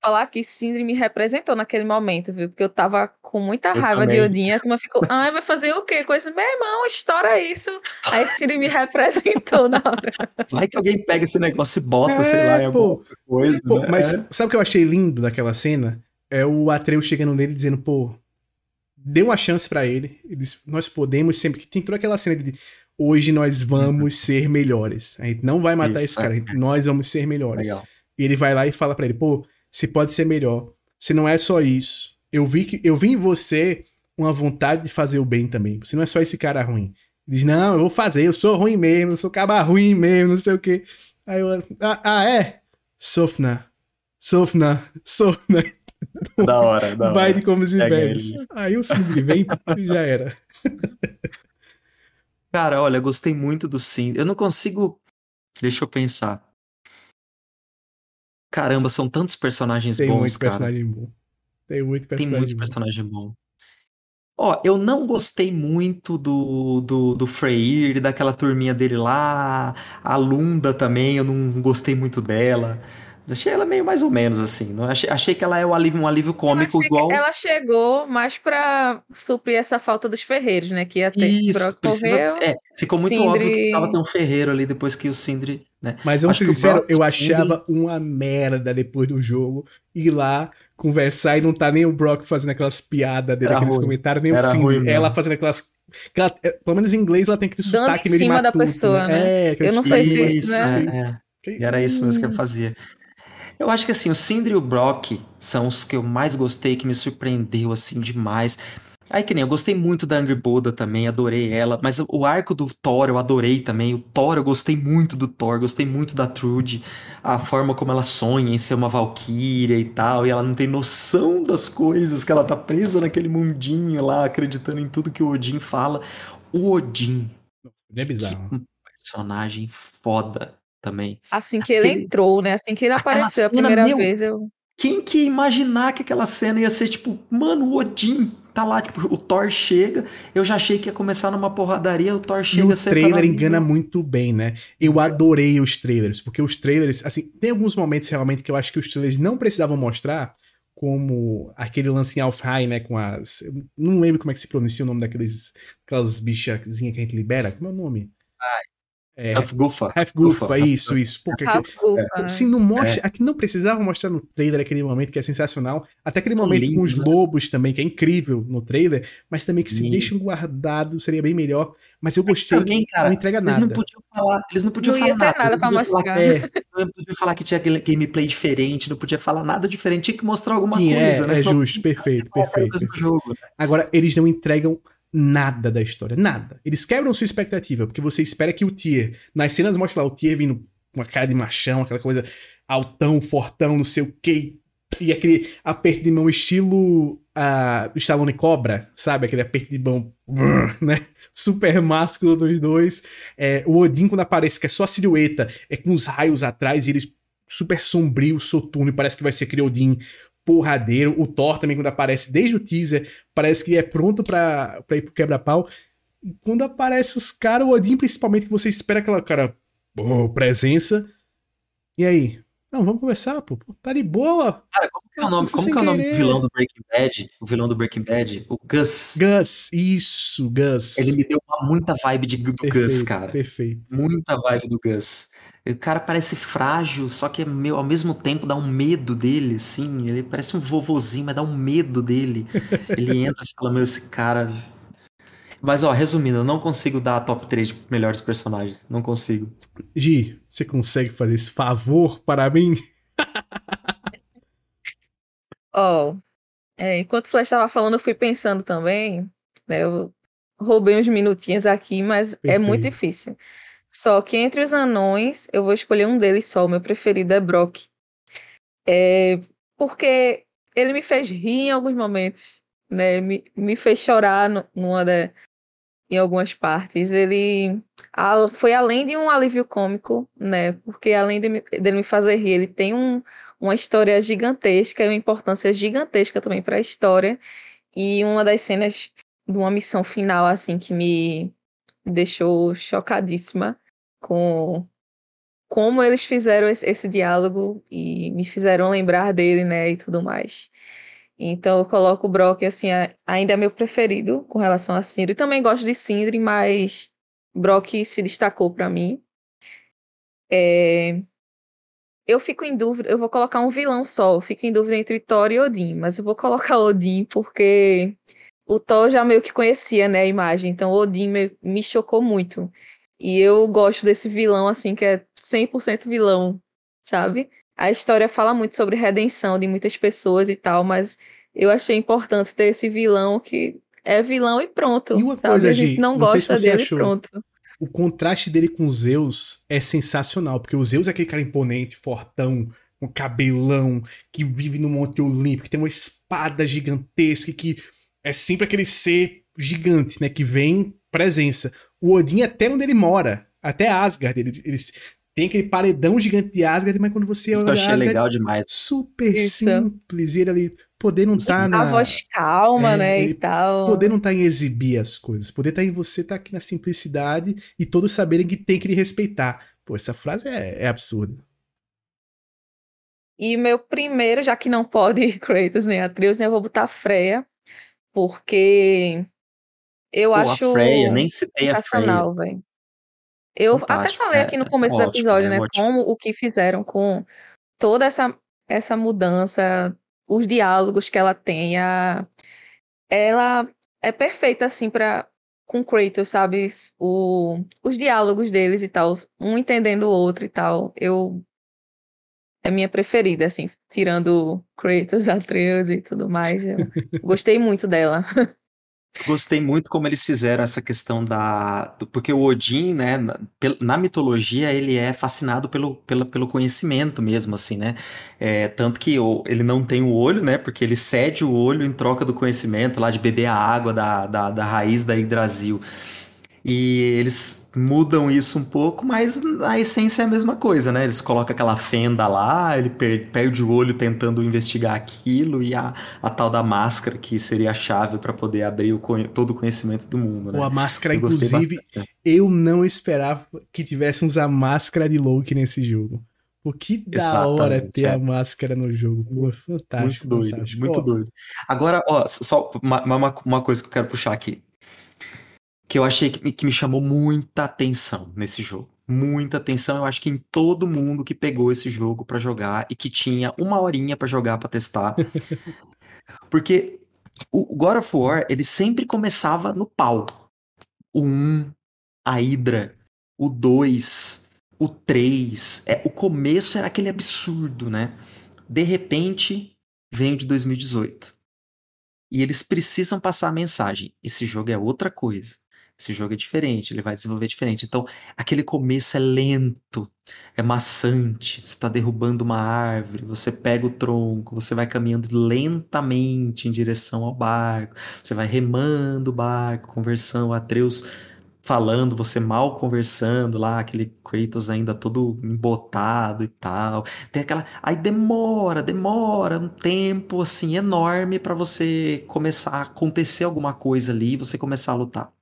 falar que Sindri me representou naquele momento, viu? Porque eu tava com muita raiva de Odin. A turma ficou, ah, vai fazer o quê esse? Meu irmão, estoura isso. Aí Sindri me representou na hora. Vai que alguém pega esse negócio e bota, é, sei lá, em alguma coisa. Pô, né? Mas é. sabe o que eu achei lindo naquela cena? É o Atreus chegando nele dizendo, pô, dê uma chance para ele. Eles, nós podemos sempre. Que tem toda aquela cena de hoje nós vamos uhum. ser melhores. A gente não vai matar Isso, esse cara, é. nós vamos ser melhores. Legal. E ele vai lá e fala para ele, pô, você pode ser melhor. Você não é só isso. Eu vi que eu vi em você uma vontade de fazer o bem também. Você não é só esse cara ruim. Ele diz: "Não, eu vou fazer, eu sou ruim mesmo, eu sou caba ruim mesmo, não sei o quê". Aí eu, ah, ah é? Sofna. Sofna, Sofna. Da hora, da hora. Vai de como se bebes. Aí o Sindri vem e já era. Cara, olha, gostei muito do Sindri. Eu não consigo. Deixa eu pensar. Caramba, são tantos personagens Tem bons, cara. personagem bom. Tem muito personagem, Tem muito personagem bom. Ó, eu não gostei muito do, do, do Freyr, daquela turminha dele lá. A Lunda também, eu não gostei muito dela. Achei ela meio mais ou menos assim. Não achei, achei que ela é um alívio, um alívio cômico igual. Ela chegou mais pra suprir essa falta dos ferreiros, né? Que ia ter. Isso, precisa, é, ficou muito Sindri... óbvio que precisava ter um ferreiro ali depois que o Sindri. Né? Mas ser sincero, eu achava Sindri... uma merda depois do jogo ir lá conversar e não tá nem o Brock fazendo aquelas piadas dele, aqueles ruim. comentários, nem Era o Sindri. Ela fazendo aquelas. Aquela, é, pelo menos em inglês ela tem aquele Dando sotaque meio cima matuto, da pessoa, né? né? É, eu não sei se. Isso, né? é, é. Era isso mesmo que ela fazia. Eu acho que assim, o Sindri e o Brock são os que eu mais gostei, que me surpreendeu assim demais. Aí que nem eu gostei muito da Angry Boda também, adorei ela, mas o arco do Thor eu adorei também. O Thor eu gostei muito do Thor, gostei muito da Trude, a forma como ela sonha em ser uma valquíria e tal, e ela não tem noção das coisas, que ela tá presa naquele mundinho lá, acreditando em tudo que o Odin fala. O Odin. É bizarro. um personagem foda também. Assim que ele entrou, né? Assim que ele apareceu a primeira meu, vez, eu. Quem que ia imaginar que aquela cena ia ser tipo, mano, o Odin tá lá, tipo, o Thor chega, eu já achei que ia começar numa porradaria, o Thor chega... E o trailer engana muito bem, né? Eu adorei os trailers, porque os trailers, assim, tem alguns momentos realmente que eu acho que os trailers não precisavam mostrar, como aquele lance em Alfheim, né, com as... Eu não lembro como é que se pronuncia o nome daqueles, aquelas bichazinhas que a gente libera, como é o nome? Ah, é, Half-Gufa. Half-Gufa, isso, isso. Porque aqui, é, assim, não mostra, é. aqui não precisava mostrar no trailer aquele momento que é sensacional. Até aquele momento lindo, com os né? lobos também, que é incrível no trailer, mas também que se lindo. deixam guardado seria bem melhor. Mas eu gostei também, cara, não entrega nada. Eles não podiam falar, eles não podiam não falar nada. nada pra mostrar. Falar, é, não podiam falar que tinha gameplay diferente, não podia falar nada diferente, tinha que mostrar alguma Sim, coisa, é, né? É justo, perfeito, perfeito. Jogo, né? Agora, eles não entregam nada da história. Nada. Eles quebram sua expectativa, porque você espera que o Tier, nas cenas mostra lá o Tier vindo com uma cara de machão, aquela coisa altão, fortão, não sei o que. E aquele aperto de mão estilo uh, Stallone Cobra, sabe? Aquele aperto de mão, né? Super másculo dos dois. É, o Odin, quando aparece, que é só a silhueta, é com os raios atrás e eles super sombrio, soturno, parece que vai ser aquele Odin porradeiro. O Thor também, quando aparece desde o teaser, parece que é pronto pra, pra ir pro quebra-pau. Quando aparece os caras, o Odin, principalmente, que você espera aquela cara, oh, presença. E aí? Não, vamos conversar, pô. Tá de boa. Cara, como que é o nome, como que é o nome do vilão do Breaking Bad? O vilão do Breaking Bad? O Gus. Gus, isso, Gus. Ele me deu uma, muita vibe de, do perfeito, Gus, cara. Perfeito. Muita vibe do Gus. O cara parece frágil, só que meu, ao mesmo tempo dá um medo dele, assim. Ele parece um vovozinho, mas dá um medo dele. Ele entra e fala, meu, esse cara. Mas, ó, resumindo, eu não consigo dar a top 3 de melhores personagens. Não consigo. Gi, você consegue fazer esse favor para mim? Ó, oh, é, enquanto o Flash estava falando, eu fui pensando também. Né, eu roubei uns minutinhos aqui, mas Perfeito. é muito difícil. Só que entre os anões, eu vou escolher um deles só. O meu preferido é Brock. É, porque ele me fez rir em alguns momentos, né? Me, me fez chorar no, numa de, em algumas partes. Ele a, foi além de um alívio cômico, né? Porque além de dele me fazer rir, ele tem um, uma história gigantesca e uma importância gigantesca também para a história. E uma das cenas de uma missão final, assim, que me deixou chocadíssima com como eles fizeram esse, esse, diálogo e me fizeram lembrar dele, né, e tudo mais. Então eu coloco o Brock, assim, ainda é meu preferido com relação a Sindri. Também gosto de Sindri, mas Brock se destacou para mim. É... Eu fico em dúvida, eu vou colocar um vilão só, eu fico em dúvida entre Thor e Odin, mas eu vou colocar Odin porque o Thor já meio que conhecia, né, a imagem, então Odin me, me chocou muito. E eu gosto desse vilão, assim, que é 100% vilão, sabe? A história fala muito sobre redenção de muitas pessoas e tal, mas eu achei importante ter esse vilão que é vilão e pronto. E uma sabe? coisa, a gente Gi, não, não gosta se dele achou. pronto. O contraste dele com Zeus é sensacional, porque o Zeus é aquele cara imponente, fortão, com cabelão, que vive no Monte Olimpo, que tem uma espada gigantesca, que é sempre aquele ser gigante, né? Que vem presença. O Odin, até onde ele mora, até Asgard, eles, eles tem aquele paredão gigante de Asgard, mas quando você Isso olha eu achei Asgard, legal demais. super Isso. simples. E ele ali, Poder não tá na. A voz calma, É, né? ele- E tal. Poder não tá em exibir as coisas. Poder tá em você tá aqui na simplicidade e todos saberem que tem que lhe respeitar. Pô, essa frase é, é absurda. E meu primeiro, já que não pode Kratos nem Atreus, né? Eu vou botar Freya, porque eu Pô, acho a Freya, nem citei sensacional, velho. Eu até Fantástico, falei é- aqui no é começo do ótimo, episódio, é né? ótimo. Como o que fizeram com toda essa, essa mudança, os diálogos que ela tem, a- ela é perfeita, assim, para com Kratos, sabe? O, os diálogos deles e tal, um entendendo o outro e tal. Eu. É minha preferida, assim, tirando Kratos, Atreus e tudo mais. Eu gostei muito dela. Gostei muito como eles fizeram essa questão da. Porque o Odin, né, na, mitologia, ele é fascinado pelo, pelo, pelo conhecimento mesmo, assim, né? É, tanto que ele não tem o olho, né? Porque ele cede o olho em troca do conhecimento, lá de beber a água da, da, da raiz da Yggdrasil. E eles mudam isso um pouco, mas a essência é a mesma coisa, né? Eles colocam aquela fenda lá, ele per- perde o olho tentando investigar aquilo, e a, a tal da máscara, que seria a chave para poder abrir o todo o conhecimento do mundo, né? Ou a máscara, Eu inclusive, bastante. eu não esperava que tivéssemos a máscara de Loki nesse jogo. Pô, que da hora Exatamente, ter é. a máscara no jogo. Pô, fantástico. Muito doido, fantástico. muito Ó, doido. Agora, ó, só uma, uma, uma coisa que eu quero puxar aqui. Que eu achei que me, que me chamou muita atenção nesse jogo. Muita atenção, eu acho que em todo mundo que pegou esse jogo pra jogar e que tinha uma horinha pra jogar, pra testar. Porque o God of War, ele sempre começava no pau. O 1, a Hydra, o 2, o 3. É, o começo era aquele absurdo, né? De repente, vem de 2018. E eles precisam passar a mensagem. Esse jogo é outra coisa. Esse jogo é diferente, ele vai desenvolver diferente. Então, aquele começo é lento, é maçante. Você está derrubando uma árvore, você pega o tronco, você vai caminhando lentamente em direção ao barco, você vai remando o barco, conversando, Atreus falando, você mal conversando lá, aquele Kratos ainda todo embotado e tal. Tem aquela. Aí demora, demora um tempo assim enorme pra você começar a acontecer alguma coisa ali e você começar a lutar.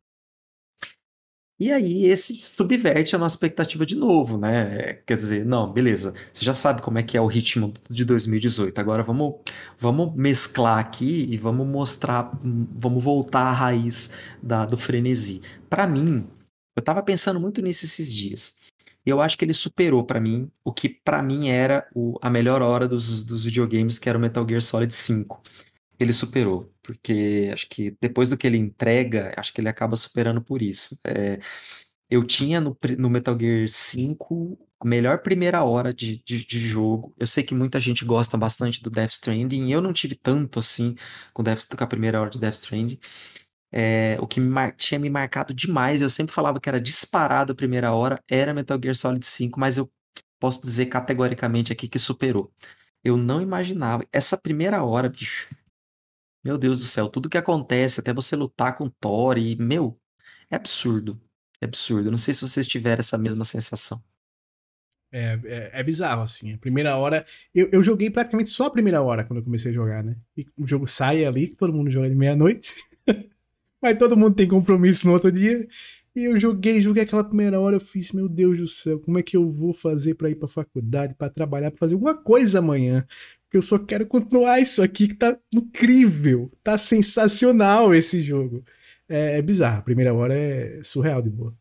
E aí esse subverte a nossa expectativa de novo, né? Quer dizer, não, beleza. Você já sabe como é que é o ritmo de 2018. Agora vamos, vamos mesclar aqui e vamos mostrar, vamos voltar à raiz da, do frenesi. Pra mim, eu tava pensando muito nisso esses dias. E eu acho que ele superou pra mim o que pra mim era o- a melhor hora dos, dos videogames, que era o Metal Gear Solid 5. Ele superou, porque acho que depois do que ele entrega, acho que ele acaba superando por isso. É, eu tinha no, no Metal Gear 5 a melhor primeira hora de, de, de jogo. Eu sei que muita gente gosta bastante do Death Stranding, eu não tive tanto assim com, Death, com a primeira hora de Death Stranding. É, o que me mar- tinha me marcado demais, eu sempre falava que era disparado a primeira hora, era Metal Gear Solid 5, mas eu posso dizer categoricamente aqui que superou. Eu não imaginava. Essa primeira hora, bicho. Meu Deus do céu, tudo que acontece, até você lutar com Thor e, meu, é absurdo. É absurdo. Não sei se vocês tiveram essa mesma sensação. É, é, é bizarro, assim. A primeira hora. Eu, eu joguei praticamente só a primeira hora quando eu comecei a jogar, né? E o jogo sai ali, que todo mundo joga de meia-noite. Mas todo mundo tem compromisso no outro dia. E eu joguei, joguei aquela primeira hora. Eu fiz, meu Deus do céu, como é que eu vou fazer pra ir pra faculdade, pra trabalhar, pra fazer alguma coisa amanhã? Porque eu só quero continuar isso aqui que tá incrível. Tá sensacional esse jogo. É, é bizarro. A primeira hora é surreal de boa.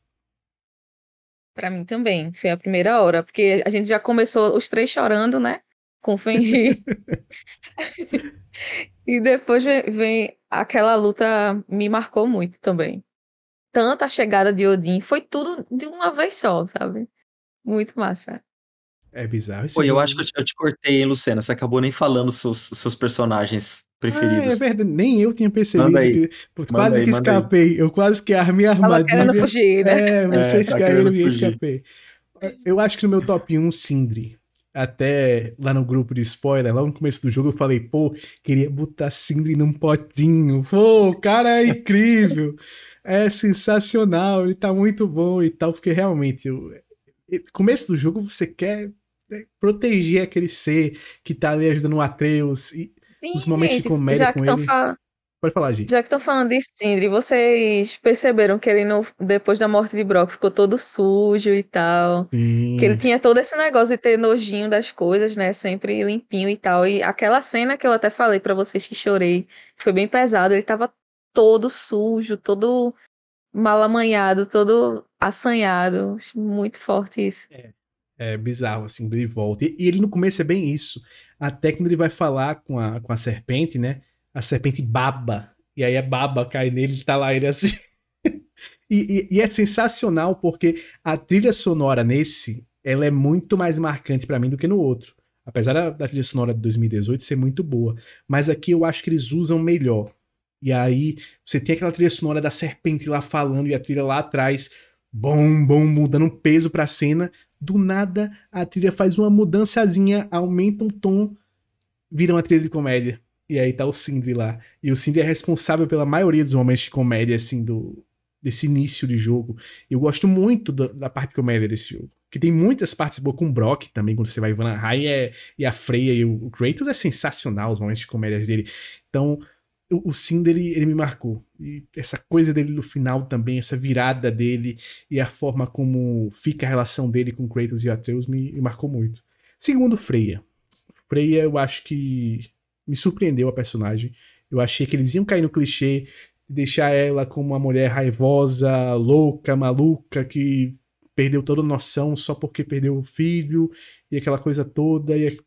Pra mim também, foi a primeira hora, porque a gente já começou os três chorando, né? Com o Fenrir. e depois vem aquela luta, me marcou muito também. Tanto a chegada de Odin, foi tudo de uma vez só, sabe? Muito massa. É bizarro. Esse Pô, eu acho que eu te, eu te cortei, hein, Luciana? Você acabou nem falando os seus, seus personagens Ah, é preferidos. verdade, nem eu tinha percebido Manda aí. que. Pô, Manda quase aí, que aí. escapei. Eu quase que armei a Tava querendo armadilha. fugir, né? É, vocês tá caíram e eu escapei. Eu acho que no meu top 1, Sindri. Até lá no grupo de spoiler, lá no começo do jogo, eu falei, pô, queria botar Sindri num potinho. Pô, o cara é incrível. É sensacional, ele tá muito bom e tal, porque realmente, eu, começo do jogo você quer né, proteger aquele ser que tá ali ajudando o Atreus. E Sim, os momentos gente, de comédia com ele. Fa... Pode falar, gente. Já que estão falando de Sindri, vocês perceberam que ele, no, depois da morte de Brock, ficou todo sujo e tal. Sim. Que ele tinha todo esse negócio de ter nojinho das coisas, né? Sempre limpinho e tal. E aquela cena que eu até falei para vocês que chorei, que foi bem pesado, ele tava todo sujo, todo mal amanhado, todo assanhado. Muito forte isso. É, é bizarro, assim, ele volta. E, e ele no começo é bem isso. Até quando ele vai falar com a, com a serpente, né? a serpente baba. E aí a baba cai nele e tá lá ele assim. e, e, e, é sensacional porque a trilha sonora nesse, ela é muito mais marcante para mim do que no outro. Apesar da, da, trilha sonora de 2018 ser muito boa. Mas aqui eu acho que eles usam melhor. E aí você tem aquela trilha sonora da serpente lá falando e a trilha lá atrás, bom, bom, mudando peso pra cena. Do nada a trilha faz uma mudançazinha, aumenta um tom, vira uma trilha de comédia. E aí tá o Sindri lá. E o Sindri é responsável pela maioria dos momentos de comédia, assim, do, desse início de jogo. Eu gosto muito da, da parte de comédia desse jogo. Que tem muitas partes boas com o Brock também, quando você vai Van High é, e a Freya e o, o Kratos é sensacional os momentos de comédia dele. Então, o, o ele, ele me marcou. E essa coisa dele no final também, essa virada dele e a forma como fica a relação dele com Kratos e Atreus me, me marcou muito. Segundo, Freya. Freya, eu acho que me surpreendeu a personagem. Eu achei que eles iam cair no clichê de deixar ela como uma mulher raivosa, louca, maluca, que perdeu toda a noção só porque perdeu o filho e aquela coisa toda. E...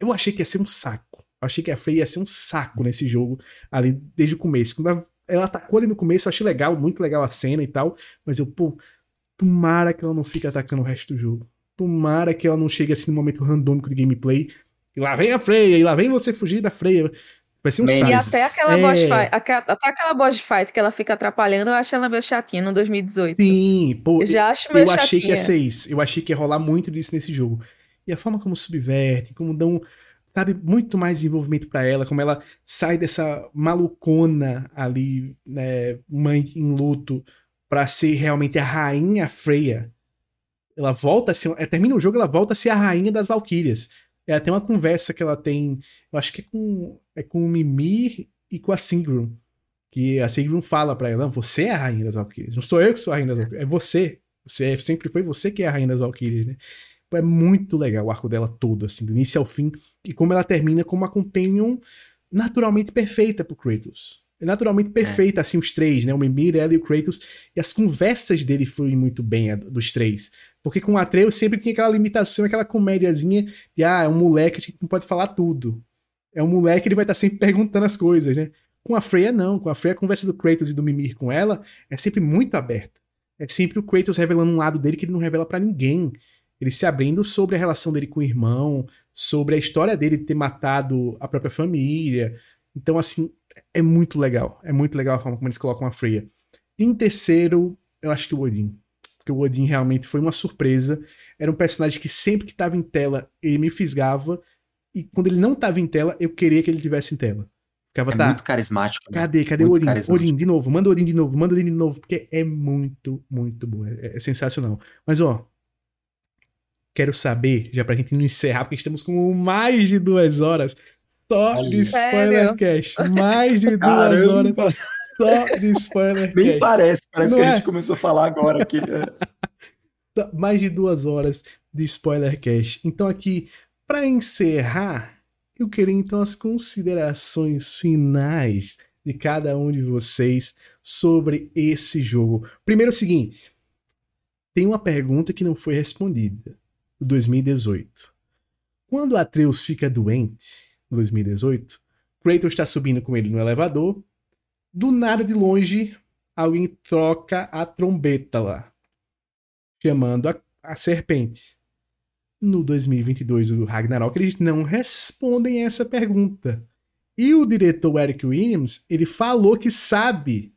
Eu achei que ia ser um saco. Eu achei que a Frey ia ser um saco nesse jogo ali desde o começo. Quando ela, ela atacou ali no começo, eu achei legal, muito legal a cena e tal. Mas eu, pô, tomara que ela não fique atacando o resto do jogo. Tomara que ela não chegue assim no momento randômico de gameplay e lá vem a Freya, e lá vem você fugir da Freya. Vai ser um E até aquela é... boss fight, até aquela boss fight que ela fica atrapalhando, eu acho ela meio chatinha no 2018. Sim, pô. Eu já acho meio Eu chatinha. achei que ia ser isso. Eu achei que ia rolar muito disso nesse jogo. E a forma como subverte, como dão, sabe, muito mais desenvolvimento para ela, como ela sai dessa malucona ali, né, mãe em luto, para ser realmente a rainha Freya. Ela volta a ser, termina o jogo, ela volta a ser a rainha das Valkyrias. É até uma conversa que ela tem, eu acho que é com, é com o Mimir e com a Sigrun. Que a Sigrun fala pra ela: você é a rainha das Valkyrias. Não sou eu que sou a rainha das Valkyrias, é você. você é, sempre foi você que é a rainha das Valkyrias, né? É muito legal o arco dela todo, assim, do início ao fim. E como ela termina como uma companion naturalmente perfeita pro Kratos. É naturalmente perfeita, é. assim, os três, né? O Mimir, ela e o Kratos. E as conversas dele foram muito bem, dos três. Porque com o Atreus sempre tinha aquela limitação, aquela comédiazinha de, ah, é um moleque, a gente não pode falar tudo. É um moleque, ele vai estar tá sempre perguntando as coisas, né? Com a Freya, não. Com a Freya, a conversa do Kratos e do Mimir com ela é sempre muito aberta. É sempre o Kratos revelando um lado dele que ele não revela para ninguém. Ele se abrindo sobre a relação dele com o irmão, sobre a história dele de ter matado a própria família. Então, assim, é muito legal. É muito legal a forma como eles colocam a Freya. Em terceiro, eu acho que o Odin porque o Odin realmente foi uma surpresa. Era um personagem que sempre que estava em tela, ele me fisgava. E quando ele não estava em tela, eu queria que ele tivesse em tela. Ficava, é tá, muito carismático. Né? Cadê? Cadê muito o Odin? Odin, de novo, manda o Odin de novo, manda o Odin de novo, porque é muito, muito bom. É, é sensacional. Mas, ó, quero saber, já pra gente não encerrar, porque estamos com mais de duas horas só Olha. de spoiler cash. Mais de duas Caramba. horas só de spoiler Nem parece, parece Não que é? a gente começou a falar agora aqui. Mais de duas horas de spoiler cash. Então aqui, para encerrar, eu queria então as considerações finais de cada um de vocês sobre esse jogo. Primeiro o seguinte, tem uma pergunta que não foi respondida, 2018. Quando Atreus fica doente, em 2018, Kratos está subindo com ele no elevador do nada de longe, alguém troca a trombeta lá, chamando a, a serpente. No 2022, o Ragnarok, eles não respondem essa pergunta. E o diretor Eric Williams, ele falou que sabe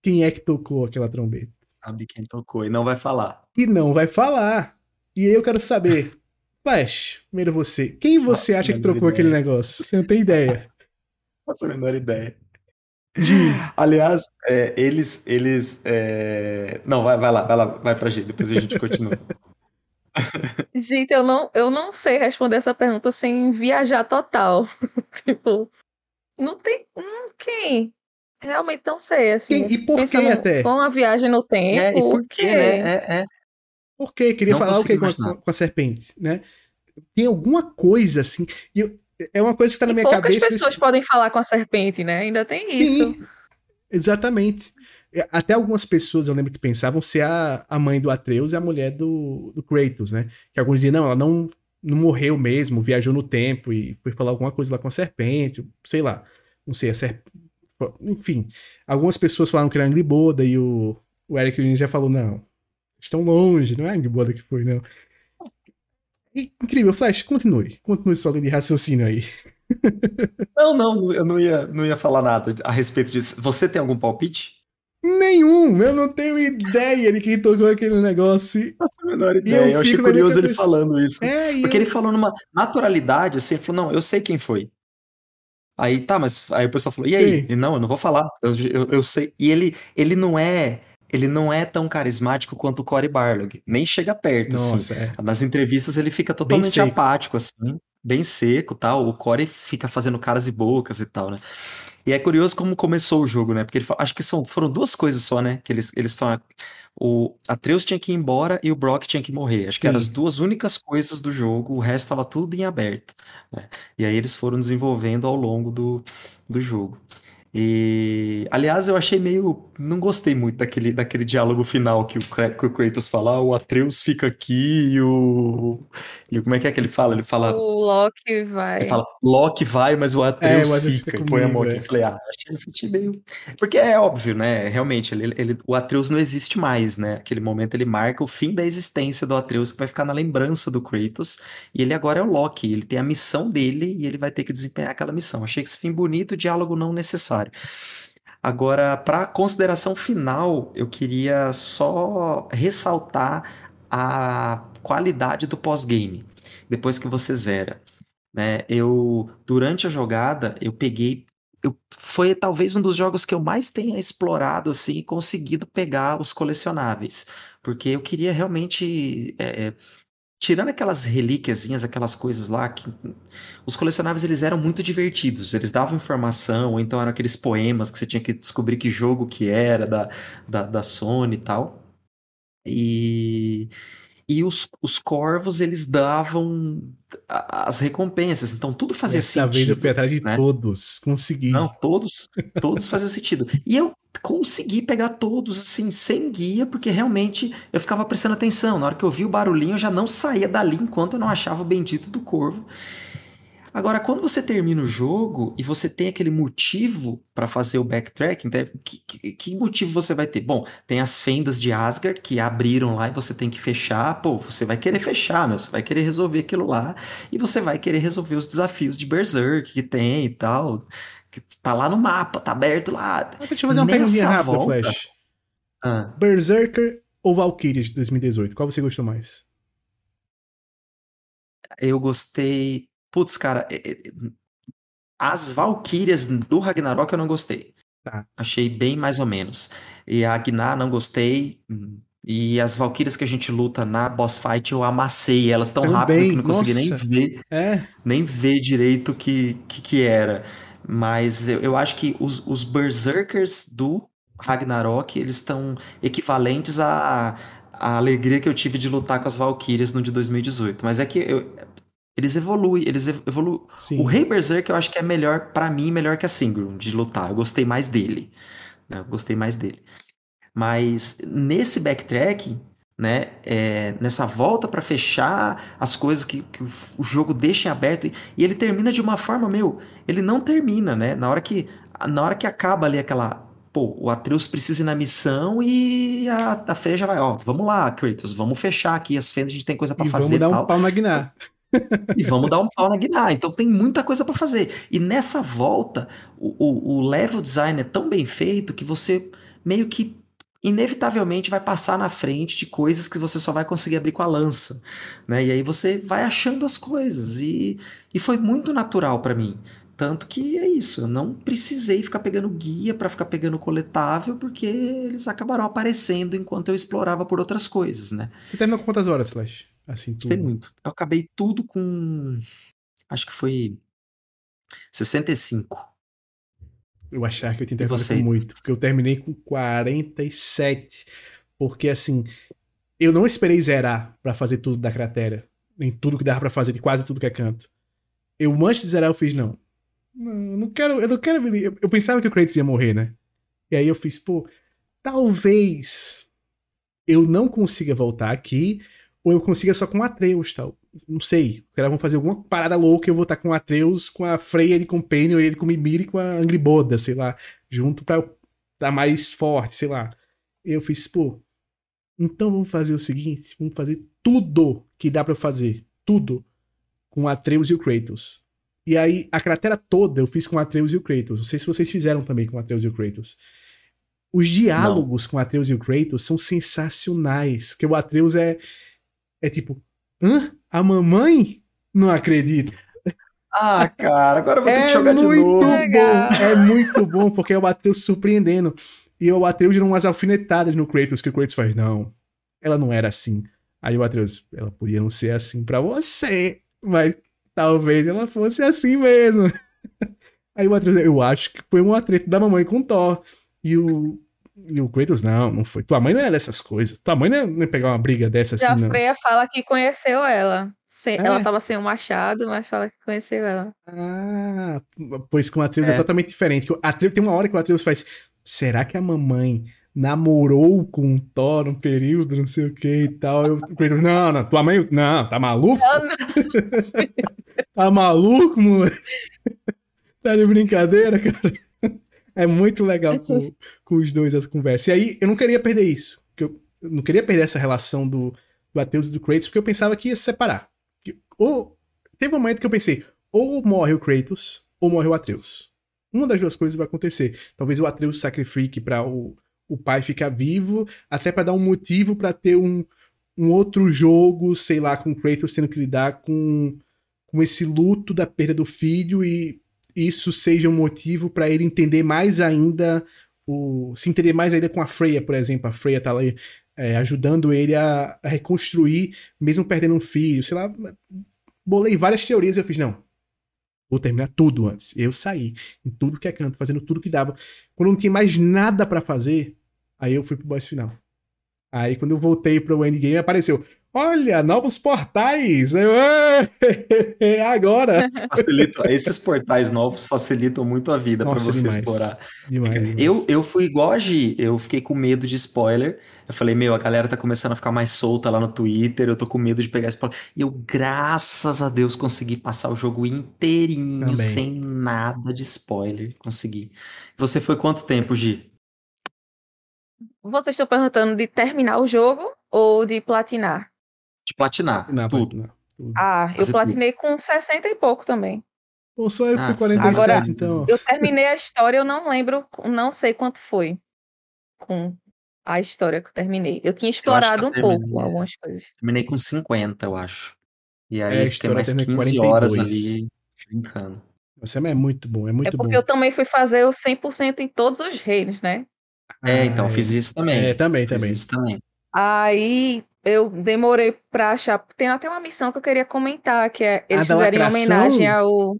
quem é que tocou aquela trombeta. Sabe quem tocou e não vai falar. E não vai falar. E aí eu quero saber, Flash, primeiro você, quem você Nossa, acha que trocou ideia. aquele negócio? Você não tem ideia. Faço a menor ideia. Aliás, é, eles. eles é... Não, vai, vai lá, vai lá, vai pra gente, depois a gente continua. Gente, eu não, eu não sei responder essa pergunta sem viajar total. tipo, não tem. Hum, quem? Realmente não sei, assim. E, e por que até? Com a viagem no tempo. É, e por quê, né? É, é. Por quê? Queria não falar o que com, com, a serpente, né? Tem alguma coisa assim. E eu, é uma coisa que está na minha poucas cabeça. Poucas pessoas desse... podem falar com a serpente, né? Ainda tem Sim, isso. Exatamente. É, até algumas pessoas eu lembro que pensavam ser a, a mãe do Atreus e a mulher do, do Kratos, né? Que alguns diziam, não, ela não, não morreu mesmo, viajou no tempo e foi falar alguma coisa lá com a serpente, sei lá. Não sei, a serpente. Enfim, algumas pessoas falaram que era Angry Boda e o, o Eric já falou, não, estão longe, não é Angry Boda que foi, não. Incrível, Flash, continue. Continue sua linha de raciocínio aí. Não, não, eu não ia, não ia falar nada a respeito disso. Você tem algum palpite? Nenhum! Eu não tenho ideia de quem tocou aquele negócio. Nossa, a menor ideia. Eu, eu achei curioso ele falando isso. É, Porque eu... ele falou numa naturalidade, assim, ele falou, não, eu sei quem foi. Aí, tá, mas aí o pessoal falou, e aí? E, não, eu não vou falar, eu, eu, eu, sei. E ele, ele não é ele não é tão carismático quanto o Cory Barlog. Nem chega perto, assim. Nossa, assim. É. Nas entrevistas ele fica totalmente apático, assim, bem seco tal. O Cory fica fazendo caras e bocas e tal, né? E é curioso como começou o jogo, né? Porque ele fala, acho que são, foram duas coisas só, né? Que eles, eles falam. O Atreus tinha que ir embora e o Brock tinha que morrer. Acho que Sim. eram as duas únicas coisas do jogo, o resto estava tudo em aberto. Né? E aí eles foram desenvolvendo ao longo do, do jogo. E, aliás, eu achei meio. Não gostei muito daquele, daquele diálogo final que o, que o Kratos fala: ah, o Atreus fica aqui e o. E como é que é que ele fala? Ele fala. O Loki vai. Ele fala: Loki vai, mas o Atreus, é, fica. fica põe a mão aqui. É. Eu falei: ah, achei, meio. Porque é óbvio, né? Realmente, ele, ele, o Atreus não existe mais, né? Aquele momento ele marca o fim da existência do Atreus, que vai ficar na lembrança do Kratos. E ele agora é o Loki. Ele tem a missão dele e ele vai ter que desempenhar aquela missão. Achei que esse fim bonito, diálogo não necessário. Agora, para consideração final, eu queria só ressaltar a qualidade do pós-game, depois que você zera. Né? Eu, durante a jogada, eu peguei eu, foi talvez um dos jogos que eu mais tenha explorado assim, e conseguido pegar os colecionáveis, porque eu queria realmente é, tirando aquelas relíquiazinhas, aquelas coisas lá que os colecionáveis eles eram muito divertidos, eles davam informação, ou então eram aqueles poemas que você tinha que descobrir que jogo que era da, da, da Sony e tal. E e os, os corvos eles davam as recompensas, então tudo fazia Essa sentido. Vez eu fui atrás de né? todos, consegui. Não, todos, todos faziam sentido. E eu consegui pegar todos assim, sem guia, porque realmente eu ficava prestando atenção. Na hora que eu vi o barulhinho, eu já não saía dali enquanto eu não achava o bendito do corvo. Agora, quando você termina o jogo e você tem aquele motivo para fazer o backtracking, né, que, que, que, motivo você vai ter? Bom, tem as fendas de Asgard que abriram lá e você tem que fechar. Pô, você vai querer fechar, meu, você vai querer resolver aquilo lá e você vai querer resolver os desafios de Berserk que tem e tal. Que tá lá no mapa, tá aberto lá. Deixa eu fazer uma perguntinha rápida, volta... Flash. Ah. Berserker ou Valkyrie de 2018? Qual você gostou mais? Eu gostei Putz, cara, as Valkyrias do Ragnarok eu não gostei. Tá. Achei bem mais ou menos. E a Agnar não gostei. E as Valkyrias que a gente luta na boss fight eu amassei elas tão rápido que não consegui nem ver. É. Nem ver direito o que, que, que, era. Mas eu, eu acho que os, os Berserkers do Ragnarok, eles estão equivalentes à, à alegria que eu tive de lutar com as Valkyrias no de 2018. Mas é que eu, eles evoluem, eles evoluem. O Rei Berserk eu acho que é melhor, para mim, melhor que a Singrum de lutar. Eu gostei mais dele. Né? Eu gostei mais dele. Mas nesse backtracking, né, é, nessa volta para fechar as coisas que, que, o jogo deixa em aberto e, e, ele termina de uma forma, meu, ele não termina, né? Na hora que na hora que acaba ali aquela, pô, o Atreus precisa ir na missão e a, a Freya já vai, ó, vamos lá, Kratos, vamos fechar aqui as fendas, a gente tem coisa para fazer vamos dar tal. um pau na e vamos dar um pau na Gnar. Então tem muita coisa para fazer. E nessa volta, o, o, o, level design é tão bem feito que você meio que inevitavelmente vai passar na frente de coisas que você só vai conseguir abrir com a lança, né? E aí você vai achando as coisas e, e foi muito natural para mim. Tanto que é isso, eu não precisei ficar pegando guia para ficar pegando coletável, porque eles acabaram aparecendo enquanto eu explorava por outras coisas, né? Você terminou com quantas horas, Flash? Assim, Gostei tudo. muito. Eu acabei tudo com. Acho que foi. 65. Eu achava que E 84 foi vocês? muito, porque eu terminei com 47. Porque assim, eu não esperei zerar pra fazer tudo da cratera. Nem tudo que dava pra fazer, de quase tudo que é canto. Eu, antes de zerar, eu fiz, não. Não, eu não quero, eu não quero. Eu, eu pensava que o Kratos ia morrer, né? E aí eu fiz, pô, talvez eu não consiga voltar aqui, ou eu consiga só com o Atreus, tal. Não sei. Os caras vão fazer alguma parada louca e eu vou estar com o Atreus, com a Freya de Companion, ele com o Mimir e com a Angriboda, sei lá, junto pra eu dar mais forte, sei lá. Eu fiz, pô, então vamos fazer o seguinte, vamos fazer tudo que dá pra eu fazer, tudo, com o Atreus e o Kratos. E aí, a cratera toda eu fiz com o Atreus e o Kratos. Não sei se vocês fizeram também com o Atreus e o Kratos. Os diálogos com o Atreus e o Kratos são sensacionais. Porque o Atreus é. É tipo. Hã? A mamãe? Não acredito. Ah, cara, agora eu vou ter que É jogar de muito novo. bom. Legal. É muito bom, porque é o Atreus surpreendendo. E o Atreus dando umas alfinetadas no Kratos, que o Kratos faz, não. Ela não era assim. Aí o Atreus, ela podia não ser assim pra você, mas talvez ela fosse assim mesmo. Aí o Atreus, eu acho que foi um atrito da mamãe com Thor. E o, e o Kratos, não, não foi. Tua mãe não é dessas coisas. Tua mãe não ia, não ia pegar uma briga dessa Já assim, a não. Freya fala que conheceu ela. Sem- É. Ela tava sem o machado, mas fala que conheceu ela. Ah, pois com o Atreus é. É. totalmente diferente. O Atreus, tem uma hora que o Atreus faz. Será que a mamãe namorou com o Thor um período, não sei o que e tal? Eu, não, não, tua mãe. Não, tá maluco? Ela não- Tá maluco, moleque? Tá de brincadeira, cara? É muito legal com, com os dois essa conversa. E aí, eu não queria perder isso. porque Eu, eu não queria perder essa relação do, do Atreus e do Kratos, porque eu pensava que ia se separar. Que- Ou, teve um momento que eu pensei, ou morre o Kratos, ou morre o Atreus. Uma das duas coisas vai acontecer. Talvez o Atreus sacrifique pra o, o pai ficar vivo, até pra dar um motivo pra ter um, um outro jogo, sei lá, com o Kratos tendo que lidar com, com esse luto da perda do filho e isso seja um motivo pra ele entender mais ainda o se entender mais ainda com a Freya, por exemplo, a Freya tá ali é, ajudando ele a, a reconstruir, mesmo perdendo um filho, sei lá, bolei várias teorias e eu fiz não. Vou terminar tudo antes. Eu saí em tudo que é canto, fazendo tudo que dava. Quando não tinha mais nada pra fazer, aí eu fui pro boss final. Aí quando eu voltei pro endgame apareceu, olha, novos portais. Eu, "É, agora. Facilita, esses portais novos facilitam muito a vida Nossa, você demais. explorar. Demais, demais. Eu, eu fui igual a Gi, eu fiquei com medo de spoiler. Eu falei, meu, a galera tá começando a ficar mais solta lá no Twitter, eu tô com medo de pegar spoiler. E eu, graças a Deus, consegui passar o jogo inteirinho, Também. sem nada de spoiler. Consegui. Você foi quanto tempo, Gi? Vocês estão perguntando de terminar o jogo ou de platinar? De platinar, Não, tudo. não, tudo. Ah, eu Fazer tudo. platinei com 60 e pouco também. Pô, só eu que Ah, fui 47, agora- então. Eu terminei a história, eu não lembro, não sei quanto foi com a história que eu terminei. Eu tinha explorado eu um pouco terminei- algumas coisas. Terminei com 50, eu acho. E aí É, a história mais termina com 15 horas 42. ali brincando. Você é muito bom, é muito É porque bom. eu também fui fazer o 100% em todos os reinos, né? É, então, Ah, fiz isso também. É, também, Fiz também. isso também. Aí eu demorei pra achar. Tem até uma missão que eu queria comentar, que é eles fizerem lacração? homenagem ao.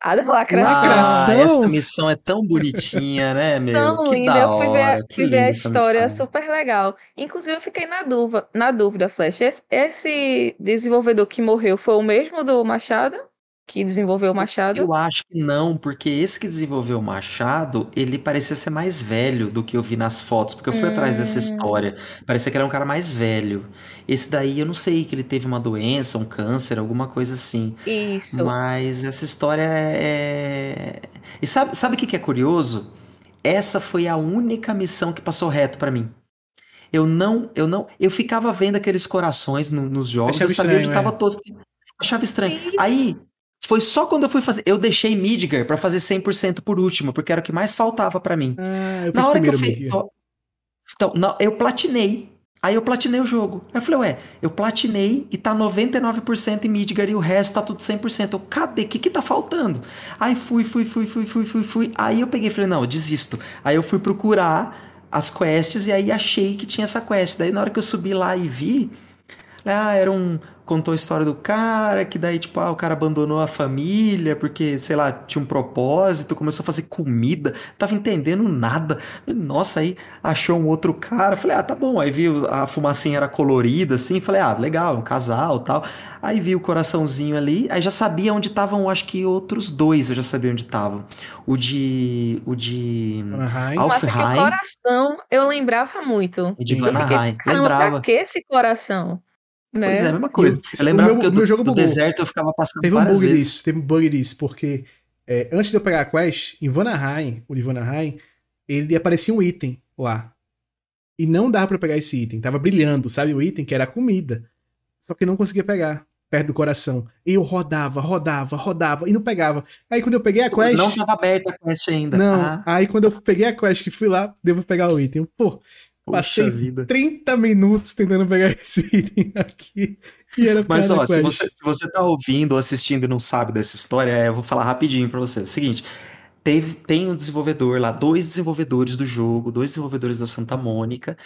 A da lacração. Lacração? Ah, essa missão é tão bonitinha, né, meu? Tão que linda, da eu fui ver, hora, fui ver a história missão. super legal. Inclusive, eu fiquei na dúvida, na dúvida, Flash. Esse, esse desenvolvedor que morreu foi o mesmo do Machado? Que desenvolveu o Machado? Eu acho que não, porque esse que desenvolveu o Machado, ele parecia ser mais velho do que eu vi nas fotos, porque eu fui atrás dessa Hum. história. Parecia que era um cara mais velho. Esse daí eu não sei, que ele teve uma doença, um câncer, alguma coisa assim. Isso. Mas essa história é. E sabe, sabe o que que é curioso? Essa foi a única missão que passou reto pra mim. Eu não, eu não, eu ficava vendo aqueles corações no- nos jogos, Achava eu sabia onde estranho, estava é. todos. Achava estranho. Aí foi só quando eu fui fazer, eu deixei Midgar pra fazer 100% por último, porque era o que mais faltava pra mim. Ah, eu Na fiz hora que eu primeiro, fiz, ó, então, não, eu platinei. Aí eu platinei o jogo. Aí eu falei, ué, eu platinei e tá 99% em Midgar e o resto tá tudo 100%. Eu, cadê? O que que tá faltando? Aí fui, fui, fui, fui, fui, fui, fui. Aí eu peguei e falei, não, desisto. Aí eu fui procurar as quests e aí achei que tinha essa quest. Daí na hora que eu subi lá e vi, Ah, era um. Contou a história do cara, que daí, tipo, ah, o cara abandonou a família porque, sei lá, tinha um propósito, começou a fazer comida, tava entendendo nada. Nossa, aí achou um outro cara. Falei, ah, tá bom. Aí viu a fumacinha era colorida, assim. Falei, ah, legal, um casal tal. Aí vi o coraçãozinho ali, aí já sabia onde estavam, acho que outros dois, eu já sabia onde estavam. O de. O de. Uhum. Nossa, que o coração eu lembrava muito. E de Vanaheim. Lembrava. Pra que esse coração? Né? Pois é, a mesma coisa. Eu, eu lembrava meu, que eu, meu jogo do deserto eu ficava passando Teve um bug vezes. disso, teve um bug disso, porque é, antes de eu pegar a quest, em Vanaheim, o de Vanaheim, ele aparecia um item lá. E não dava para pegar esse item. Tava brilhando, sabe? O item que era a comida. Só que não conseguia pegar perto do coração. E eu rodava, rodava, rodava e não pegava. Aí quando eu peguei a quest. Não estava aberta a quest ainda. Não. Ah. Aí quando eu peguei a quest que fui lá, devo pegar o item. Pô, passei vida. 30 minutos tentando pegar esse item aqui. E era Mas ó, se você, se você tá ouvindo ou assistindo e não sabe dessa história, é, eu vou falar rapidinho para você. É o seguinte. Teve, tem um desenvolvedor lá, dois desenvolvedores do jogo, dois desenvolvedores da Santa Mônica,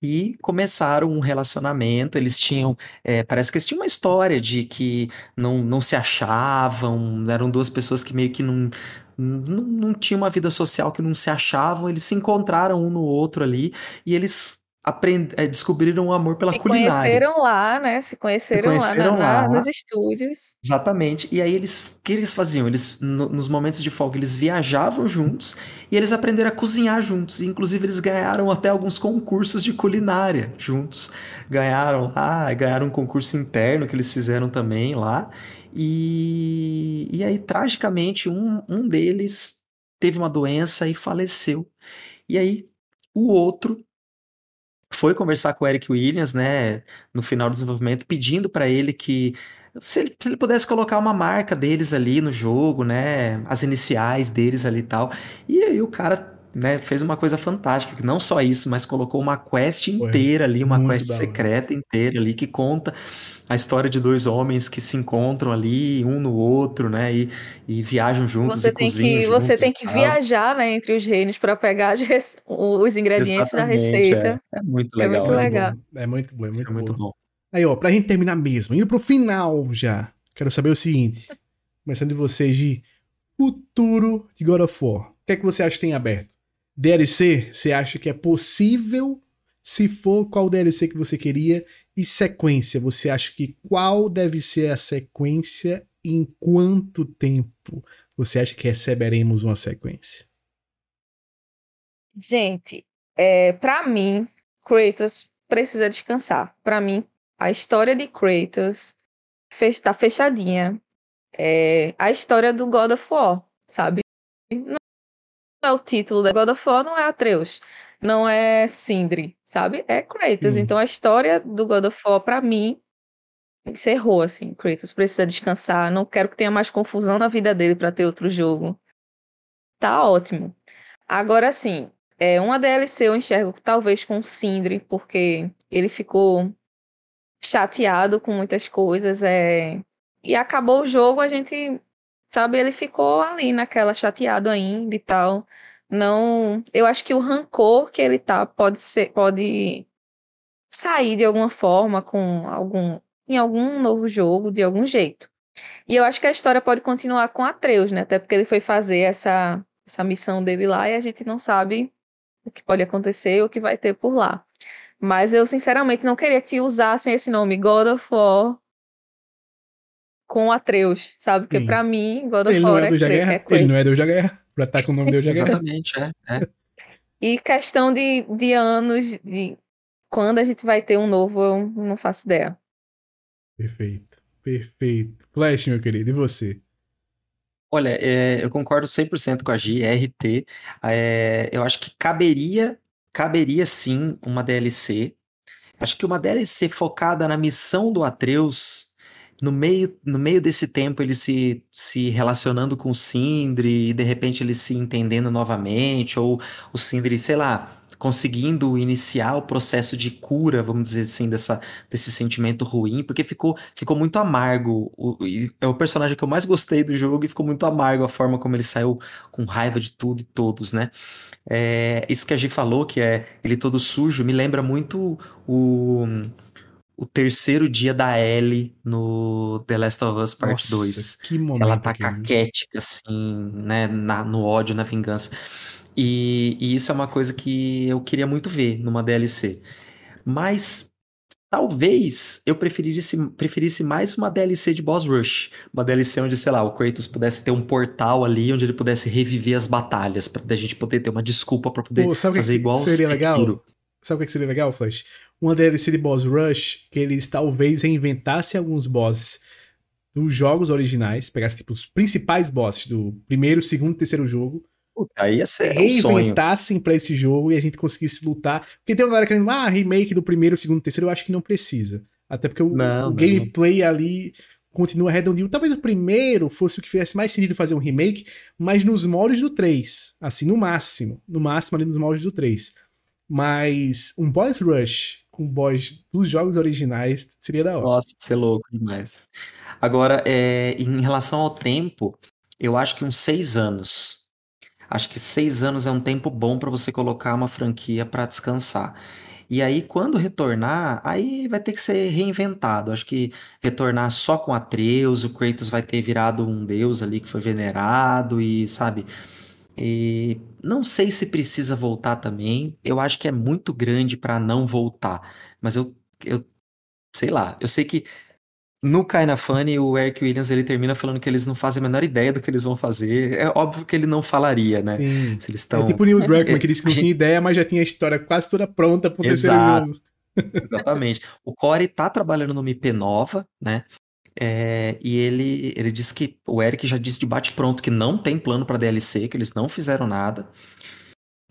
e começaram um relacionamento. Eles tinham, é, parece que eles tinham uma história de que não, não se achavam, eram duas pessoas que meio que não, não, não tinham uma vida social, que não se achavam. Eles se encontraram um no outro ali e eles aprend... É, descobriram o amor pela se culinária. Se conheceram lá, né? Se conheceram, se conheceram lá, na, lá, nos estúdios. Exatamente. E aí eles, o que eles faziam? Eles no, nos momentos de folga eles viajavam juntos e eles aprenderam a cozinhar juntos. E, inclusive eles ganharam até alguns concursos de culinária juntos. Ganharam lá, ganharam um concurso interno que eles fizeram também lá. E, e aí tragicamente um, um deles teve uma doença e faleceu. E aí o outro foi conversar com o Eric Williams, né, no final do desenvolvimento, pedindo para ele que se ele, se ele, pudesse colocar uma marca deles ali no jogo, né, as iniciais deles ali e tal. E aí o cara, né, fez uma coisa fantástica, que não só isso, mas colocou uma quest inteira ali, uma quest secreta inteira ali que conta a história de dois homens que se encontram ali, um no outro, né? E, e viajam juntos você e tem cozinham que, juntos Você tem que viajar, né, entre os reinos para pegar os ingredientes Exatamente, da receita. É. é. muito legal. É muito legal. É muito bom, é muito, é muito bom. bom. Aí, ó, pra gente terminar mesmo, indo pro final já, quero saber o seguinte. Começando de vocês de futuro de God of War. O que é que você acha que tem aberto? DLC, você acha que é possível? Se for, qual DLC que você queria? E sequência, você acha que qual deve ser a sequência e em quanto tempo você acha que receberemos uma sequência? Gente, é, para mim, Kratos precisa descansar. Para mim, a história de Kratos está fechadinha. É, a história do God of War, sabe? Não é o título da God of War, não é Atreus não é Sindri, sabe? É Kratos. Sim. Então a história do God of War, pra mim, encerrou, assim. Kratos precisa descansar. Não quero que tenha mais confusão na vida dele para ter outro jogo. Tá ótimo. Agora sim, é uma DLC eu enxergo talvez com Sindri, porque ele ficou chateado com muitas coisas, é... e acabou o jogo, a gente, sabe, ele ficou ali naquela chateado ainda e tal não, eu acho que o rancor que ele tá pode ser, pode sair de alguma forma com algum em algum novo jogo de algum jeito. E eu acho que a história pode continuar com Atreus, né? Até porque ele foi fazer essa essa missão dele lá e a gente não sabe o que pode acontecer, o que vai ter por lá. Mas eu sinceramente não queria que usassem esse nome God of War com Atreus, sabe? Porque para mim God of War é, é, é Ele não é Deus da Guerra. Pra estar tá com o nome de hoje Exatamente, é. é. E questão de, de anos, de quando a gente vai ter um novo, eu não faço ideia. Perfeito, perfeito. Flash, meu querido, e você? Olha, é, eu concordo 100% com a G, RT. É, eu acho que caberia, caberia sim uma DLC. Acho que uma DLC focada na missão do Atreus no meio, no meio desse tempo ele se, se relacionando com o Sindri e de repente ele se entendendo novamente, ou o Sindri, sei lá, conseguindo iniciar o processo de cura, vamos dizer assim, dessa, desse sentimento ruim, porque ficou, ficou muito amargo. O, é o personagem que eu mais gostei do jogo e ficou muito amargo a forma como ele saiu com raiva de tudo e todos, né? É, isso que a Gi falou, que é ele todo sujo, me lembra muito o o terceiro dia da Ellie no The Last of Us Part Nossa, 2. Que momento. Ela tá caquética, assim, né? Na, no ódio, na vingança. E, e, isso é uma coisa que eu queria muito ver numa DLC. Mas talvez eu preferisse, preferisse mais uma DLC de Boss Rush. Uma DLC onde, sei lá, o Kratos pudesse ter um portal ali onde ele pudesse reviver as batalhas, pra a gente poder ter uma desculpa para poder Pô, fazer que igual seria legal? Sabe o que seria legal, Flash? Uma DLC de Boss Rush que eles talvez reinventassem alguns bosses dos jogos originais, pegasse tipo os principais bosses do primeiro, segundo e terceiro jogo aí ia ser reinventassem um para esse jogo e a gente conseguisse lutar. Porque tem uma galera querendo, ah, remake do primeiro, segundo, terceiro, eu acho que não precisa. Até porque o, não, o não, gameplay não. ali continua redondinho. Talvez o primeiro fosse o que fizesse mais sentido fazer um remake, mas nos moldes do 3. Assim, no máximo. No máximo ali nos moldes do 3. Mas um boss rush com boss dos jogos originais seria da hora. Nossa, ser louco demais. Agora, é, em relação ao tempo, eu acho que uns seis anos Acho que seis anos é um tempo bom para você colocar uma franquia para descansar. E aí, quando retornar, aí vai ter que ser reinventado. Acho que retornar só com Atreus, o Kratos vai ter virado um deus ali que foi venerado e, sabe? E não sei se precisa voltar também. Eu acho que é muito grande para não voltar. Mas eu, eu sei lá, eu sei que no Kinda Funny, o Eric Williams ele termina falando que eles não fazem a menor ideia do que eles vão fazer. É óbvio que ele não falaria, né? Sim. Se eles estão. É tipo o Neil Druckmann, que disse que não tinha ideia, mas já tinha a história quase toda pronta pro terceiro jogo. Exatamente. O Corey tá trabalhando numa IP nova, né? É, e ele, ele disse que o Eric já disse de bate-pronto que não tem plano para DLC, que eles não fizeram nada.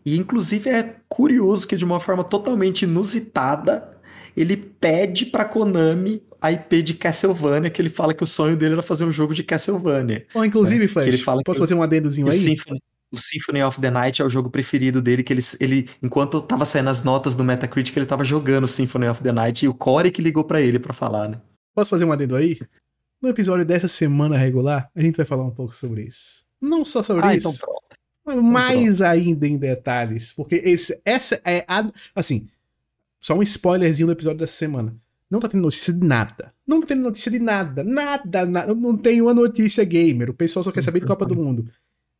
E inclusive é curioso que de uma forma totalmente inusitada ele pede para Konami a IP de Castlevania, que ele fala que o sonho dele era fazer um jogo de Castlevania. Oh, inclusive, né? Flash, ele fala posso fazer um adendozinho aí? Symphony, o Symphony of the Night é o jogo preferido dele, que ele, ele enquanto tava saindo as notas do Metacritic, ele tava jogando Symphony of the Night, e o Corey que ligou para ele para falar, né? Posso fazer um adendo aí? No episódio dessa semana regular, a gente vai falar um pouco sobre isso. Não só sobre ah, então isso, então pronto. mas mais pronto. ainda em detalhes, porque esse, essa é a... Assim, só um spoilerzinho do episódio dessa semana. Não tá tendo notícia de nada. Não tá tendo notícia de nada. Nada, nada. Não tem uma notícia gamer. O pessoal só quer saber de Copa do Mundo.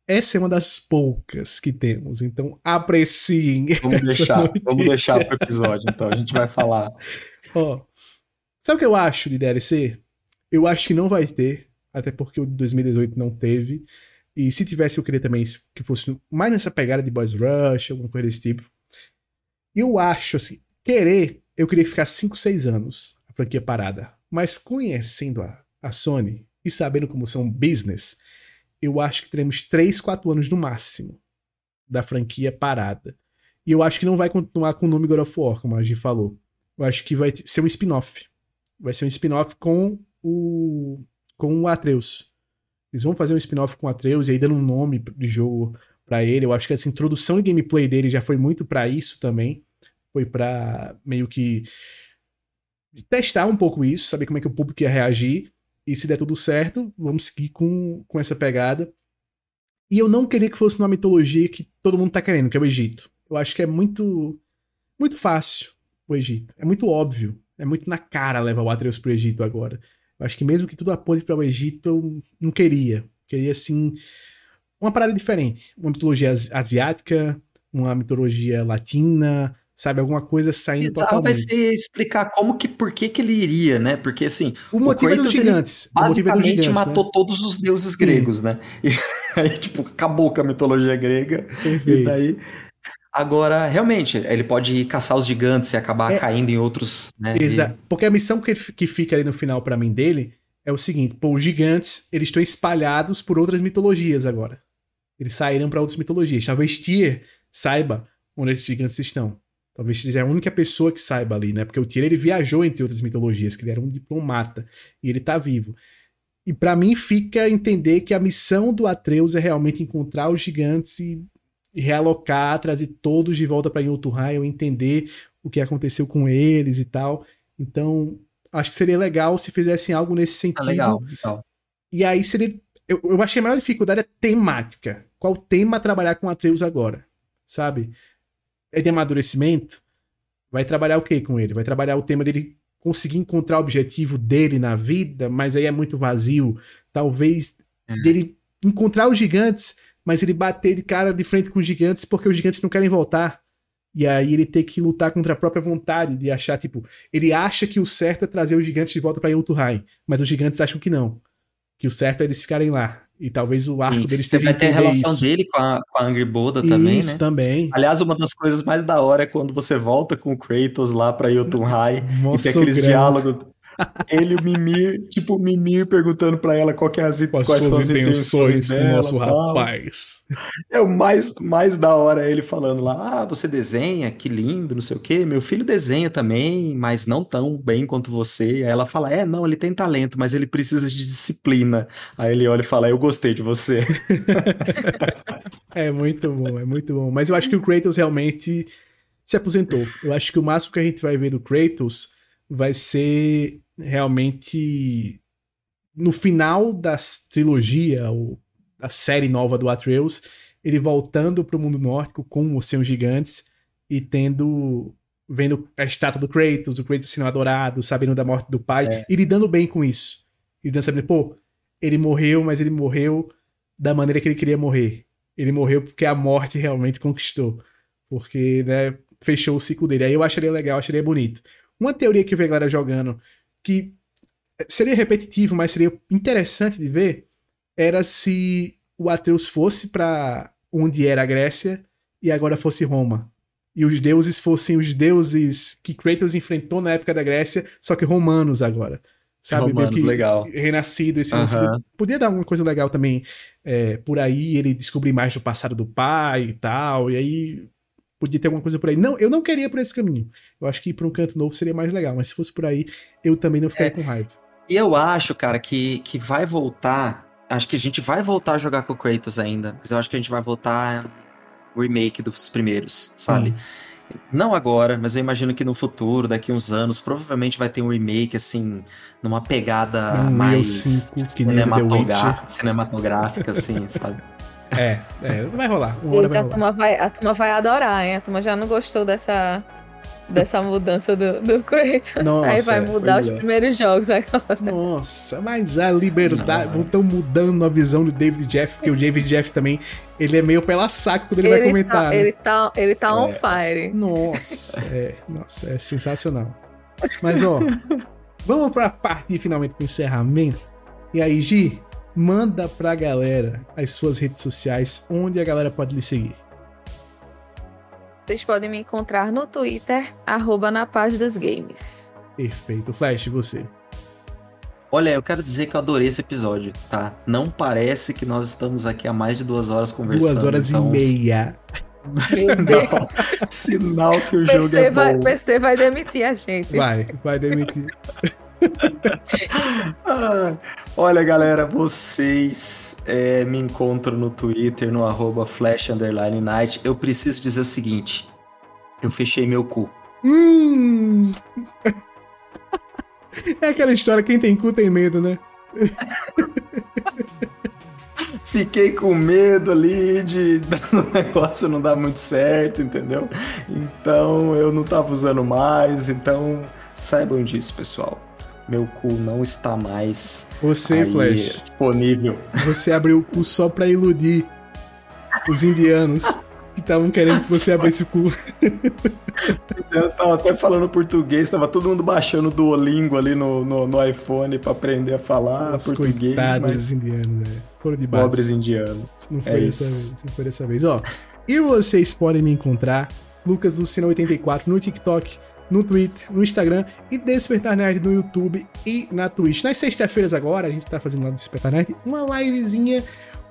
Essa é uma das poucas que temos. Então, apreciem. Vamos deixar. Notícia. Vamos deixar pro episódio, então. A gente vai falar. Ó. Sabe o que eu acho de DLC? Eu acho que não vai ter. Até porque o de 2018 não teve. E se tivesse, eu queria também que fosse mais nessa pegada de Boys Rush, alguma coisa desse tipo. Eu acho, assim, querer eu queria ficar 5, 6 anos a franquia parada. Mas conhecendo a, a Sony e sabendo como são business, eu acho que teremos 3, 4 anos no máximo da franquia parada. E eu acho que não vai continuar com o nome God of War, como a gente falou. Eu acho que vai ser um spin-off. Vai ser um spin-off com o com o Atreus. Eles vão fazer um spin-off com o Atreus e aí dando um nome de jogo para ele. Eu acho que essa introdução e gameplay dele já foi muito para isso também foi para meio que testar um pouco isso, saber como é que o público ia reagir. E se der tudo certo, vamos seguir com, com essa pegada. E eu não queria que fosse uma mitologia que todo mundo tá querendo, que é o Egito. Eu acho que é muito muito fácil o Egito. É muito óbvio. É muito na cara levar o Atreus pro Egito agora. Eu acho que mesmo que tudo aponte para o Egito, eu não queria. Queria, assim, uma parada diferente. Uma mitologia asiática, uma mitologia latina, sabe? Alguma coisa saindo Exato, totalmente. vai ser explicar como que, por que que ele iria, né? Porque assim, o motivo o Kratos, é dos gigantes. Basicamente é dos gigantes, matou né? todos os deuses Sim. gregos, né? E aí, tipo, acabou com a mitologia grega. Perfeito. E daí Agora, realmente, ele pode caçar os gigantes e acabar é, caindo em outros, né? Exato. E... Porque a missão que, que fica ali no final para mim dele é o seguinte, pô, os gigantes, eles estão espalhados por outras mitologias agora. Eles saíram para outras mitologias. Talvez Tyr saiba onde esses gigantes estão. Talvez seja a única pessoa que saiba ali, né? Porque o Tyr ele viajou entre outras mitologias, que ele era um diplomata e ele tá vivo. E para mim fica entender que a missão do Atreus é realmente encontrar os gigantes e, realocar, trazer todos de volta para Jotunheim, entender o que aconteceu com eles e tal. Então, acho que seria legal se fizessem algo nesse sentido. Ah, legal, legal. E aí seria. Eu, eu achei a maior dificuldade é temática. Qual tema trabalhar com Atreus agora? Sabe? é de amadurecimento, vai trabalhar o que com ele? Vai trabalhar o tema dele conseguir encontrar o objetivo dele na vida, mas aí é muito vazio. Talvez é. dele encontrar os gigantes, mas ele bater de cara de frente com os gigantes porque os gigantes não querem voltar. E aí ele ter que lutar contra a própria vontade de achar, tipo, ele acha que o certo é trazer os gigantes de volta para Yotuhai, mas os gigantes acham que não. Que o certo é eles ficarem lá. E talvez o arco Sim. deles seja vai ter a relação isso. dele com a, com a Angry Boda também, isso, né? também. Aliás, uma das coisas mais da hora é quando você volta com o Kratos lá pra Jotunheim e tem aqueles diálogos ele, o Mimir, tipo, o Mimir perguntando pra ela qual que é as, quais, quais são as intenções, com o nosso rapaz. É o mais, mais da hora ele falando lá, ah, você desenha, que lindo, não sei o quê. Meu filho desenha também, mas não tão bem quanto você. Aí ela fala, é, não, ele tem talento, mas ele precisa de disciplina. Aí ele olha e fala, eu gostei de você. é muito bom, é muito bom. Mas eu acho que o Kratos realmente se aposentou. Eu acho que o máximo que a gente vai ver do Kratos vai ser realmente no final da trilogia, ou da série nova do Atreus, ele voltando para o mundo nórdico com os seus gigantes e tendo vendo a estátua do Kratos, o Kratos sendo adorado, sabendo da morte do pai, é. e lidando bem com isso. E lidando sabendo, pô, ele morreu, mas ele morreu da maneira que ele queria morrer. Ele morreu porque a morte realmente conquistou. Porque, né, fechou o ciclo dele. Aí eu acharia legal, acharia bonito. Uma teoria que eu vi a galera jogando que seria repetitivo, mas seria interessante de ver, era se o Atreus fosse para onde era a Grécia e agora fosse Roma. E os deuses fossem os deuses que Kratos enfrentou na época da Grécia, só que romanos agora. Sabe? Romanos, que legal. renascido esse uhum. Podia dar alguma coisa legal também é, por aí, ele descobrir mais do passado do pai e tal, e aí podia ter alguma coisa por aí. Não, eu não queria por esse caminho. Eu acho que ir pra um canto novo seria mais legal, mas se fosse por aí, eu também não ficaria é. com raiva. E eu acho, cara, que, que vai voltar. Acho que a gente vai voltar a jogar com o Kratos ainda, mas eu acho que a gente vai voltar o remake dos primeiros, sabe? Hum. Não agora, mas eu imagino que no futuro, daqui uns anos, provavelmente vai ter um remake, assim, numa pegada mais 5, cinematográfica, cinematográfica, assim, sabe? É, é, vai rolar. Uma hora vai a, rolar. Turma vai, a turma vai adorar, hein? A turma já não gostou dessa, dessa mudança do, do Kratos. Nossa, Aí vai mudar os é. primeiros jogos agora. Nossa, mas a liberdade. Estão mudando a visão do David Jeff, porque o David Jeff também. Ele é meio pela saco quando ele, ele vai comentar. Tá, né? Ele tá, ele tá é. on fire. Nossa, é, nossa, é sensacional. Mas, ó, vamos pra parte finalmente pro encerramento. E aí, Gi, manda pra galera as suas redes sociais, onde a galera pode lhe seguir. Vocês podem me encontrar no Twitter, arroba na paz dos games. Perfeito. Flash, você? Olha, eu quero dizer que eu adorei esse episódio, tá? Não parece que nós estamos aqui há mais de duas horas conversando. Duas horas então... e meia. Sinal, sinal que o PC jogo é vai, bom. PC vai demitir a gente. Vai, vai demitir. ah, olha, galera, vocês é, me encontram no Twitter, no arroba flash underline night. Eu preciso dizer o seguinte: eu fechei meu cu. Hum. É aquela história, quem tem cu tem medo, né? Fiquei com medo ali de o negócio não dar muito certo, entendeu? Então eu não tava usando mais, então saibam disso, pessoal meu cu não está mais Você, Flash, disponível. Você abriu o cu só pra iludir os indianos que estavam querendo que você abrisse o cu. Os indianos estavam até falando português, estava todo mundo baixando o Duolingo ali no, no, no iPhone para aprender a falar português. Mas... indianos, né? Foram de base. Pobres indianos. Não foi, é dessa vez, não foi dessa vez. Ó, e vocês podem me encontrar, Lucas Lucina 84 no TikTok, no Twitter, no Instagram e Despertar Nerd no YouTube e na Twitch. Nas sextas-feiras agora, a gente tá fazendo lá no Despertar Nerd uma livezinha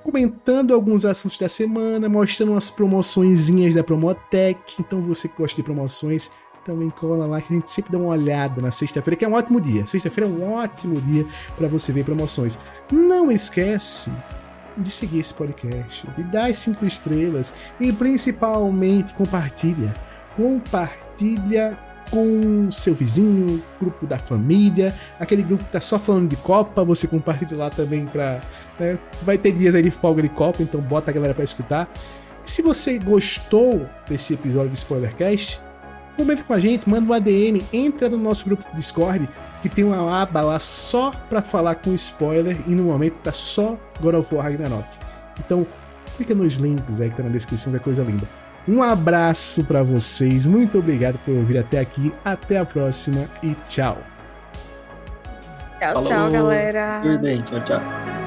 comentando alguns assuntos da semana, mostrando umas promoçõezinhas da Promotec. Então você que gosta de promoções, também cola lá que a gente sempre dá uma olhada na sexta-feira, que é um ótimo dia. Sexta-feira é um ótimo dia para você ver promoções. Não esquece de seguir esse podcast, de dar as cinco estrelas e principalmente compartilha. Compartilha com seu vizinho, grupo da família, aquele grupo que tá só falando de Copa, você compartilha lá também pra. Né? Vai ter dias aí de folga de Copa, então bota a galera pra escutar. E se você gostou desse episódio de Spoilercast, comenta com a gente, manda um ADM, entra no nosso grupo do Discord, que tem uma aba lá só pra falar com spoiler e no momento tá só God of War Ragnarok. Então, clica nos links aí que tá na descrição, que é coisa linda. Um abraço para vocês, muito obrigado por vir até aqui, até a próxima e tchau. Tchau, Falou. tchau, galera. Tchau, tchau.